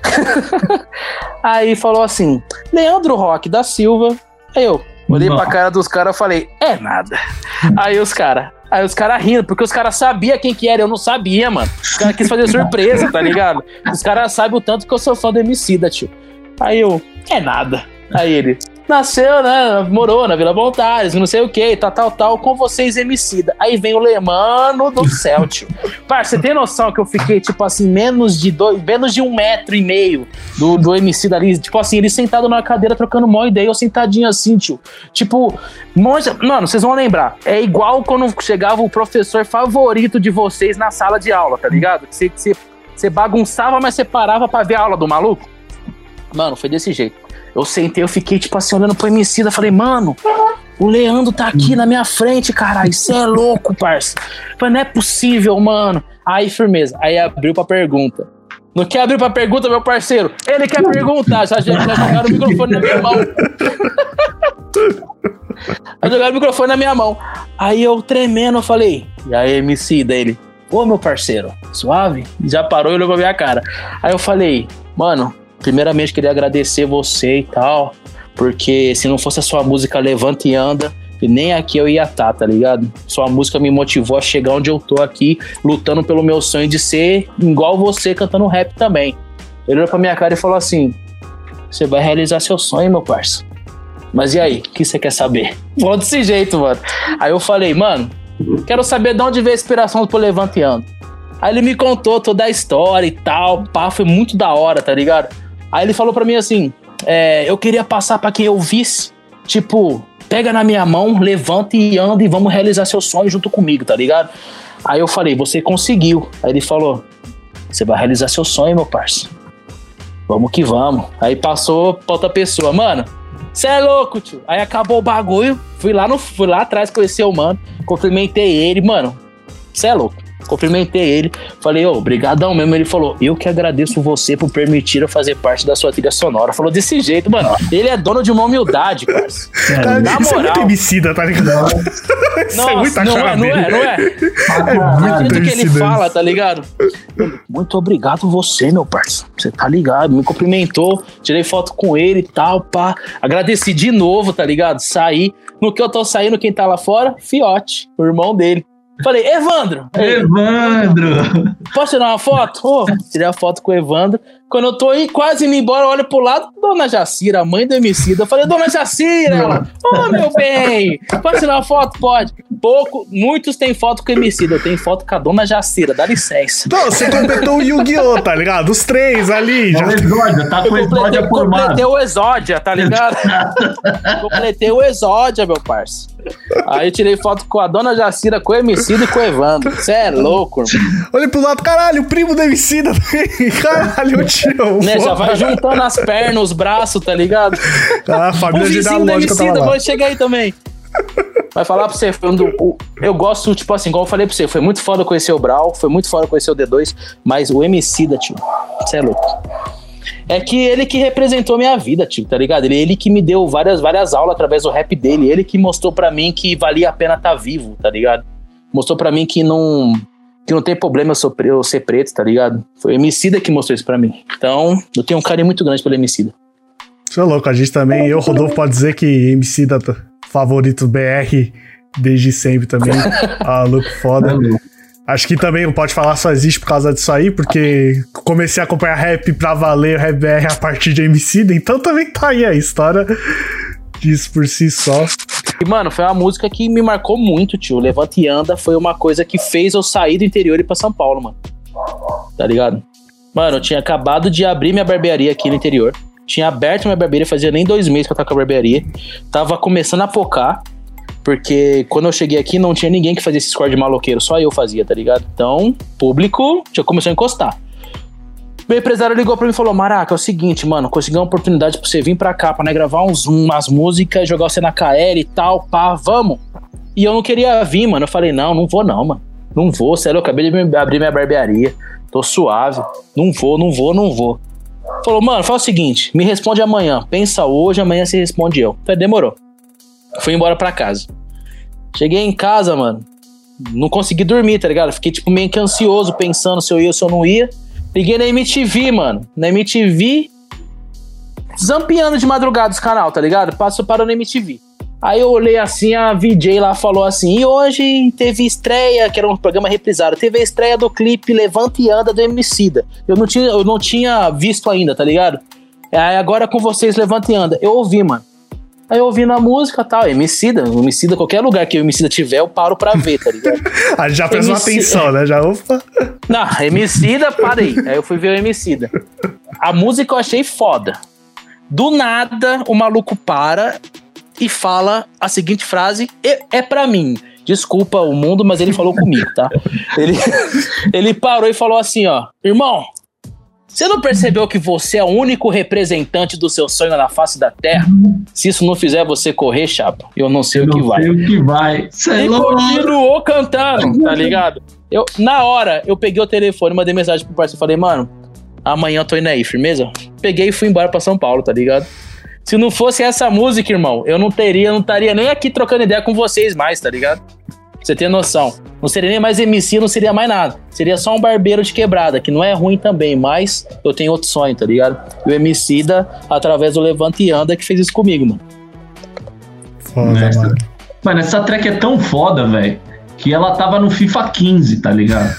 Aí falou assim: Leandro Roque da Silva. Aí eu olhei pra Nossa. cara dos caras e falei: É nada. Aí os caras. Aí os caras rindo, porque os caras sabiam quem que era, eu não sabia, mano. Os caras quis fazer surpresa, tá ligado? Os caras sabem o tanto que eu sou fã do Emicida, tio. Aí eu, é nada. Aí ele, nasceu, né, morou na Vila Voltares, não sei o que, tal, tal, tal, com vocês Emicida. Aí vem o Lemano do céu, tio. Parça, você tem noção que eu fiquei, tipo assim, menos de dois, menos de um metro e meio do, do Emicida ali, tipo assim, ele sentado na cadeira trocando mó ideia, eu sentadinho assim, tio. Tipo, monja, mano, vocês vão lembrar, é igual quando chegava o professor favorito de vocês na sala de aula, tá ligado? Você, você Você bagunçava, mas você parava pra ver a aula do maluco? Mano, foi desse jeito. Eu sentei, eu fiquei, tipo assim, olhando pro Emicida, falei, mano, o Leandro tá aqui na minha frente, caralho, você é louco, parça. Falei, não é possível, mano. Aí, firmeza. Aí abriu pra pergunta. Não quer abrir pra pergunta, meu parceiro? Ele quer perguntar, já, já, já jogaram o microfone na minha mão. já jogaram o microfone na minha mão. Aí eu tremendo, eu falei, e aí, MC dele? Ô, meu parceiro, suave? Já parou e olhou pra minha cara. Aí eu falei, mano, primeiramente queria agradecer você e tal, porque se não fosse a sua música Levanta e Anda, nem aqui eu ia estar, tá, tá ligado? Sua música me motivou a chegar onde eu tô aqui, lutando pelo meu sonho de ser igual você cantando rap também. Ele olhou pra minha cara e falou assim: Você vai realizar seu sonho, meu parça. Mas e aí, o que você quer saber? Falou desse jeito, mano. Aí eu falei, mano, quero saber de onde veio a inspiração pro Levanteando. Aí ele me contou toda a história e tal, pá, foi muito da hora, tá ligado? Aí ele falou pra mim assim: é, eu queria passar para quem eu visse, tipo, pega na minha mão, levanta e anda e vamos realizar seu sonho junto comigo, tá ligado? Aí eu falei, você conseguiu. Aí ele falou, você vai realizar seu sonho, meu parceiro. Vamos que vamos. Aí passou pra outra pessoa, mano. Você é louco, tio. Aí acabou o bagulho. Fui lá, no, fui lá atrás conhecer o mano. Cumprimentei ele, mano. Você é louco. Cumprimentei ele, falei, ô, oh, obrigadão mesmo. Ele falou, eu que agradeço você por permitir eu fazer parte da sua trilha sonora. Falou desse jeito, mano. Ele é dono de uma humildade, cara. Cara, Na isso moral. é muito emicida, tá ligado? isso Nossa, é muita não cara é, não é, não é. É muito que ele fala, tá ligado? Muito obrigado você, meu parceiro. Você tá ligado? Me cumprimentou, tirei foto com ele e tal, pá. Agradeci de novo, tá ligado? Saí. No que eu tô saindo, quem tá lá fora? Fiote, o irmão dele. Falei, Evandro! Evandro! Posso tirar uma foto? Oh, tirei a foto com o Evandro. Quando eu tô aí, quase indo embora, eu olho pro lado, Dona Jacira, a mãe do Emicida. Eu falei, Dona Jacira! Ela, ô oh, meu bem! Pode tirar uma foto? Pode. Pouco, muitos têm foto com o Emicida. Eu tenho foto com a Dona Jacira, dá licença. Não, você completou o Yu-Gi-Oh!, tá ligado? Os três ali. Já. O Exódia, tá com o Exódia formado. Completei o Exódia, tá ligado? completei o Exódia, meu parceiro. Aí eu tirei foto com a Dona Jacira, com o Emicida e com o Evandro. Você é louco, irmão. Olha pro lado, caralho, o primo do Emicida. Caralho, eu tiro. Né, já vai juntando as pernas, os braços, tá ligado? Ah, a família o vizinho do Emicida, vou chegar aí também. Vai falar pra você, do, eu gosto, tipo assim, igual eu falei pra você, foi muito foda conhecer o Brau, foi muito foda conhecer o D2, mas o Emicida, tio, você é louco. É que ele que representou minha vida, tio, tá ligado? Ele, ele que me deu várias, várias aulas através do rap dele. Ele que mostrou para mim que valia a pena estar tá vivo, tá ligado? Mostrou para mim que não que não tem problema eu, sou, eu ser preto, tá ligado? Foi o Emicida que mostrou isso pra mim. Então, eu tenho um carinho muito grande pelo Emicida. Você é louco, a gente também, eu, Rodolfo, pode dizer que Emicida tá favorito BR desde sempre também. ah, louco foda. É Acho que também Pode Falar só existe por causa disso aí, porque comecei a acompanhar rap pra valer, rap BR a partir de MC, então também tá aí a história disso por si só. E, mano, foi uma música que me marcou muito, tio. Levanta e Anda foi uma coisa que fez eu sair do interior e ir pra São Paulo, mano. Tá ligado? Mano, eu tinha acabado de abrir minha barbearia aqui no interior. Tinha aberto minha barbearia, fazia nem dois meses que eu tava com a barbearia. Tava começando a focar. Porque quando eu cheguei aqui não tinha ninguém que fazia esse score de maloqueiro, só eu fazia, tá ligado? Então, público já começou a encostar. Meu empresário ligou pra mim e falou: Maraca, é o seguinte, mano, consegui uma oportunidade pra você vir pra cá, pra né, gravar uns, umas músicas, jogar você na KL e tal, pá, vamos. E eu não queria vir, mano. Eu falei: Não, não vou não, mano. Não vou, sério, eu acabei de abrir minha barbearia, tô suave, não vou, não vou, não vou. Falou, mano, fala o seguinte, me responde amanhã. Pensa hoje, amanhã você responde eu. Falei, demorou. Fui embora pra casa. Cheguei em casa, mano. Não consegui dormir, tá ligado? Fiquei, tipo, meio que ansioso, pensando se eu ia ou se eu não ia. Liguei na MTV, mano. Na MTV, zampeando de madrugada os canal, tá ligado? Passou para na MTV. Aí eu olhei assim, a VJ lá falou assim: e hoje teve estreia, que era um programa reprisado, teve a estreia do clipe Levanta e Anda do Emicida. Eu não tinha, eu não tinha visto ainda, tá ligado? Aí agora com vocês, Levanta e Anda. Eu ouvi, mano. Aí eu ouvindo a música e tal, Emicida, Emicida, qualquer lugar que o Emicida tiver, eu paro pra ver, tá ligado? Aí já prestou atenção, né? Já, opa. Não, Emicida, parei. Aí eu fui ver o Emicida. A música eu achei foda. Do nada, o maluco para e fala a seguinte frase: é, é para mim. Desculpa o mundo, mas ele falou comigo, tá? Ele, ele parou e falou assim, ó. Irmão, você não percebeu que você é o único representante do seu sonho na face da Terra? Se isso não fizer você correr, chapa, eu não sei o que Não vai. sei o que vai. Cê é E continuou cantando, tá ligado? Eu, na hora, eu peguei o telefone, mandei mensagem pro parceiro, falei, mano, amanhã eu tô indo aí, firmeza? Peguei e fui embora pra São Paulo, tá ligado? Se não fosse essa música, irmão, eu não teria, não estaria nem aqui trocando ideia com vocês mais, tá ligado? Você tem noção. Não seria nem mais MC, não seria mais nada. Seria só um barbeiro de quebrada, que não é ruim também, mas eu tenho outro sonho, tá ligado? E o MC da, através do Levanta e Anda, que fez isso comigo, mano. Foda, Nessa- mano. Mano, essa track é tão foda, velho, que ela tava no FIFA 15, tá ligado?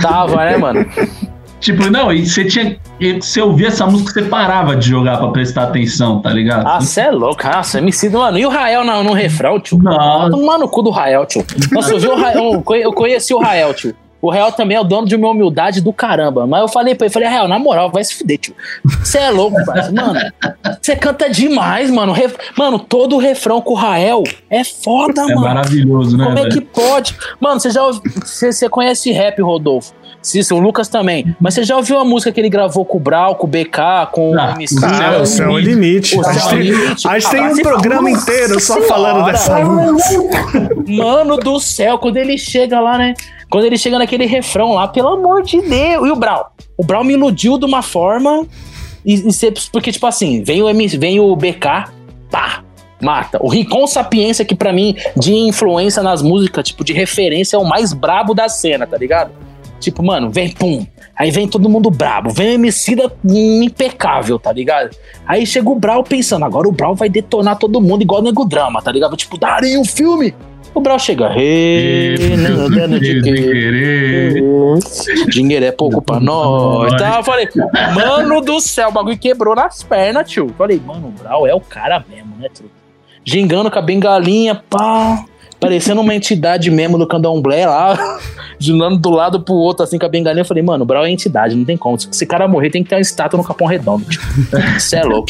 Tava, né, mano? Tipo, não, e você tinha. Você ouvia essa música, você parava de jogar pra prestar atenção, tá ligado? Ah, você é louco. Nossa, MC, do- mano. E o Rael no, no refrão, tio? Nossa. Tomar no cu do Rael, tio. Nossa, eu vi o Rael, eu conhe- eu conheci o Rael, tio. O Rael também é o dono de uma humildade do caramba. Mas eu falei pra ele, falei, Rael, na moral, vai se fuder, tio. Você é louco, parceiro. Mano, você canta demais, mano. Ref- Mano, todo o refrão com o Rael é foda, É mano. maravilhoso, né, Como é velho? que pode? Mano, você já ouvi- você, você conhece rap, Rodolfo? Cícero, o Lucas também. Mas você já ouviu a música que ele gravou com o Brau, com o BK, com o Ah, MC? o Ah, Céu o céu é o limite. O A céu gente é o tem, limite. a gente Ah, tem vai um programa inteiro só falando dessa música. Mano do céu, quando ele chega lá, né? Quando ele chega naquele refrão lá, pelo amor de Deus. E o Brau? O Brau me iludiu de uma forma. E, e cê- porque, tipo assim, vem o, MC, vem o BK, pá, mata. O Rincon Sapiência, que pra mim, de influência nas músicas, tipo, de referência, é o mais brabo da cena, tá ligado? Tipo, mano, vem, pum. Aí vem todo mundo brabo. Vem o MC da impecável, tá ligado? Aí chega o Brau pensando, agora o Brau vai detonar todo mundo igual o Nego Drama, tá ligado? Tipo, daria um filme. O Brau chega, "Hey, não dando de De quê? querer. Dinheiro é pouco pra nós. Tá, eu falei, mano do céu, o bagulho quebrou nas pernas, tio. Falei, mano, o Brau é o cara mesmo, né, tio? Gingando com a bengalinha, pá. Parecendo uma entidade mesmo do candomblé lá, girando do lado pro outro, assim, com a bengalinha. Eu falei, mano, o Brau é entidade, não tem como. Se esse cara morrer, tem que ter uma estátua no Capão Redondo. Você é louco.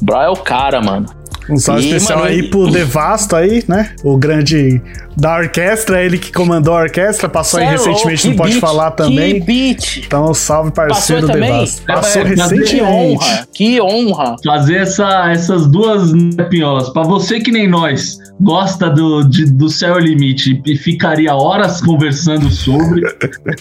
O Brau é o cara, mano. Um salve especial mano, aí e- pro Devasto aí, né? O grande da orquestra, ele que comandou a orquestra, passou aí é recentemente, que não pode beat, falar Que também. beat. Então, salve parceiro Passou também? Devasto. Passou É, mas- Que recentemente. honra, que honra. Fazer essa, essas duas pinholas. Pra você que nem nós gosta do, de- do Céu é Limite e ficaria horas conversando sobre,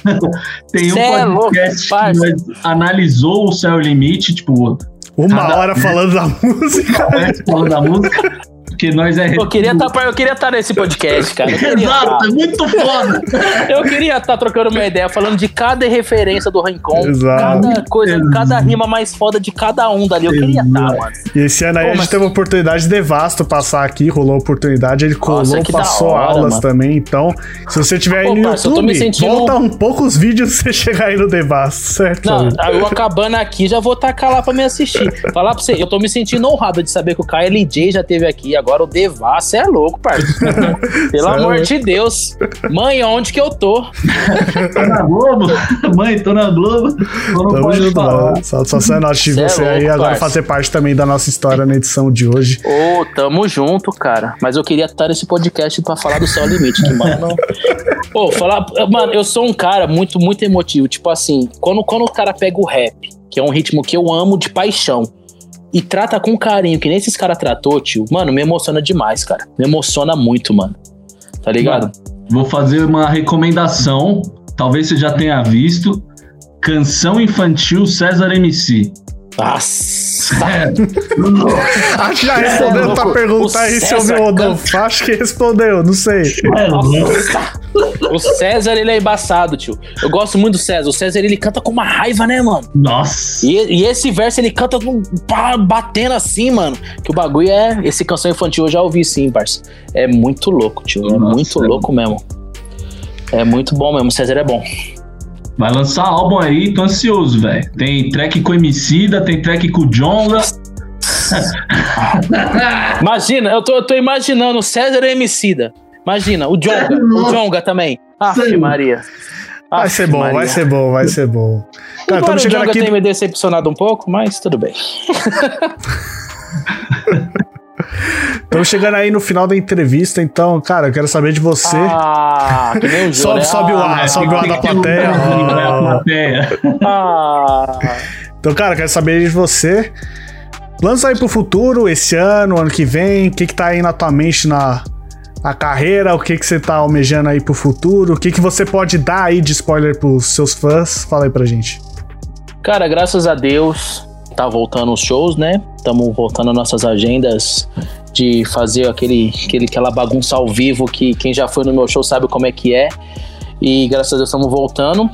tem um Cê é louco, podcast que analisou o Céu é Limite, tipo, Uma Cada- hora falando da música. né, falando da música, porque nós é. Eu queria tá estar eu queria tá nesse podcast, cara. Exato, tá. é muito foda. Eu queria estar trocando uma ideia, falando de cada referência do Rincon, Exato. cada coisa, Exato. cada rima mais foda de cada um dali. Eu queria estar, Exato. mano. E esse ano aí Pô, a gente mas- teve a oportunidade de Devasto passar aqui, rolou a oportunidade, ele colou, Nossa, passou hora, aulas mano. também. Então, se você tiver aí no parça, eu tô YouTube, me sentindo- volta um poucos vídeos pra você chegar aí no Devasto, certo? Não, eu acabando aqui, já vou tacar lá pra me assistir. Falar pra você, eu tô me sentindo honrado de saber que o KLJ já teve aqui, agora o Devas, você é louco, parceiro. Pelo Cê é amor de Deus. Mãe, onde que eu tô? Tô na Globo? Mãe, tô na Globo. Tô no Tamo junto, Falar. Só, só sendo Cê é você aí, louco, agora parça. fazer parte também da nossa história na edição de hoje. Ô, tamo junto, cara. Mas eu queria estar nesse podcast pra falar do Céu Limite, que, mano. Pô, falar. Mano, eu sou um cara muito, muito emotivo. Tipo assim, quando, quando o cara pega o rap, que é um ritmo que eu amo de paixão, e trata com carinho, que nem esses caras tratou, tio, mano, me emociona demais, cara. Me emociona muito, mano. Tá ligado? Vou fazer uma recomendação. Talvez você já tenha visto. Canção infantil César MC. Nossa. É, Acho que já é respondeu louco. tua pergunta O aí, se eu vi César o Rodolfo. Acho que respondeu, não sei. O César, ele é embaçado, tio. Eu gosto muito do César. O César, ele canta com uma raiva, né, mano? Nossa. E, e esse verso ele canta com- batendo assim, mano. Que o bagulho é. Esse canção infantil eu já ouvi sim, parça. É muito louco, tio. É Nossa, muito é louco mesmo. É muito bom mesmo. O César é bom. Vai lançar álbum aí, tô ansioso, velho. Tem track com Emicida, tem track com Jonga. Imagina, eu tô, eu tô imaginando o César e o Emicida. Imagina, o Jonga. o Jonga também. Sim. Maria. Vai ser bom, Maria. vai ser bom, vai ser bom. Cara, Embora o Jonga aqui. tenha me decepcionado um pouco, mas tudo bem. Estamos chegando aí no final da entrevista, então, cara, eu quero saber de você. Ah, que nem o Jô, sobe, sobe o Ah, ar, sobe o ar da plateia. Ah, Então, cara, eu quero saber de você. Planos aí pro futuro, esse ano, ano que vem, o que que tá aí na tua mente na, na carreira, o que que você tá almejando aí pro futuro, o que que você pode dar aí de spoiler pros seus fãs? Fala aí pra gente. Cara, graças a Deus, tá voltando os shows, né? Estamos voltando nossas agendas de fazer aquele, aquele, aquela bagunça ao vivo que quem já foi no meu show sabe como é que é. E graças a Deus estamos voltando.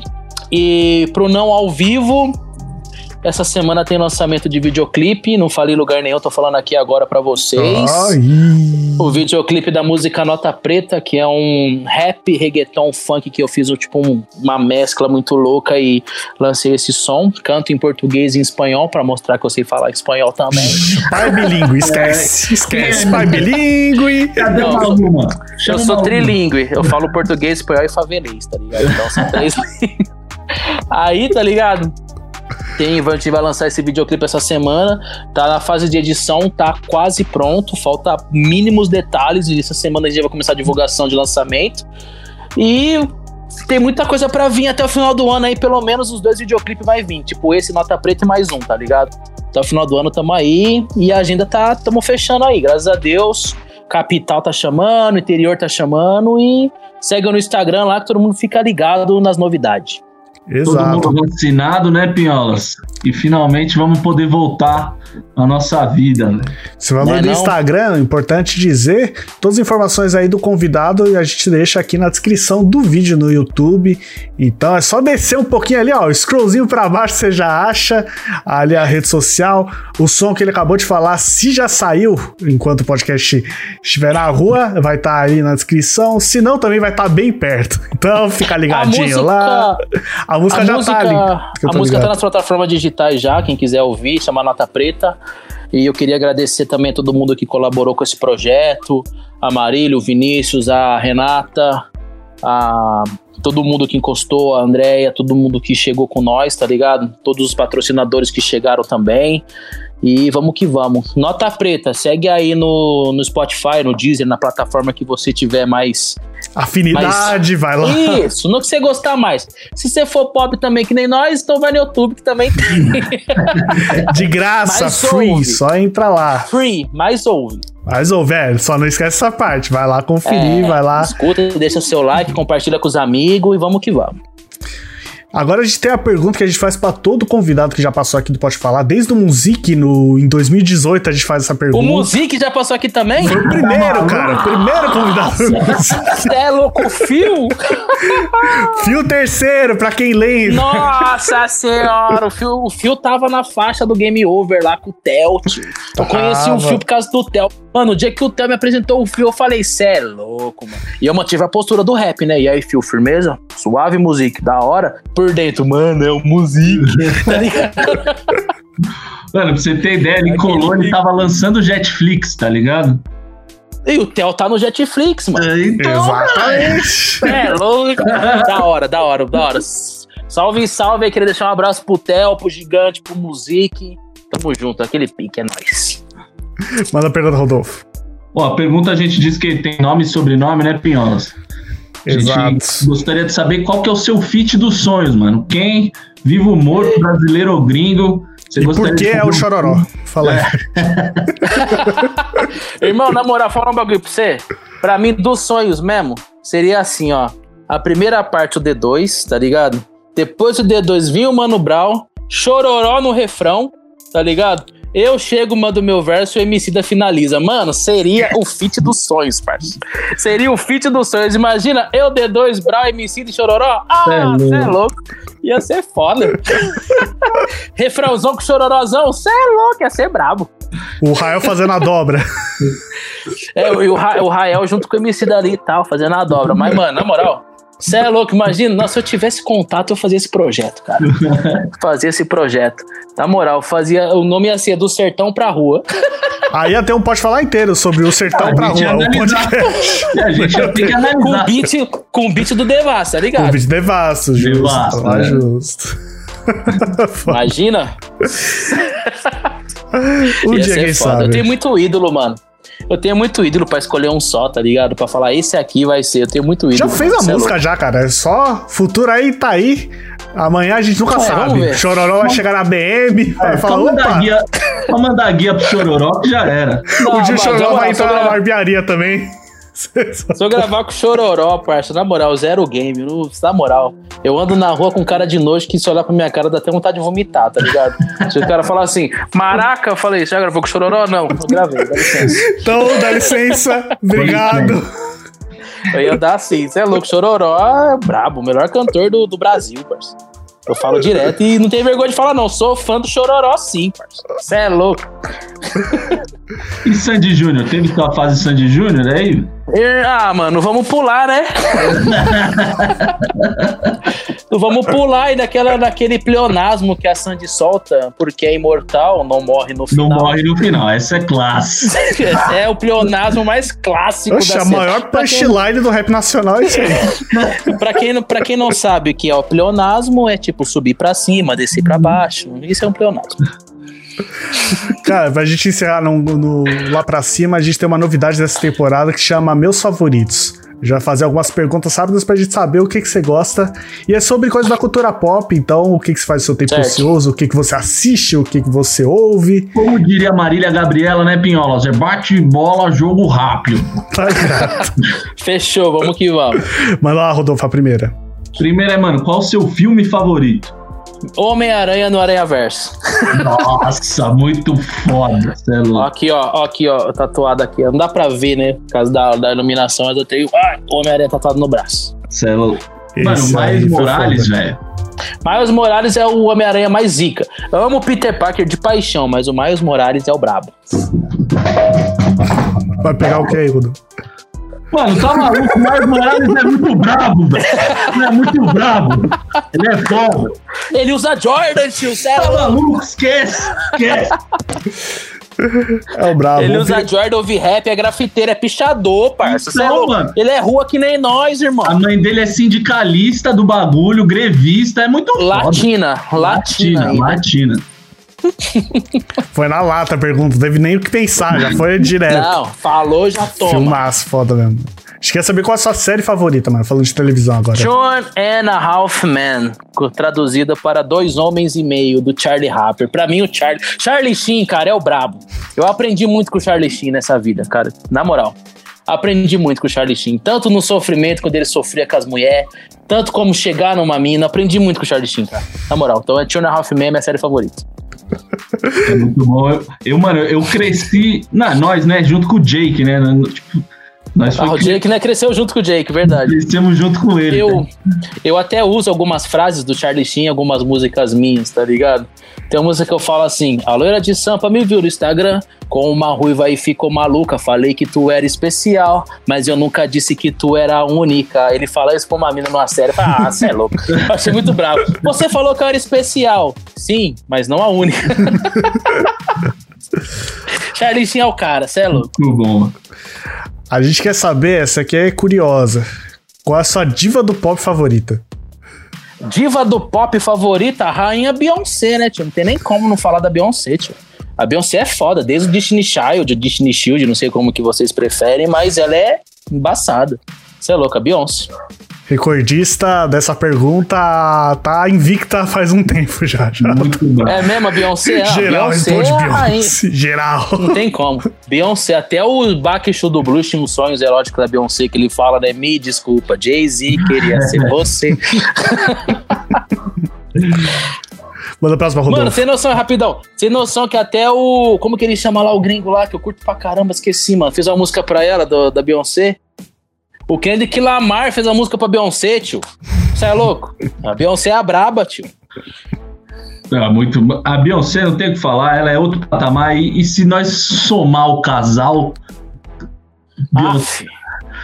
E pro não ao vivo, essa semana tem lançamento de videoclipe. Não falei em lugar nenhum, tô falando aqui agora pra vocês. Ai. O videoclipe da música Nota Preta, que é um rap, reggaeton, funk que eu fiz tipo um- uma mescla muito louca e lancei esse som. Canto em português e em espanhol pra mostrar que eu sei falar espanhol também. Pai bilíngue, esquece. Esquece. Pai bilíngue. Cadê Não, eu sou-? Eu sou trilingue, eu falo português, espanhol e favelês, tá ligado? Então são três línguas. Aí, tá ligado? Tem, a gente vai lançar esse videoclipe essa semana. Tá na fase de edição, tá quase pronto. Falta mínimos detalhes. E essa semana a gente vai começar a divulgação de lançamento. E tem muita coisa pra vir até o final do ano aí. Pelo menos os dois videoclipes vai vir. Tipo, esse Nota Preta e mais um, tá ligado? Até o final do ano tamo aí. E a agenda tá. Tamo fechando aí, graças a Deus. Capital tá chamando, interior tá chamando. E segue no Instagram lá que todo mundo fica ligado nas novidades. Todo Exato. mundo vacinado, né, Pinholas? E finalmente vamos poder voltar à nossa vida, né? Você vai Né, no não? Instagram, importante dizer, todas as informações aí do convidado e a gente deixa aqui na descrição do vídeo no YouTube. Então é só descer um pouquinho ali, ó, scrollzinho pra baixo você já acha ali a rede social. O som que ele acabou de falar, se já saiu enquanto o podcast estiver na rua, vai estar aí na descrição. Se não, também vai estar bem perto. Então fica ligadinho lá. A música a já música, tá ali. a música tá ligado. nas plataformas digitais já, quem quiser ouvir, chama Nota Preta. E eu queria agradecer também a todo mundo que colaborou com esse projeto, a Marília, o Vinícius, a Renata, a todo mundo que encostou, a Andréia, todo mundo que chegou com nós, tá ligado? Todos os patrocinadores que chegaram também. E vamos que vamos. Nota Preta, segue aí no, no Spotify, no Deezer, na plataforma que você tiver mais Afinidade, vai lá. isso, no que você gostar mais. Se você for pop também, que nem nós, então vai no YouTube que também tem. De graça, Mas free, ouve. só entra lá. Free, mais ouve. Mas, ô, velho, só não esquece essa parte. Vai lá conferir, É, vai lá. Escuta, deixa o seu like, compartilha com os amigos e vamos que vamos. Agora a gente tem a pergunta que a gente faz pra todo convidado que já passou aqui do Pode Falar. Desde o Music, no, em 2018, a gente faz essa O pergunta. Music já passou aqui também? Foi o primeiro, cara. O primeiro convidado. Você é louco, Fio? Fio terceiro, pra quem lembra. Nossa senhora, o Fio, o Fio tava na faixa do Game Over lá com o Theo, tio. Eu conheci o. Fio por causa do Theo. Mano, o dia que o Theo me apresentou o Fio, eu falei, cê é louco, mano. E eu mantive a postura do rap, né? E aí, Fio, firmeza? Suave music, da hora. Por dentro, mano, é o music. tá ligado? Mano, pra você ter ideia, ele colou, ele tava lançando Jetflix, tá ligado? E o Theo tá no Jetflix, mano. Então, Exatamente. É louco. da hora, da hora, da hora. Salve, salve aí. Queria deixar um abraço pro Theo, pro Gigante, pro Music. Tamo junto, aquele pique é nóis. Manda a pergunta, Rodolfo. Ó, a pergunta a gente diz que tem nome e sobrenome, né, Pinholas? A gente Exato. gostaria de saber qual que é o seu fit dos sonhos, mano. Quem, vivo, morto, brasileiro ou gringo? Você E gostaria por que de é o Chororó? Fala aí. Irmão, na moral, falar um bagulho pra você. Pra mim, dos sonhos mesmo, seria assim, ó. A primeira parte, o D2, tá ligado? Depois do D2 vinha o Mano Brown, chororó no refrão, tá ligado? Eu chego, mando meu verso e o Emicida finaliza. Mano, seria o feat dos sonhos, parceiro. Seria o feat dos sonhos. Imagina, eu, D2, Brown, Emicida e chororó. Cê é Ah, louco. você é louco. Ia ser foda. Refrãozão com chororozão, você é louco, ia ser brabo. O Rael fazendo a dobra. É, e o, Ra- o Rael junto com o MC dali e tal, fazendo a dobra. Mas, mano, na moral, você é louco, imagina, nossa, se eu tivesse contato, eu fazia esse projeto, cara. fazia esse projeto. Na moral, fazia. O nome ia ser do sertão pra rua. Aí até um Pode Falar inteiro sobre o sertão A pra rua. O analisar. podcast. A gente ter que Com analisar. beat, com beat do Devassa, tá Com ligado? vídeo devasso, justo. Devasso, lá, né? justo. Imagina. um ia dia, ser quem foda. Eu sabe. tenho muito ídolo, mano. Eu tenho muito ídolo pra escolher um só, tá ligado? Pra falar, esse aqui vai ser. Eu tenho muito ídolo. Já fez a é música já, cara. É só futuro aí, tá aí. Amanhã a gente nunca É, sabe. Chororó vai chegar na BM, vai É, falar, só, mandar opa, guia, mandar guia pro Chororó que já era. louco. o dia Não, Chororó vai entrar na barbearia também. Se eu gravar com o Chororó, parça, na moral, zero game, no- na moral. Eu ando na rua com cara de nojo que se olhar pra minha cara dá até vontade de vomitar, tá ligado? Se o cara falar assim, maraca, eu falei, já gravou com o Chororó? Não, eu gravei, dá licença. Então, dá licença. Obrigado. Eu ia dar assim, você é louco, Chororó é brabo, o melhor cantor do, do Brasil, parça. Eu falo direto e não tem vergonha de falar, não. Sou fã do Chororó, sim, parça. Você é louco. E Sandy Júnior? Teve sua fase Sandy Júnior aí? Ah, mano, vamos pular, né? vamos pular e daquela, daquele pleonasmo que a Sandy solta, porque é imortal, não morre no Não final. morre no final, essa é classe. É o pleonasmo mais clássico Oxe, da a maior Pra quem- punchline do rap nacional é isso aí. Pra quem, pra quem não sabe o que é o pleonasmo, é tipo subir pra cima, descer pra baixo. Isso é um pleonasmo. Cara, pra gente encerrar no, no- lá pra cima, a gente tem uma novidade dessa temporada que chama Meus Favoritos. Já fazer algumas perguntas rápidas pra gente saber o que, que você gosta. E é sobre coisas da cultura pop, então o que, que você faz no seu tempo Certo. ocioso, o que, que você assiste, o que, que você ouve. Como diria Marília Gabriela, né, Pinhola? Você bate bola, jogo rápido. Tá? Fechou, vamos que vamos. Manda lá, Rodolfo, a primeira. Primeiro é, mano, qual o seu filme favorito? Homem-Aranha no Aranhaverso. Nossa, muito foda, cê é aqui, ó, ó, aqui, ó, tatuado aqui. Não dá pra ver, né? Por causa da, da iluminação, mas eu tenho. Ah, Homem-Aranha tatuado no braço. Cê é louco. Mano, o Miles Morales, velho. Miles Morales é o Homem-Aranha mais zica. Eu amo o Peter Parker de paixão, mas o Miles Morales é o brabo. Vai pegar o que aí, Rodolfo? Mano, tá maluco? O Miles Morales é muito brabo, velho. Ele é muito brabo. Ele é foda. Ele usa Jordan, tio, é Tá maluco? Esquece. Esquece. É o brabo. Ele usa Jordan, ouve rap, é grafiteiro, é pichador, parça. É Então, louco. mano. Ele é rua que nem nós, irmão. A mãe dele é sindicalista do bagulho, grevista, é muito foda. Latina, latina. Latina, ainda. latina. Foi na lata a pergunta, não teve nem o que pensar, já foi direto. Não, falou, já toma. Filmaço, foda mesmo. A gente quer saber qual é a sua série favorita, mano, falando de televisão agora. John and a Half co- traduzida para Dois Homens e Meio, do Charlie Harper. Pra mim, o Charlie. Charlie Sheen, cara, é o brabo. Eu aprendi muito com o Charlie Sheen nessa vida, cara. Na moral. Aprendi muito com o Charlie Sheen. Tanto no sofrimento, quando ele sofria com as mulheres, tanto como chegar numa mina. Aprendi muito com o Charlie Sheen, cara. Na moral. Então é Two and a Half Men, minha série favorita. É muito bom. Eu, eu, mano, eu cresci. Não, nós, né? Junto com o Jake, né? Tipo, nós Ah, o Jake, né, cresceu junto com o Jake, verdade. crescemos junto com ele. Eu, eu até uso algumas frases do Charlie Sheen, algumas músicas minhas, tá ligado? Tem uma música que eu falo assim: A loira de Sampa me viu no Instagram com uma ruiva e ficou maluca. Falei que tu era especial, mas eu nunca disse que tu era única. Ele fala isso pra uma mina numa série. Ah, você é louco. Eu achei muito bravo. Você falou que eu era especial. Sim, mas não a única. Charlie Sheen é o cara, você é louco. Muito bom, mano. A gente quer saber, essa aqui é curiosa. Qual é a sua diva do pop favorita? Diva do pop favorita, a rainha Beyoncé, né, tio? Não tem nem como não falar da Beyoncé, tio. A Beyoncé é foda, desde o Destiny Child, o Destiny Shield, não sei como que vocês preferem, mas ela é embaçada. Você é louca, Beyoncé. Recordista dessa pergunta tá invicta faz um tempo já. já. Muito bom. É mesmo, a Beyoncé? A Geral Beyoncé responde é a rainha. Beyoncé. Geral. Não tem como. Beyoncé, até o Bach Show do Blues tinha uns sonhos eróticos da Beyoncé que ele fala, né? Me desculpa, Jay-Z queria ser você. Manda a próxima, Mano, Rodolfo. sem noção, rapidão. Sem noção que até o. Como que ele chama lá o gringo lá, que eu curto pra caramba, esqueci, mano. Fez uma música pra ela, do- da Beyoncé. O Kendrick Lamar fez uma música pra Beyoncé, tio. Você é louco? A Beyoncé é a braba, tio. É, muito. A Beyoncé não tem o que falar, ela é outro patamar. E, e se nós somar o casal. Beyoncé, Aff.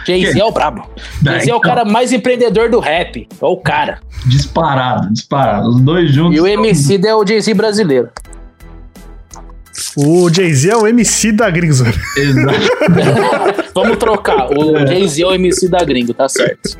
Jay-Z é o brabo. Jay-Z é o então. cara mais empreendedor do rap. É o cara. disparado, disparado. Os dois juntos. E o MC é o Jay-Z brasileiro. O Jay-Z é o MC da Gringzor. Exato. Vamos trocar. O Jay-Z é o MC da gringo, tá certo.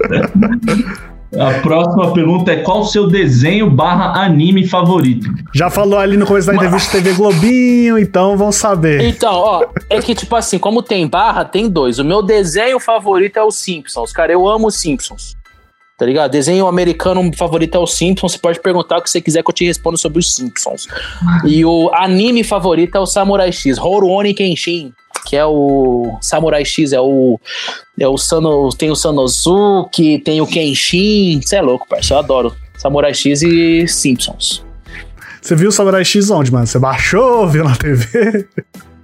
A próxima pergunta é qual o seu desenho barra anime favorito? Já falou ali no começo da entrevista TV Globinho, então vão saber. Então, ó, é que tipo assim, como tem barra, tem dois. O meu desenho favorito é os Simpsons, cara. Eu amo os Simpsons. Tá ligado? Desenho americano favorito é os Simpsons. Você pode perguntar o que você quiser que eu te respondo sobre os Simpsons. E o anime favorito é o Samurai X, Rurouni Kenshin, que é o Samurai X, é o é o Sano, tem o Sanosuke, tem o Kenshin. Você é louco, parceiro. Eu adoro Samurai X e Simpsons. Você viu o Samurai X onde, mano? Você baixou, viu na TV?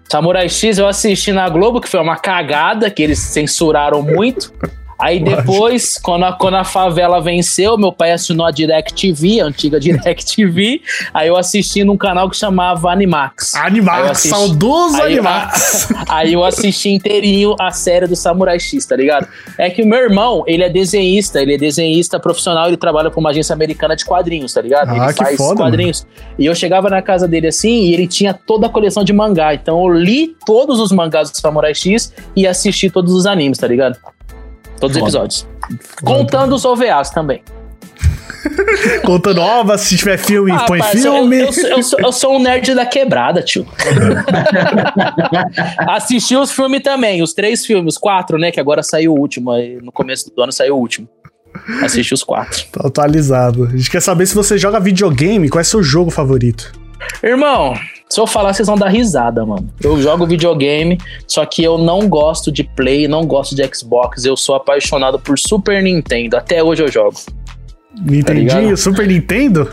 Samurai X eu assisti na Globo, que foi uma cagada, que eles censuraram muito. Aí depois, quando a, quando a favela venceu, meu pai assinou a DirecTV, a antiga DirecTV. aí eu assisti num canal que chamava Animax. Animax, assisti- saudoso Aí, Animax. a- aí eu assisti inteirinho a série do Samurai X, tá ligado? É que o meu irmão, ele é desenhista, ele é desenhista profissional, ele trabalha pra uma agência americana de quadrinhos, tá ligado? Ah, ele que faz foda, quadrinhos. E eu chegava na casa dele assim e ele tinha toda a coleção de mangá. Então eu li todos os mangás do Samurai X e assisti todos os animes, tá ligado? Todos os episódios. Contando os OVAs também. Contando ovas, se tiver filme, Ah, põe parça, filme. Eu, eu sou- eu sou, eu sou um nerd da quebrada, tio. Assisti os filmes também, os três filmes, os quatro, né? Que agora saiu o último. No começo do ano saiu o último. Assisti os quatro. Tá atualizado. A gente quer saber se você joga videogame, qual é seu jogo favorito? Irmão, se eu falar, vocês vão dar risada, mano. Eu jogo videogame, só que eu não gosto de Play, não gosto de Xbox. Eu sou apaixonado por Super Nintendo. Até hoje eu jogo. Nintendinho, ligado? Super Nintendo?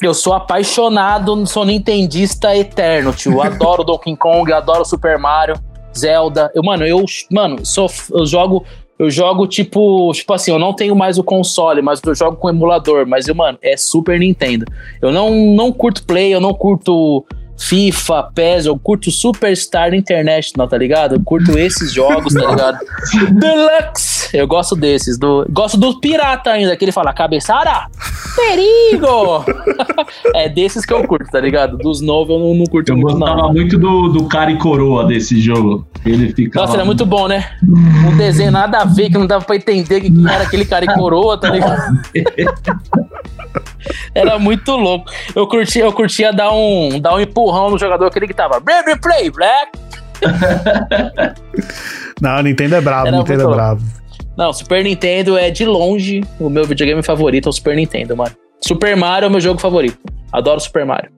Eu sou apaixonado, sou nintendista eterno, tio. Eu adoro Donkey Kong, adoro Super Mario, Zelda. Eu, mano, eu, mano, sou, eu jogo, eu jogo tipo, tipo assim, eu não tenho mais o console, mas eu jogo com emulador, mas eu, mano, é Super Nintendo. Eu não não curto Play, eu não curto FIFA, PES, eu curto Superstar International, tá ligado? Eu curto esses jogos, tá ligado? Deluxe! Eu gosto desses. Do, gosto do pirata ainda, que ele fala, cabeçada, perigo! é desses que eu curto, tá ligado? Dos novos eu não, não curto Eu muito, gostava não. muito do, do cara e coroa desse jogo. Ele fica. Nossa, era muito bom, né? Um desenho nada a ver, que não dava pra entender que era aquele cara em coroa, tá ligado? Era muito louco. Eu curtia, eu curtia dar um, dar um empurrão no jogador, aquele que tava. Play, black! Não, Nintendo é bravo, Era Nintendo é bravo. Não, Super Nintendo é de longe o meu videogame favorito, é o Super Nintendo, mano. Super Mario é o meu jogo favorito. Adoro Super Mario.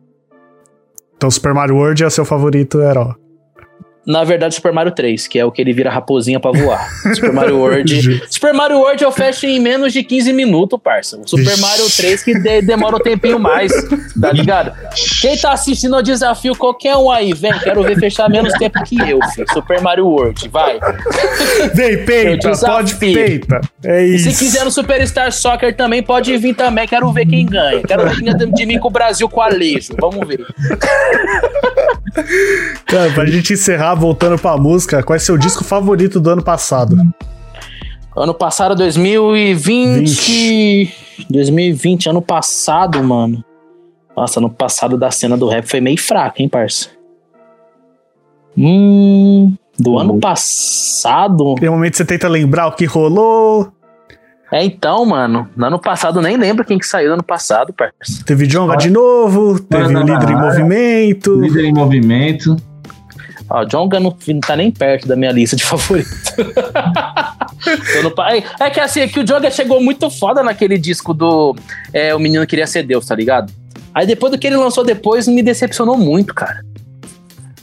Então Super Mario World é seu favorito herói. Na verdade, Super Mario 3, que é o que ele vira raposinha pra voar. Super Mario World. Super Mario World eu fecho em menos de 15 minutos, parça. O Super. Mario 3 que de- demora um tempinho mais, tá ligado? Quem tá assistindo ao desafio, qualquer um aí, vem, quero ver fechar menos tempo que eu, filho. Super Mario World, vai. Vem, peita, pode peita. É E isso. se quiser no Superstar Soccer também, pode vir também. Quero ver quem ganha. Quero ver quem ganha de mim com o Brasil com o Alejo. Vamos ver. Cara, pra gente encerrar, voltando pra música, qual é seu disco favorito do ano passado? Ano passado, 2020. 2020, ano passado, mano. Nossa, ano passado da cena do rap foi meio fraco, hein, parça? Hum. Do ano passado. Tem um momento que você tenta lembrar o que rolou. É então, mano. No ano passado, nem lembro quem que saiu no ano passado, parça. Teve Jonga de novo, teve Líder em. Movimento. Líder em movimento. Ó, o Jonga não, não tá nem perto da minha lista de favoritos. No é, é que assim, é que o Jonga chegou muito foda naquele disco do é, O Menino Queria Ser Deus, tá ligado? Aí depois do que ele lançou depois, me decepcionou muito, cara.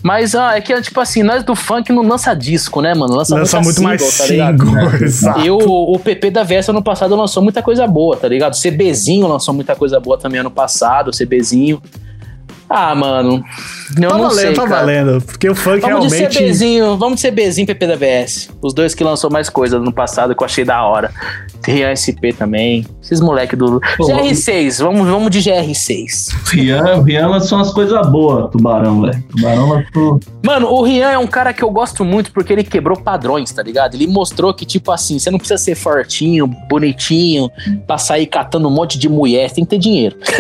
Mas ah, é que, tipo assim, nós do funk não lança disco, né, mano? Lança, Lança muito mais single, tá ligado? single. Exato. E o, o PP da Versa ano passado lançou muita coisa boa, tá ligado? O CBzinho lançou muita coisa boa também ano passado, o CBzinho. Ah, mano. Eu Tá não valendo, sei, tá cara. valendo. Porque o funk Vamos de realmente. CBzinho, vamos de CBzinho PP da VS. Os dois que lançou mais coisa no passado que eu achei da hora. Rian SP também. Esses moleque do. Pô, GR6, vamos, vamos de GR6. Rian, Rian lançou umas coisas boas, Tubarão, velho. Tubarão lançou. Mano, o Rian é um cara que eu gosto muito porque ele quebrou padrões, tá ligado? Ele mostrou que, tipo assim, você não precisa ser fortinho, bonitinho, pra sair catando um monte de mulher, você tem que ter dinheiro.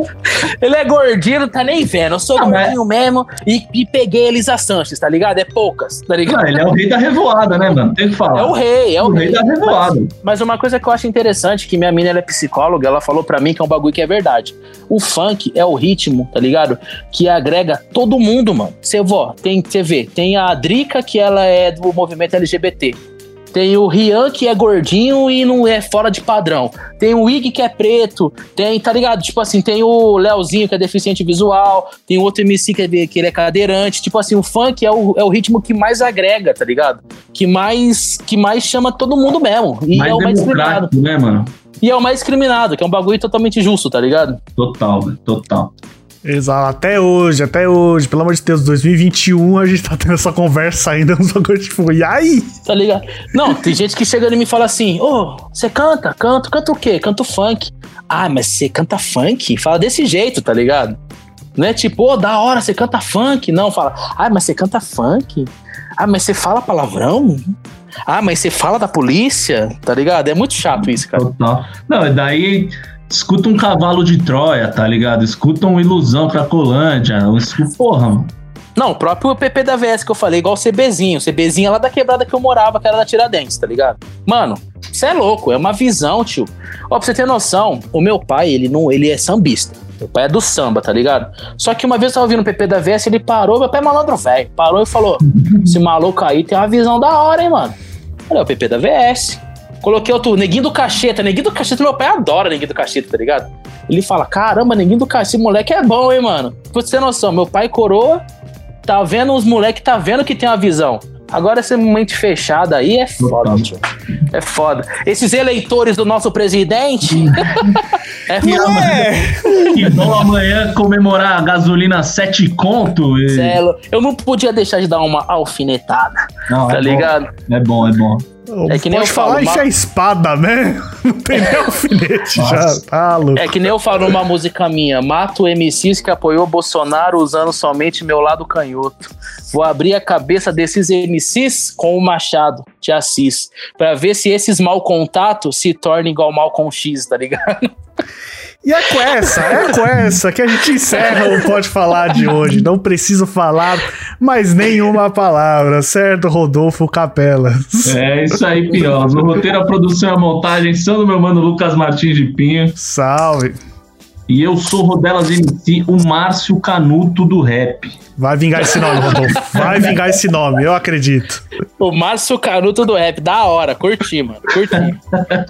ele Ele é gordinho, não tá nem vendo. Eu sou Ah, mas- gordinho mesmo e, e peguei Elisa Sanches, tá ligado? É poucas, tá ligado? Não, ele é o rei da revoada, né, mano? Tem que falar. É o rei, é o, O rei da revoada. Mas uma coisa que eu acho interessante, que minha mina ela é psicóloga, ela falou pra mim que é um bagulho que é verdade. O funk é o ritmo, tá ligado? Que agrega todo mundo, mano. Você vó, tem, você vê, tem a Drica, que ela é do movimento LGBT. Tem o Rian, que é gordinho e não é fora de padrão. Tem o Ig, que é preto. Tem, tá ligado? Tipo assim, tem o Leozinho, que é deficiente visual. Tem o outro MC, que, é, que ele é cadeirante. Tipo assim, o funk é o, é o ritmo que mais agrega, tá ligado? Que mais, que mais chama todo mundo mesmo. E mais é o mais discriminado. né, mano? E é o mais discriminado, que é um bagulho totalmente justo, tá ligado? Total, velho. Total. Exato, até hoje, até hoje, pelo amor de Deus, 2021 a gente tá tendo essa conversa ainda, uns bagulho tipo, e aí? Tá ligado? Não, tem gente que chega e me fala assim: Ô, você canta? Canto, canta o quê? Canto funk. Ah, mas você canta funk? Fala desse jeito, tá ligado? Não é tipo, ô, da hora, você canta funk. Não, fala, ah, mas você canta funk? Ah, mas você fala palavrão? Ah, mas você fala da polícia? Tá ligado? É muito chato isso, cara. Total. Não, e daí escuta um cavalo de Troia, tá ligado? Escuta um ilusão Cracolândia. Escuta, porra, mano. Não, o próprio PP da VS que eu falei, igual o CBzinho. O CBzinho é lá da quebrada que eu morava, que era da Tiradentes, tá ligado? Mano, você é louco, é uma visão, tio. Ó, pra você ter noção, o meu pai, ele não, ele é sambista. Meu pai é do samba, tá ligado? Só que uma vez eu tava ouvindo o PP da VS, ele parou, meu pai é malandro velho, parou e falou: esse maluco aí tem uma visão da hora, hein, mano? Olha, é o PP da VS. Coloquei outro, Neguinho do Cacheta. Neguinho do Cacheta, meu pai adora Neguinho do Cacheta, tá ligado? Ele fala: caramba, Neguinho do Cacheta, esse moleque é bom, hein, mano? Pra você ter noção, meu pai coroa, tá vendo os moleques, tá vendo que tem uma visão. Agora essa mente fechada aí é foda, tio. É foda. Esses eleitores do nosso presidente. é foda. E vão amanhã comemorar a gasolina 7 conto. E... Celo. Eu não podia deixar de dar uma alfinetada, Não, tá é ligado? Bom, é bom, é bom. É que nem Pode eu falar falo, encher ma- a espada, né? Não tem nem alfinete já, tá louco. É que nem eu falo numa música minha, mato MCs que apoiou Bolsonaro usando somente meu lado canhoto. Vou abrir a cabeça desses MCs com o machado de Assis, pra ver se esses mal contatos se tornam igual mal com X, tá ligado? E é com essa, é com essa que a gente encerra o Pode Falar de hoje. Não preciso falar mais nenhuma palavra, certo, Rodolfo Capelas? É isso aí, Pinholas. O roteiro, a produção e a montagem são do meu mano Lucas Martins de Pinho. Salve. E eu sou Rodelas MC, o Márcio Canuto do rap. Vai vingar esse nome, Rodolfo. Vai vingar esse nome, eu acredito. O Márcio Canuto do rap, da hora, curti, mano, curti.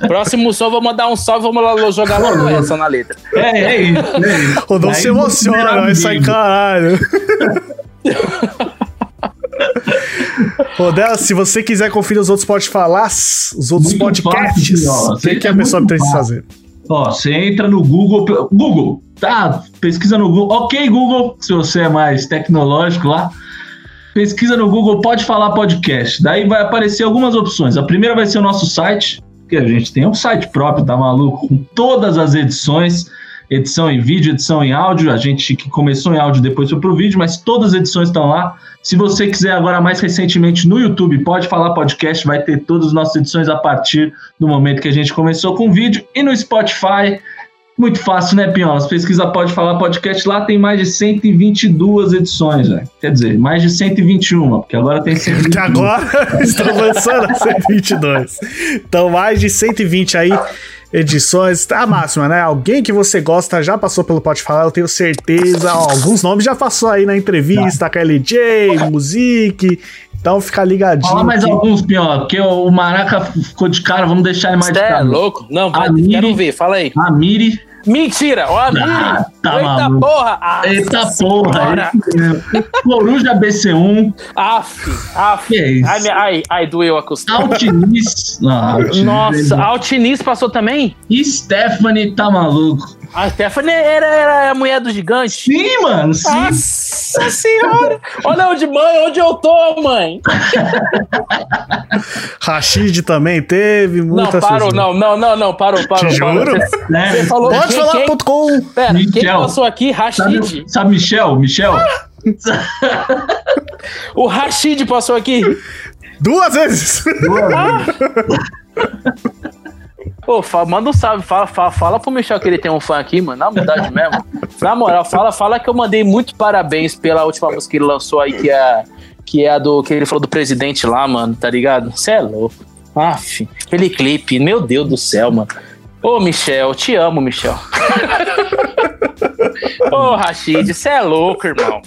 Próximo som, vou mandar um salve, vamos lá jogar logo essa na letra. É, é isso, é isso. Rodolfo Aí, se emociona, vai sair caralho. Rodela, se você quiser conferir os outros Pode Falar, os outros Muito podcasts, o que, que a É pessoa precisa fácil. fazer? Ó, você entra no Google. Google, tá? Pesquisa no Google. Ok, Google, se você é mais tecnológico lá. Pesquisa no Google, pode falar podcast. Daí vai aparecer algumas opções. A primeira vai ser o nosso site, que a gente tem um site próprio, tá maluco? Com todas as edições. Edição em vídeo, edição em áudio. A gente que começou em áudio, depois foi pro vídeo, mas todas as edições estão lá. Se você quiser agora mais recentemente no YouTube, pode falar podcast, vai ter todas as nossas edições a partir do momento que a gente começou com o vídeo. E no Spotify, muito fácil, né, Pinholas? Pesquisa Pode Falar Podcast, lá tem mais de 122 edições, velho. Quer dizer, mais de 121, porque agora tem 121. Que agora estão lançando a 122. Então, mais de 120 aí edições. A máxima, né? Alguém que você gosta já passou pelo Pode Falar, eu tenho certeza. Ó, alguns nomes já passou aí na entrevista, KLJ, Music. Então, fica ligadinho. Fala mais que- alguns, Pinhola, porque o Maraca ficou de cara, vamos deixar ele mais de Você é cara. louco? Não, vai, Miri- quero ver, fala aí. A Miri. Mentira, ó. Ah, tá Eita maluco. porra. Ah, Eita porra. Coruja BC1. Af, af. Que é isso? Ai, ai, ai, doeu a costura. Altinis. Nossa, Altinis passou também? E Stephanie tá maluco. A Stephanie era, era a mulher do gigante. Sim, mano, sim. Nossa senhora! Olha onde, mãe, onde eu tô, mãe! Rashid também teve, Não, muitas parou, coisas. não, não, não, não, parou, parou. Te parou. juro? Você, Né? você falou Pode quem, falar quem, ponto com. Pera, quem Michel. passou aqui? Rashid. Sabe, sabe Michel? Michel? O Rashid passou aqui. Duas vezes! Pô, fa- manda um salve, fala, fala, fala pro Michel que ele tem um fã aqui, mano. Na verdade mesmo. Na moral, fala, fala que eu mandei muito parabéns pela última música que ele lançou aí, que é, que é a do que ele falou do presidente lá, mano, tá ligado? Cê é louco. Aff, aquele clipe, meu Deus do céu, mano. Ô, Michel, te amo, Michel. Ô, Rashid, você é louco, irmão.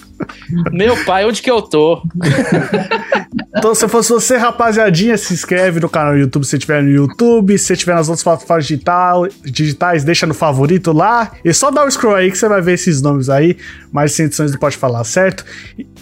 Meu pai, onde que eu tô? Então, se fosse você, rapaziadinha, se inscreve no canal do YouTube se estiver no YouTube. Se estiver nas outras plataformas digital, digitais, deixa no favorito lá. E só dá o um scroll aí que você vai ver esses nomes aí. Mais 100 edições do Pode Falar, certo?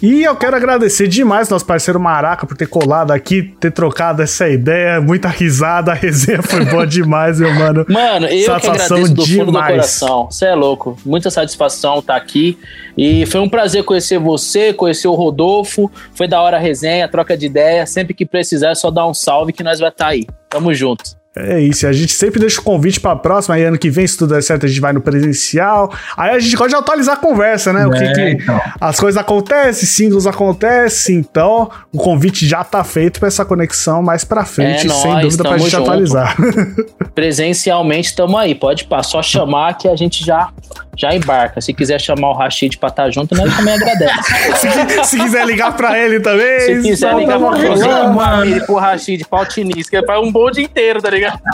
E eu quero agradecer demais nosso parceiro Maraca por ter colado aqui, ter trocado essa ideia. Muita risada, a resenha foi boa demais, meu mano. Mano, eu satisfação que agradeço do fundo demais. do coração. Você é louco. Muita satisfação estar tá aqui. E foi um prazer conhecer você, conhecer o Rodolfo. Foi da hora a resenha, troca de ideia. Sempre que precisar, é só dar um salve que nós vai estar tá aí. Tamo junto. É isso, a gente sempre deixa o convite pra próxima, aí ano que vem, se tudo der certo, a gente vai no presencial. Aí a gente pode atualizar a conversa, né? O que, é, que então. as coisas acontecem, singles acontecem, então o convite já tá feito pra essa conexão mais pra frente, é, sem dúvida, pra gente junto. atualizar. Presencialmente estamos aí, pode pá, só chamar que a gente já já embarca. Se quiser chamar o Rashid pra estar tá junto, nós também agradece. se, se, quiser ligar pra ele também. Se quiser ligar pra ele, pro Rashid, pra Altinis, que é pra um bonde inteiro, tá ligado?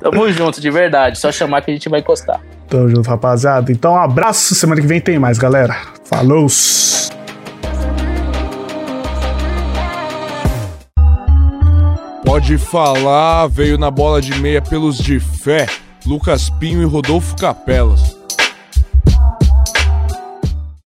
Tamo junto, de verdade. Só chamar que a gente vai encostar. Tamo junto, rapaziada. Então, um abraço. Semana que vem tem mais, galera. Falou! Pode falar, veio na bola de meia pelos de fé. Lucas Pinho e Rodolfo Capelas.